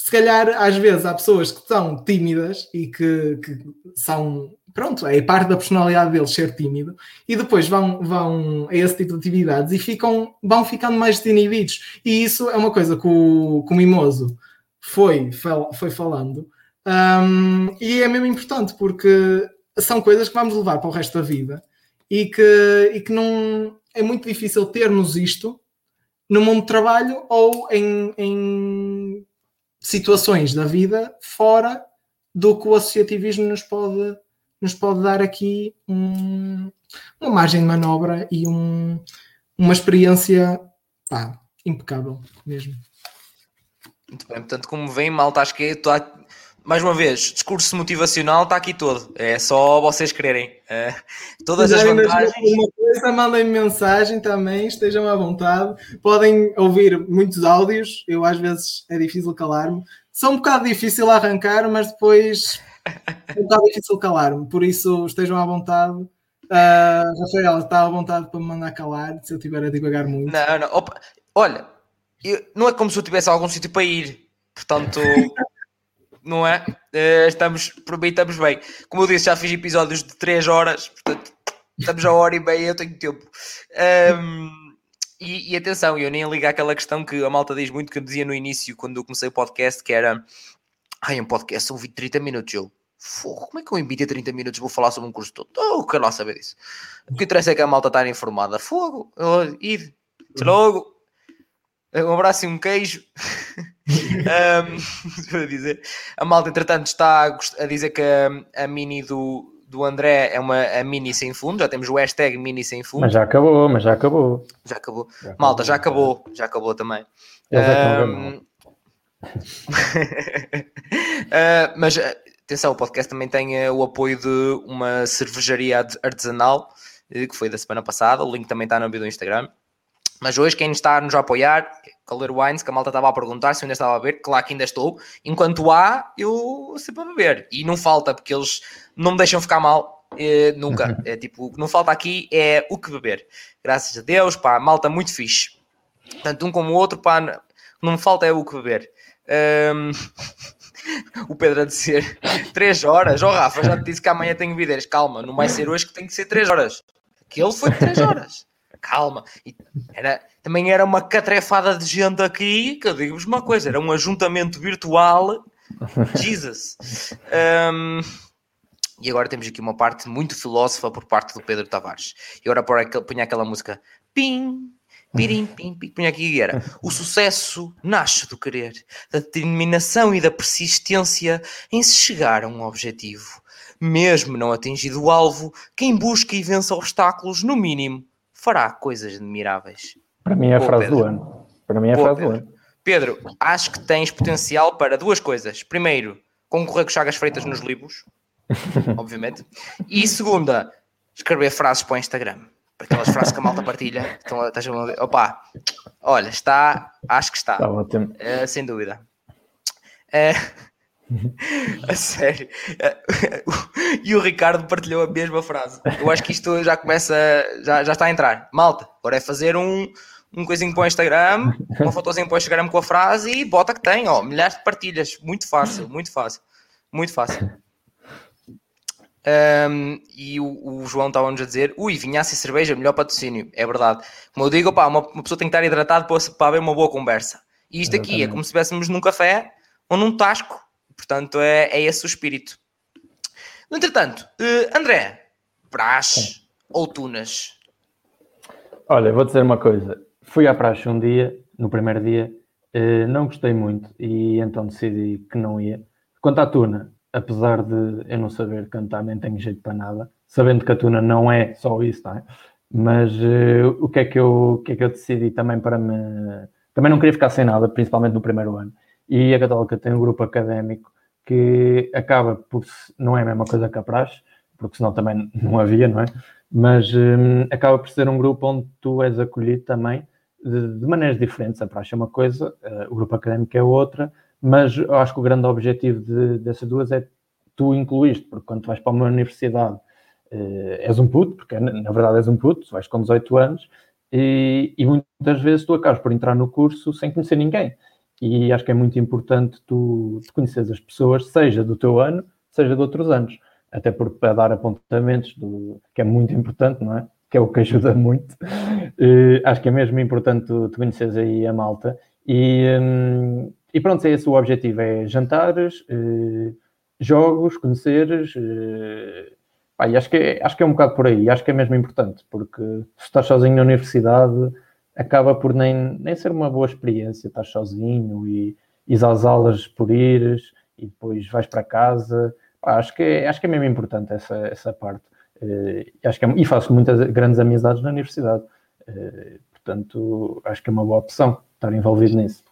se calhar às vezes há pessoas que são tímidas e que, que são pronto, é parte da personalidade deles ser tímido, e depois vão, vão a esse tipo de atividades e ficam, vão ficando mais desinibidos. E isso é uma coisa que o, que o Mimoso foi, foi falando, um, e é mesmo importante porque são coisas que vamos levar para o resto da vida e que, e que não é muito difícil termos isto no mundo de trabalho ou em, em situações da vida fora do que o associativismo nos pode, nos pode dar aqui um, uma margem de manobra e um, uma experiência pá, impecável mesmo. Muito bem, portanto, como vem, malta, acho que estou mais uma vez, discurso motivacional está aqui todo. É só vocês quererem. Uh, todas as vantagens. Uma coisa, mandem mensagem também, estejam à vontade. Podem ouvir muitos áudios. Eu às vezes é difícil calar-me. São um bocado difícil arrancar, mas depois é um bocado difícil calar-me. Por isso estejam à vontade. Uh, Rafael está à vontade para me mandar calar se eu estiver a divagar muito. Não, não. Opa. Olha, eu, não é como se eu tivesse algum sítio para ir. Portanto. não é? Uh, estamos, por mim estamos bem. Como eu disse, já fiz episódios de 3 horas, portanto, estamos a hora e meia, eu tenho tempo. Um, e, e, atenção, eu nem ligo àquela questão que a malta diz muito, que eu dizia no início, quando eu comecei o podcast, que era ai, um podcast são 20, 30 minutos, eu como é que eu em 20 a 30 minutos vou falar sobre um curso todo? Oh, que não saber disso. O que interessa é que a malta está informada. Fogo, ir, logo. Um abraço e um queijo. um, a dizer. A malta, entretanto, está a dizer que a, a mini do, do André é uma a mini sem fundo. Já temos o hashtag mini sem fundo. Mas já acabou, mas já acabou. Já acabou. Já malta, já acabou. Já acabou também. Um, uh, mas atenção, o podcast também tem uh, o apoio de uma cervejaria artesanal uh, que foi da semana passada. O link também está no vídeo do Instagram. Mas hoje, quem está a nos apoiar, Color Wines, que a malta estava a perguntar se eu ainda estava a beber, claro que ainda estou. Enquanto há, eu sempre a beber. E não falta, porque eles não me deixam ficar mal. Eh, nunca. É tipo, o que não falta aqui é o que beber. Graças a Deus, pá, malta muito fixe. Tanto um como o outro, pá, não me falta é o que beber. Um... o Pedro a dizer 3 horas. Ó oh, Rafa, já te disse que amanhã tenho videiras. Calma, não vai ser hoje que tem que ser 3 horas. Aquele foi 3 horas calma. E era, também era uma catrefada de gente aqui, que eu digo-vos uma coisa, era um ajuntamento virtual. Jesus. Um, E agora temos aqui uma parte muito filósofa por parte do Pedro Tavares. E agora punha aquela música Pim, pirim, pim, pim, aqui era O sucesso nasce do querer, da determinação e da persistência em se chegar a um objetivo. Mesmo não atingido o alvo, quem busca e vence obstáculos, no mínimo, fará coisas admiráveis. Para mim é a frase Pedro. do ano. Para mim é a frase Pedro. do ano. Pedro, acho que tens potencial para duas coisas. Primeiro, concorrer com Chagas Freitas nos livros, obviamente. E segunda, escrever frases para o Instagram. Para aquelas frases que a malta partilha. Então, estás a ver? Opa, olha, está, acho que está. Está ótimo. Uh, sem dúvida. Uh, a sério. Uh, e o Ricardo partilhou a mesma frase. Eu acho que isto já começa, já, já está a entrar. Malta, agora é fazer um um coisinho para o Instagram, uma fotozinha para o Instagram com a frase e bota que tem, ó, milhares de partilhas. Muito fácil, muito fácil. Muito fácil. Um, e o, o João estava-nos a dizer: ui, vinhaça e cerveja, melhor patrocínio. É verdade. Como eu digo, pá, uma, uma pessoa tem que estar hidratado para, para haver uma boa conversa. E isto aqui é como se estivéssemos num café ou num tasco. Portanto, é, é esse o espírito. No entretanto, uh, André, praxe ou tunas? Olha, vou dizer uma coisa. Fui à praxe um dia, no primeiro dia, uh, não gostei muito e então decidi que não ia. Quanto à tuna, apesar de eu não saber cantar, nem tenho jeito para nada, sabendo que a tuna não é só isso, não é? Mas uh, o, que é que eu, o que é que eu decidi também para me. Também não queria ficar sem nada, principalmente no primeiro ano. E a Católica tem um grupo académico que acaba por. Não é a mesma coisa que a Praxe, porque senão também não havia, não é? Mas um, acaba por ser um grupo onde tu és acolhido também de, de maneiras diferentes. A Praxe é uma coisa, uh, o grupo académico é outra mas eu acho que o grande objetivo de, dessas duas é tu incluíste, porque quando vais para uma universidade eh, és um puto, porque na verdade és um puto, vais com 18 anos, e, e, muitas vezes tu acabas por entrar no curso sem conhecer ninguém. E acho que é muito importante tu, tu conheceres as pessoas, seja do teu ano, seja de outros anos. Até porque para dar apontamentos, do, que é muito importante, não é? Que é o que ajuda muito. Eh, acho que é mesmo importante tu, tu conheceres aí a malta. E, hum, e pronto, é esse o objetivo: é jantares, eh, jogos, conheceres. Eh, pá, acho que, é, acho que é um bocado por aí, acho que é mesmo importante, porque se estás sozinho na universidade, acaba por nem, nem ser uma boa experiência, estás sozinho e ires às aulas por ires e depois vais para casa. Pá, acho, que é, acho que é mesmo importante essa, essa parte. Uh, acho que é, e faço muitas grandes amizades na universidade. Uh, portanto, acho que é uma boa opção estar envolvido nisso.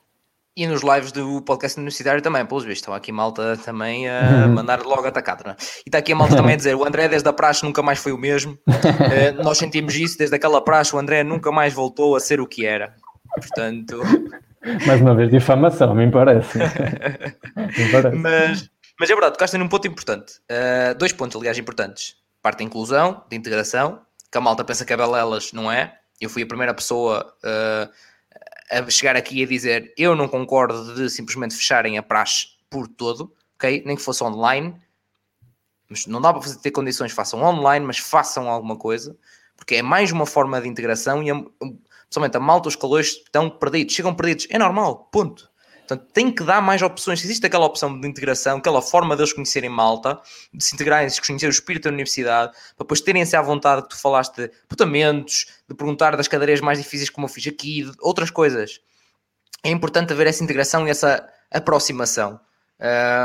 E nos lives do podcast universitário também, pelos vistos, estão aqui malta também a uhum. mandar logo atacado, não é? E está aqui a malta também a dizer: o André desde a praxe nunca mais foi o mesmo. uh, nós sentimos isso desde aquela praxe, o André nunca mais voltou a ser o que era. Portanto. Mais uma vez, difamação, me parece. me parece. Mas, mas é verdade, tocaste num ponto importante. Uh, dois pontos, aliás, importantes: parte da inclusão, de integração, que a malta pensa que é belelas, não é? Eu fui a primeira pessoa. Uh, a chegar aqui a dizer eu não concordo de simplesmente fecharem a praxe por todo, ok? Nem que fosse online, mas não dá para fazer, ter condições, façam online, mas façam alguma coisa, porque é mais uma forma de integração e, principalmente a malta, os calores estão perdidos, chegam perdidos, é normal, ponto. Portanto, tem que dar mais opções. Existe aquela opção de integração, aquela forma de eles conhecerem Malta, de se integrarem, de conhecer o espírito da universidade, para depois terem-se à vontade que tu falaste de putamentos, de perguntar das cadeiras mais difíceis como eu fiz aqui, outras coisas. É importante haver essa integração e essa aproximação.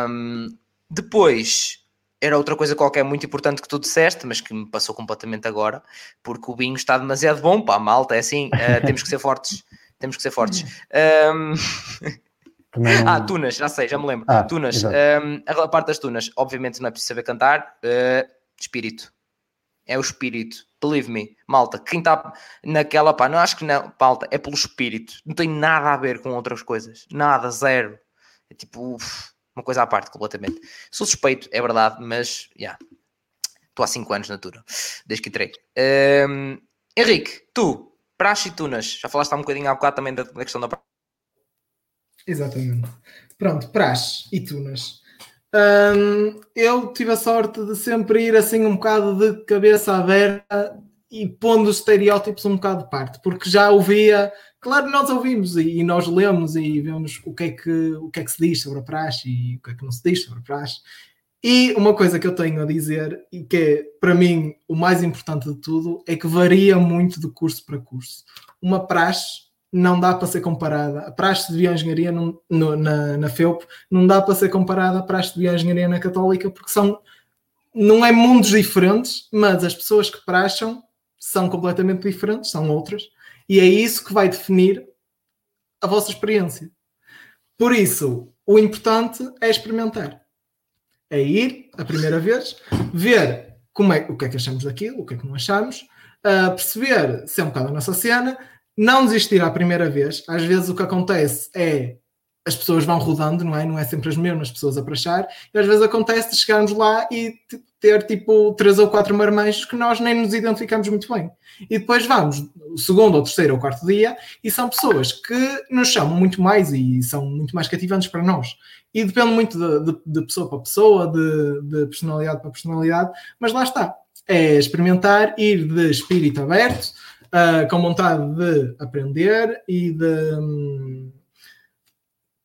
Um, depois, era outra coisa qualquer muito importante que tu disseste, mas que me passou completamente agora, porque o vinho está demasiado bom, pá, malta, é assim, uh, temos que ser fortes, temos que ser fortes. Um, Não... Ah, Tunas, já sei, já me lembro. Ah, tunas, um, a parte das Tunas, obviamente não é preciso saber cantar, uh, espírito. É o espírito, believe me, malta. Quem está naquela, pá, não acho que não, malta, é pelo espírito, não tem nada a ver com outras coisas, nada, zero. É tipo, uf, uma coisa à parte, completamente. Sou suspeito, é verdade, mas, já. Yeah. Estou há 5 anos na Tuna, desde que entrei. Um, Henrique, tu, praxe e tunas, já falaste há um bocadinho há bocado também da, da questão da praxe Exatamente. Pronto, praxe e tunas. Um, eu tive a sorte de sempre ir assim um bocado de cabeça aberta e pondo os estereótipos um bocado de parte, porque já ouvia, claro, nós ouvimos e, e, nós lemos e vemos o que, é que, o que é que se diz sobre a praxe e o que é que não se diz sobre a praxe. E uma coisa que eu tenho a dizer, e que é para mim o mais importante de tudo, é que varia muito de curso para curso. Uma praxe não dá para ser comparada. A praxe de bioengenharia no, na, na FEUP não dá para ser comparada à praxe de bioengenharia na Católica, porque são, não é mundos diferentes, mas as pessoas que praxam são completamente diferentes, são outras, e é isso que vai definir a vossa experiência. Por isso, o importante é experimentar. É ir a primeira vez, ver como é, o que é que achamos daquilo, o que é que não achamos, uh, perceber se é um bocado a nossa cena, não desistir à primeira vez. Às vezes o que acontece é as pessoas vão rodando, não é? Não é sempre as mesmas pessoas a prachar. E às vezes acontece de chegarmos lá e ter tipo três ou quatro marmanjos que nós nem nos identificamos muito bem. E depois vamos, o segundo, ou terceiro, ou quarto dia, e são pessoas que nos chamam muito mais e são muito mais cativantes para nós. E depende muito de, de, de pessoa para pessoa, de, de personalidade para personalidade, mas lá está. É experimentar, ir de espírito aberto, uh, com vontade de aprender e de, um,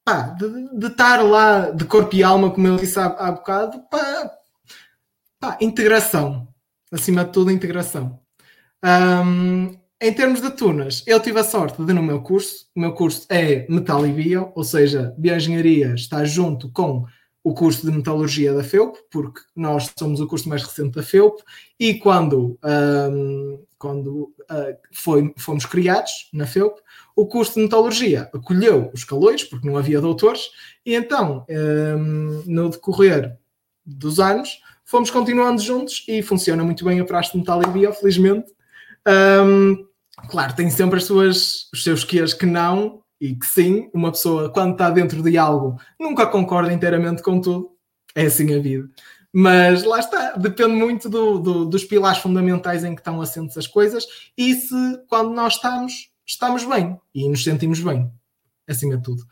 pá, de, de, estar lá de corpo e alma, como eu disse há, há bocado, pá, integração. Acima de tudo, integração. Um, em termos de tunas, eu tive a sorte de, no meu curso, o meu curso é Metal e Bio, ou seja, Bioengenharia está junto com o curso de Metalurgia da FEUP, porque nós somos o curso mais recente da FEUP, e quando, um, quando uh, foi, fomos criados na FEUP, o curso de Metalurgia acolheu os calores, porque não havia doutores, e então, um, no decorrer dos anos, fomos continuando juntos e funciona muito bem a praxe de Metal Bio, felizmente. Um, claro, tem sempre as suas, os seus quês que não, e que sim, uma pessoa, quando está dentro de algo, nunca concorda inteiramente com tudo. É assim a vida. Mas lá está, depende muito do, do, dos pilares fundamentais em que estão assentes as coisas e se quando nós estamos, estamos bem e nos sentimos bem, acima de tudo.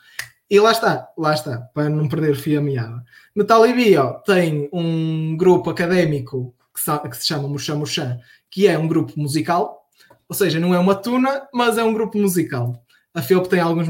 E lá está, lá está, para não perder fio a meada. Metal Bio tem um grupo académico que, que se chama Murchã Murchã, que é um grupo musical, ou seja, não é uma tuna, mas é um grupo musical a FEUP tem alguns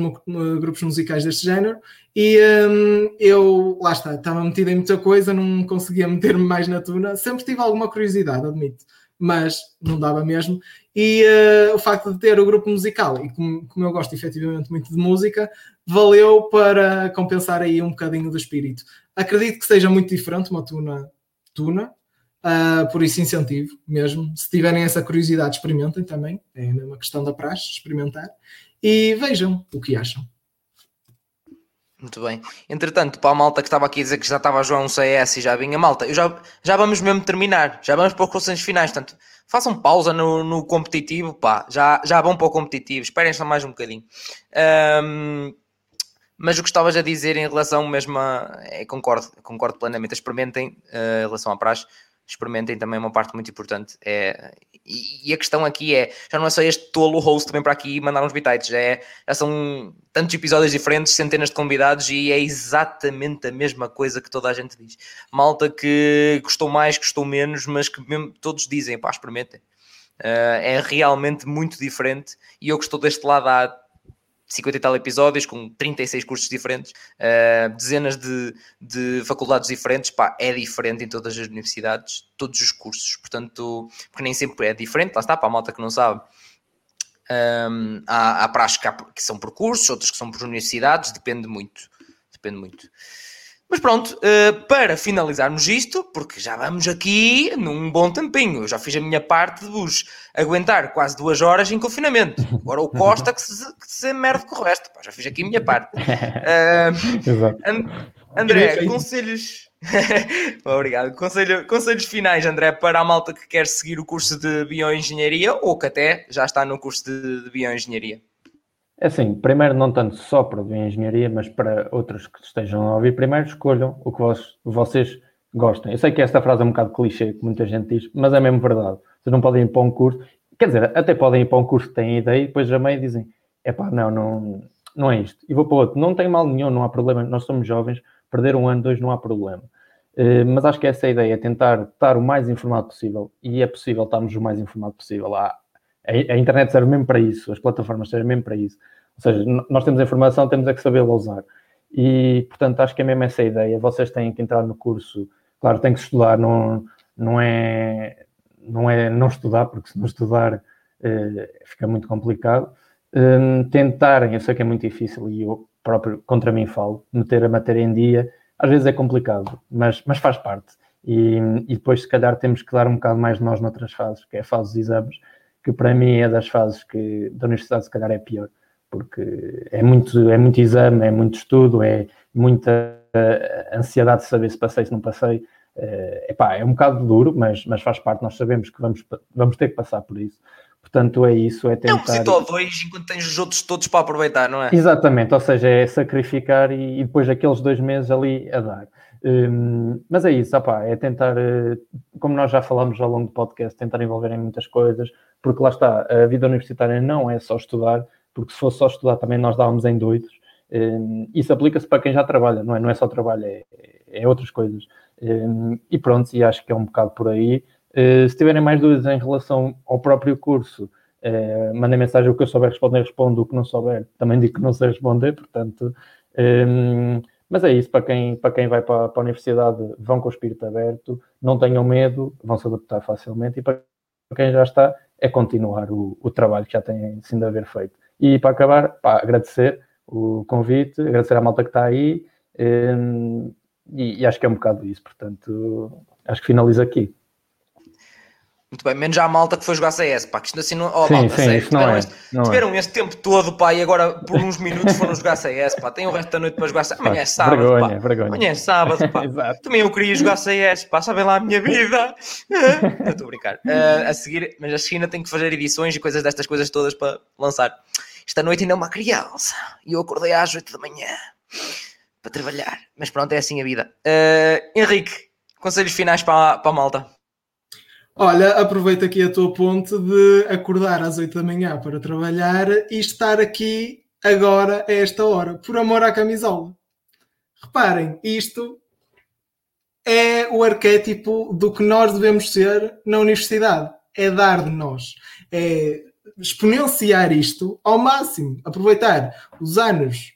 grupos musicais deste género e um, eu, lá está, estava metido em muita coisa, não conseguia meter-me mais na tuna. Sempre tive alguma curiosidade, admito, mas não dava mesmo. E uh, o facto de ter o grupo musical, e como, como, eu gosto efetivamente muito de música, valeu para compensar aí um bocadinho do espírito. Acredito que seja muito diferente uma tuna, tuna uh, por isso incentivo mesmo. Se tiverem essa curiosidade, experimentem também. É uma questão da praxe, experimentar e vejam o que acham. Muito bem. Entretanto, para a malta que estava aqui a dizer que já estava a um CS e já vinha malta, eu já, já vamos mesmo terminar, já vamos para os conselhos finais, portanto, façam pausa no, no competitivo, pá, já, já vão para o competitivo, esperem só mais um bocadinho. Um, mas o que estavas a dizer em relação mesmo a. É, concordo, concordo plenamente. Experimentem uh, em relação à praxe experimentem também uma parte muito importante. É, e, e, a questão aqui é, já não é só este tolo host também para aqui mandar uns bitites, já, é, já são tantos episódios diferentes, centenas de convidados e é exatamente a mesma coisa que toda a gente diz. Malta que gostou mais, gostou menos, mas que mesmo todos dizem, pá, experimentem. Uh, é realmente muito diferente e eu que estou deste lado há 50 e tal episódios, com 36 cursos diferentes, uh, dezenas de, de faculdades diferentes, pá, é diferente em todas as universidades, todos os cursos, portanto, porque nem sempre é diferente, lá está, para a malta que não sabe, um, há, há praxes que, há, que são por cursos, outros que são por universidades, depende muito, depende muito. Mas pronto, uh, para finalizarmos isto, porque já vamos aqui num bom tempinho, eu já fiz a minha parte de vos aguentar quase duas horas em confinamento. Agora o Costa que se, que se merde com o resto, Pá, já fiz aqui a minha parte. Uh, And, André, conselhos. Obrigado. Conselho, conselhos finais, André, para a malta que quer seguir o curso de Bioengenharia ou que até já está no curso de, de Bioengenharia. É assim, primeiro não tanto só para a engenharia, mas para outros que estejam a ouvir, primeiro escolham o que vos, vocês gostem. Eu sei que esta frase é um bocado clichê, como muita gente diz, mas é mesmo verdade. Vocês não podem ir para um curso, quer dizer, até podem ir para um curso que têm ideia e depois já meio dizem, é pá, não, não, não é isto. E vou para outro. Não tem mal nenhum, não há problema. Nós somos jovens, perder um ano, dois, não há problema. Uh, mas acho que essa é a ideia, tentar estar o mais informado possível, e é possível estarmos o mais informado possível. Há, a, internet serve mesmo para isso, as plataformas servem mesmo para isso. Ou seja, nós temos a informação, temos é que sabê-la usar. E, portanto, acho que é mesmo essa a ideia. Vocês têm que entrar no curso Claro, tem que estudar, não, não, é, não é não estudar, porque se não estudar eh, fica muito complicado. Um, tentarem, eu sei que é muito difícil e eu próprio contra mim falo, meter a matéria em dia, às vezes é complicado, mas, mas faz parte. E, e depois, se calhar, temos que dar um bocado mais de nós noutras fases, que é a fase dos exames, que para mim é das fases que da universidade, se calhar, é pior, porque é muito, é muito exame, é muito estudo, é muita uh, ansiedade de saber se passei, se não passei. Uh, epá, é um bocado duro, mas, mas faz parte, nós sabemos que vamos, vamos ter que passar por isso. Portanto, é isso, é tentar... É um ou dois enquanto tens os outros todos para aproveitar, não é? Exatamente, ou seja, é sacrificar e, e depois aqueles dois meses ali a dar. Um, mas é isso, opá, é tentar, eh, como nós já falámos ao longo do podcast, tentar envolver em muitas coisas, porque lá está, a vida universitária não é só estudar, porque se fosse só estudar também nós dávamos em doidos. Um, isso aplica-se para quem já trabalha, não é, não é só trabalho, é, é outras coisas. Um, e pronto, e acho que é um bocado por aí. Uh, se tiverem mais dúvidas em relação ao próprio curso, uh, mandem mensagem, o que eu souber responder, respondo, o que não souber, também digo que não sei responder, portanto... Um, mas é isso, para quem, para quem vai para, para a universidade, vão com o espírito aberto, não tenham medo, vão se adaptar facilmente, e para quem já está, é continuar o, o trabalho que já tem sido haver feito. E para acabar, pá, agradecer o convite, agradecer à malta que está aí, um, e, e, acho que é um bocado isso, portanto, acho que finalizo aqui. Muito bem, menos já a malta que foi jogar CS, pá, que isto assim não. Oh, sim, malta, sim, sério, isso não é, este, não tiveram é. este tempo todo, pá, e agora por uns minutos foram jogar CS, pá, tem o resto da noite para jogar CS. Amanhã é sábado, vergonha, pá. Vergonha. Amanhã é sábado, pá. Também eu queria jogar CS, pá, sabem lá a minha vida. Estou a brincar. Uh, a seguir, mas a China tem que fazer edições e coisas destas coisas todas para lançar. Esta noite ainda é uma criança e eu acordei às 8 da manhã para trabalhar. Mas pronto, é assim a vida. Uh, Henrique, conselhos finais para, para a malta. Olha, aproveito aqui a tua ponte de acordar às 8 da manhã para trabalhar e estar aqui agora a esta hora, por amor à camisola. Reparem, isto é o arquétipo do que nós devemos ser na universidade. É dar de nós. É exponenciar isto ao máximo. Aproveitar os anos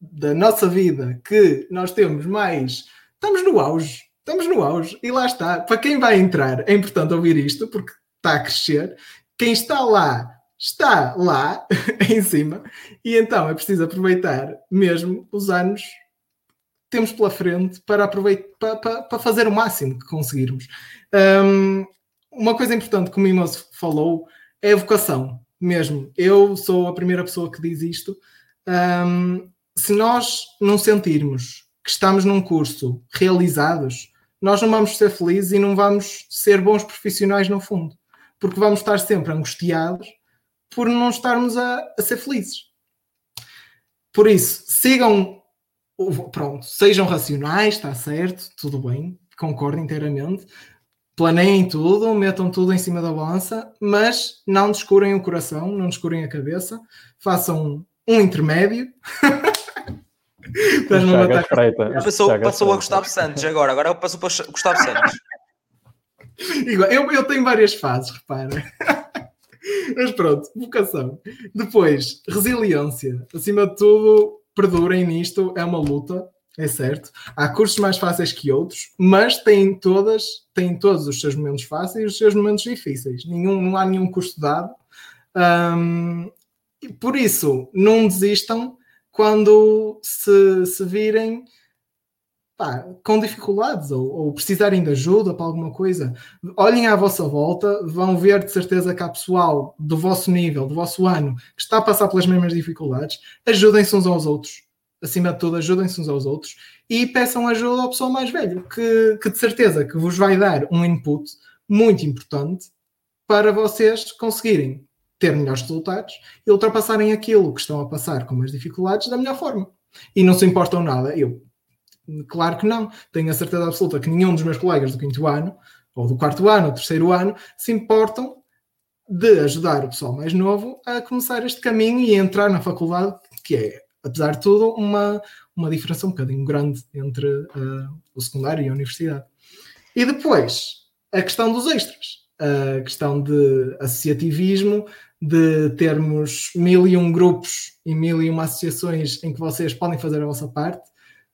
da nossa vida que nós temos mais. Estamos no auge estamos no auge e lá está. Para quem vai entrar, é importante ouvir isto porque está a crescer. Quem está lá, está lá em cima e então é preciso aproveitar mesmo os anos que temos pela frente para, aproveitar, para, para, para fazer o máximo que conseguirmos. Um, uma coisa importante que o Mimoso falou é a vocação mesmo. Eu sou a primeira pessoa que diz isto. Um, se nós não sentirmos que estamos num curso realizados, nós não vamos ser felizes e não vamos ser bons profissionais no fundo, porque vamos estar sempre angustiados por não estarmos a, a ser felizes. Por isso, sigam, pronto, sejam racionais, está certo, tudo bem, concordo inteiramente. Planeiem tudo, metam tudo em cima da balança, mas não descurem o coração, não descurem a cabeça, façam um intermédio Estás-me a matar. Passou, passou a Gustavo Santos agora, agora passou para Gustavo Santos. eu, eu tenho várias fases, repara. Mas pronto, vocação. Depois, resiliência. Acima de tudo, perdurem nisto, é uma luta, é certo. Há cursos mais fáceis que outros, mas têm todas, têm todos os seus momentos fáceis e os seus momentos difíceis. Nenhum, não há nenhum curso dado. Um, por isso, não desistam quando se, se virem pá, com dificuldades ou, ou, precisarem de ajuda para alguma coisa, olhem à vossa volta, vão ver de certeza que há pessoal do vosso nível, do vosso ano, que está a passar pelas mesmas dificuldades, ajudem-se uns aos outros. Acima de tudo, ajudem-se uns aos outros e peçam ajuda ao pessoal mais velho, que, que de certeza que vos vai dar um input muito importante para vocês conseguirem ter melhores resultados e ultrapassarem aquilo que estão a passar com mais dificuldades da melhor forma. E não se importam nada. Eu, claro que não. Tenho a certeza absoluta que nenhum dos meus colegas do quinto ano, ou do quarto ano, ou terceiro ano, se importam de ajudar o pessoal mais novo a começar este caminho e entrar na faculdade, que é, apesar de tudo, uma, uma diferença um bocadinho grande entre uh, o secundário e a universidade. E depois, a questão dos extras. A questão de associativismo, de termos mil e um grupos e mil e uma associações em que vocês podem fazer a vossa parte,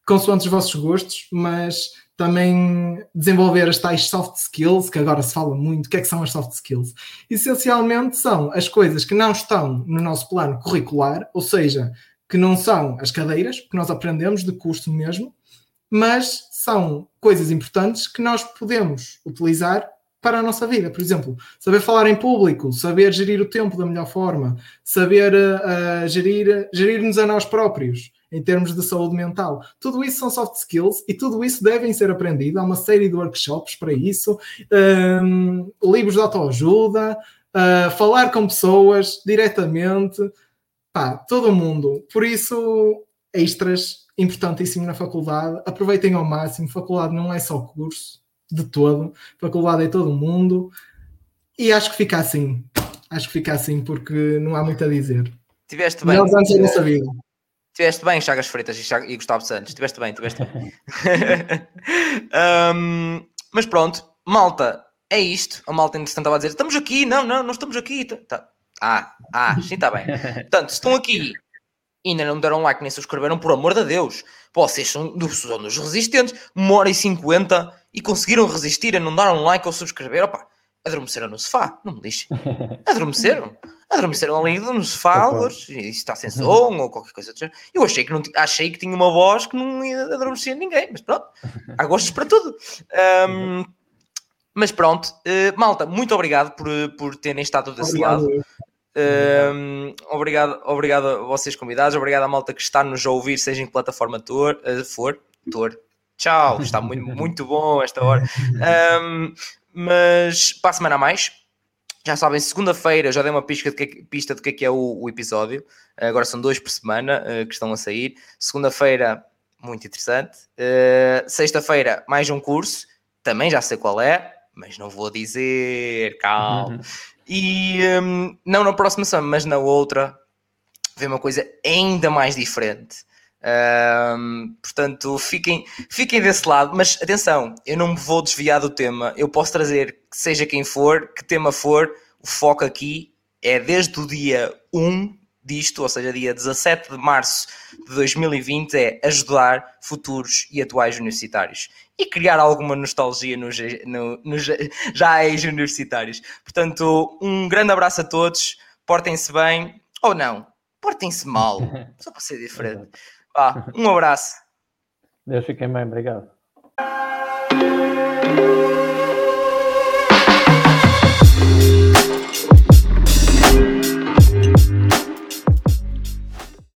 consoante os vossos gostos, mas também desenvolver as tais soft skills, que agora se fala muito. O que é que são as soft skills? Essencialmente são as coisas que não estão no nosso plano curricular, ou seja, que não são as cadeiras, que nós aprendemos de curso mesmo, mas são coisas importantes que nós podemos utilizar para a nossa vida. Por exemplo, saber falar em público, saber gerir o tempo da melhor forma, saber uh, gerir, gerir-nos a nós próprios em termos de saúde mental. Tudo isso são soft skills e tudo isso devem ser aprendido. Há uma série de workshops para isso, um, livros de autoajuda, uh, falar com pessoas diretamente, pá, todo mundo. Por isso, extras, importantíssimo na faculdade. Aproveitem ao máximo. Faculdade não é só curso de todo, faculdade é todo mundo. E acho que fica assim. Acho que fica assim porque não há muito a dizer. Tiveste bem. Nós antes da nossa vida. Tiveste bem, Chagas Freitas e, Chagas, e Gustavo Santos. Tiveste bem, tiveste bem. um, mas pronto, malta, é isto. A malta entretanto estava a dizer: estamos aqui, não, não, não estamos aqui. Tá, tá. Ah, ah, sim, está bem. Portanto, se estão aqui e ainda não me deram like nem subscreveram, por amor de Deus, vocês são dos, são dos resistentes, uma hora e cinquenta e conseguiram resistir a não dar um like ou subscrever. Opa, adormeceram no sofá, não me lixem. Adormeceram. Adormeceram ali no sofá, e está sem som ou qualquer coisa. Eu achei que, não, achei que tinha uma voz que não ia adormecer ninguém, mas pronto, há gostos para tudo. Um, mas pronto, uh, malta, muito obrigado por, por terem estado desse obrigado. lado. Um, obrigado, obrigado a vocês convidados, obrigado à malta que está nos a ouvir, seja em que plataforma tor, uh, for. Tor. Tchau, está muito, muito bom esta hora. Um, mas para a semana a mais, já sabem, segunda-feira já dei uma pista de que, pista de que é, que é o, o, episódio. Agora são dois por semana uh, que estão a sair. Segunda-feira, muito interessante. Uh, Sexta-feira, mais um curso. Também já sei qual é, mas não vou dizer. Calma. Uhum. E um, não na próxima semana, mas na outra, vem uma coisa ainda mais diferente. Um, portanto, fiquem, fiquem desse lado, mas atenção, eu não me vou desviar do tema. Eu posso trazer, seja quem for, que tema for, o foco aqui é desde o dia 1 disto, ou seja, dia 17 de março de 2020, é ajudar futuros e atuais universitários e criar alguma nostalgia nos, no, nos já ex-universitários. Portanto, um grande abraço a todos, portem-se bem ou não, portem-se mal, só para ser diferente. Um abraço. Deus fique bem, obrigado.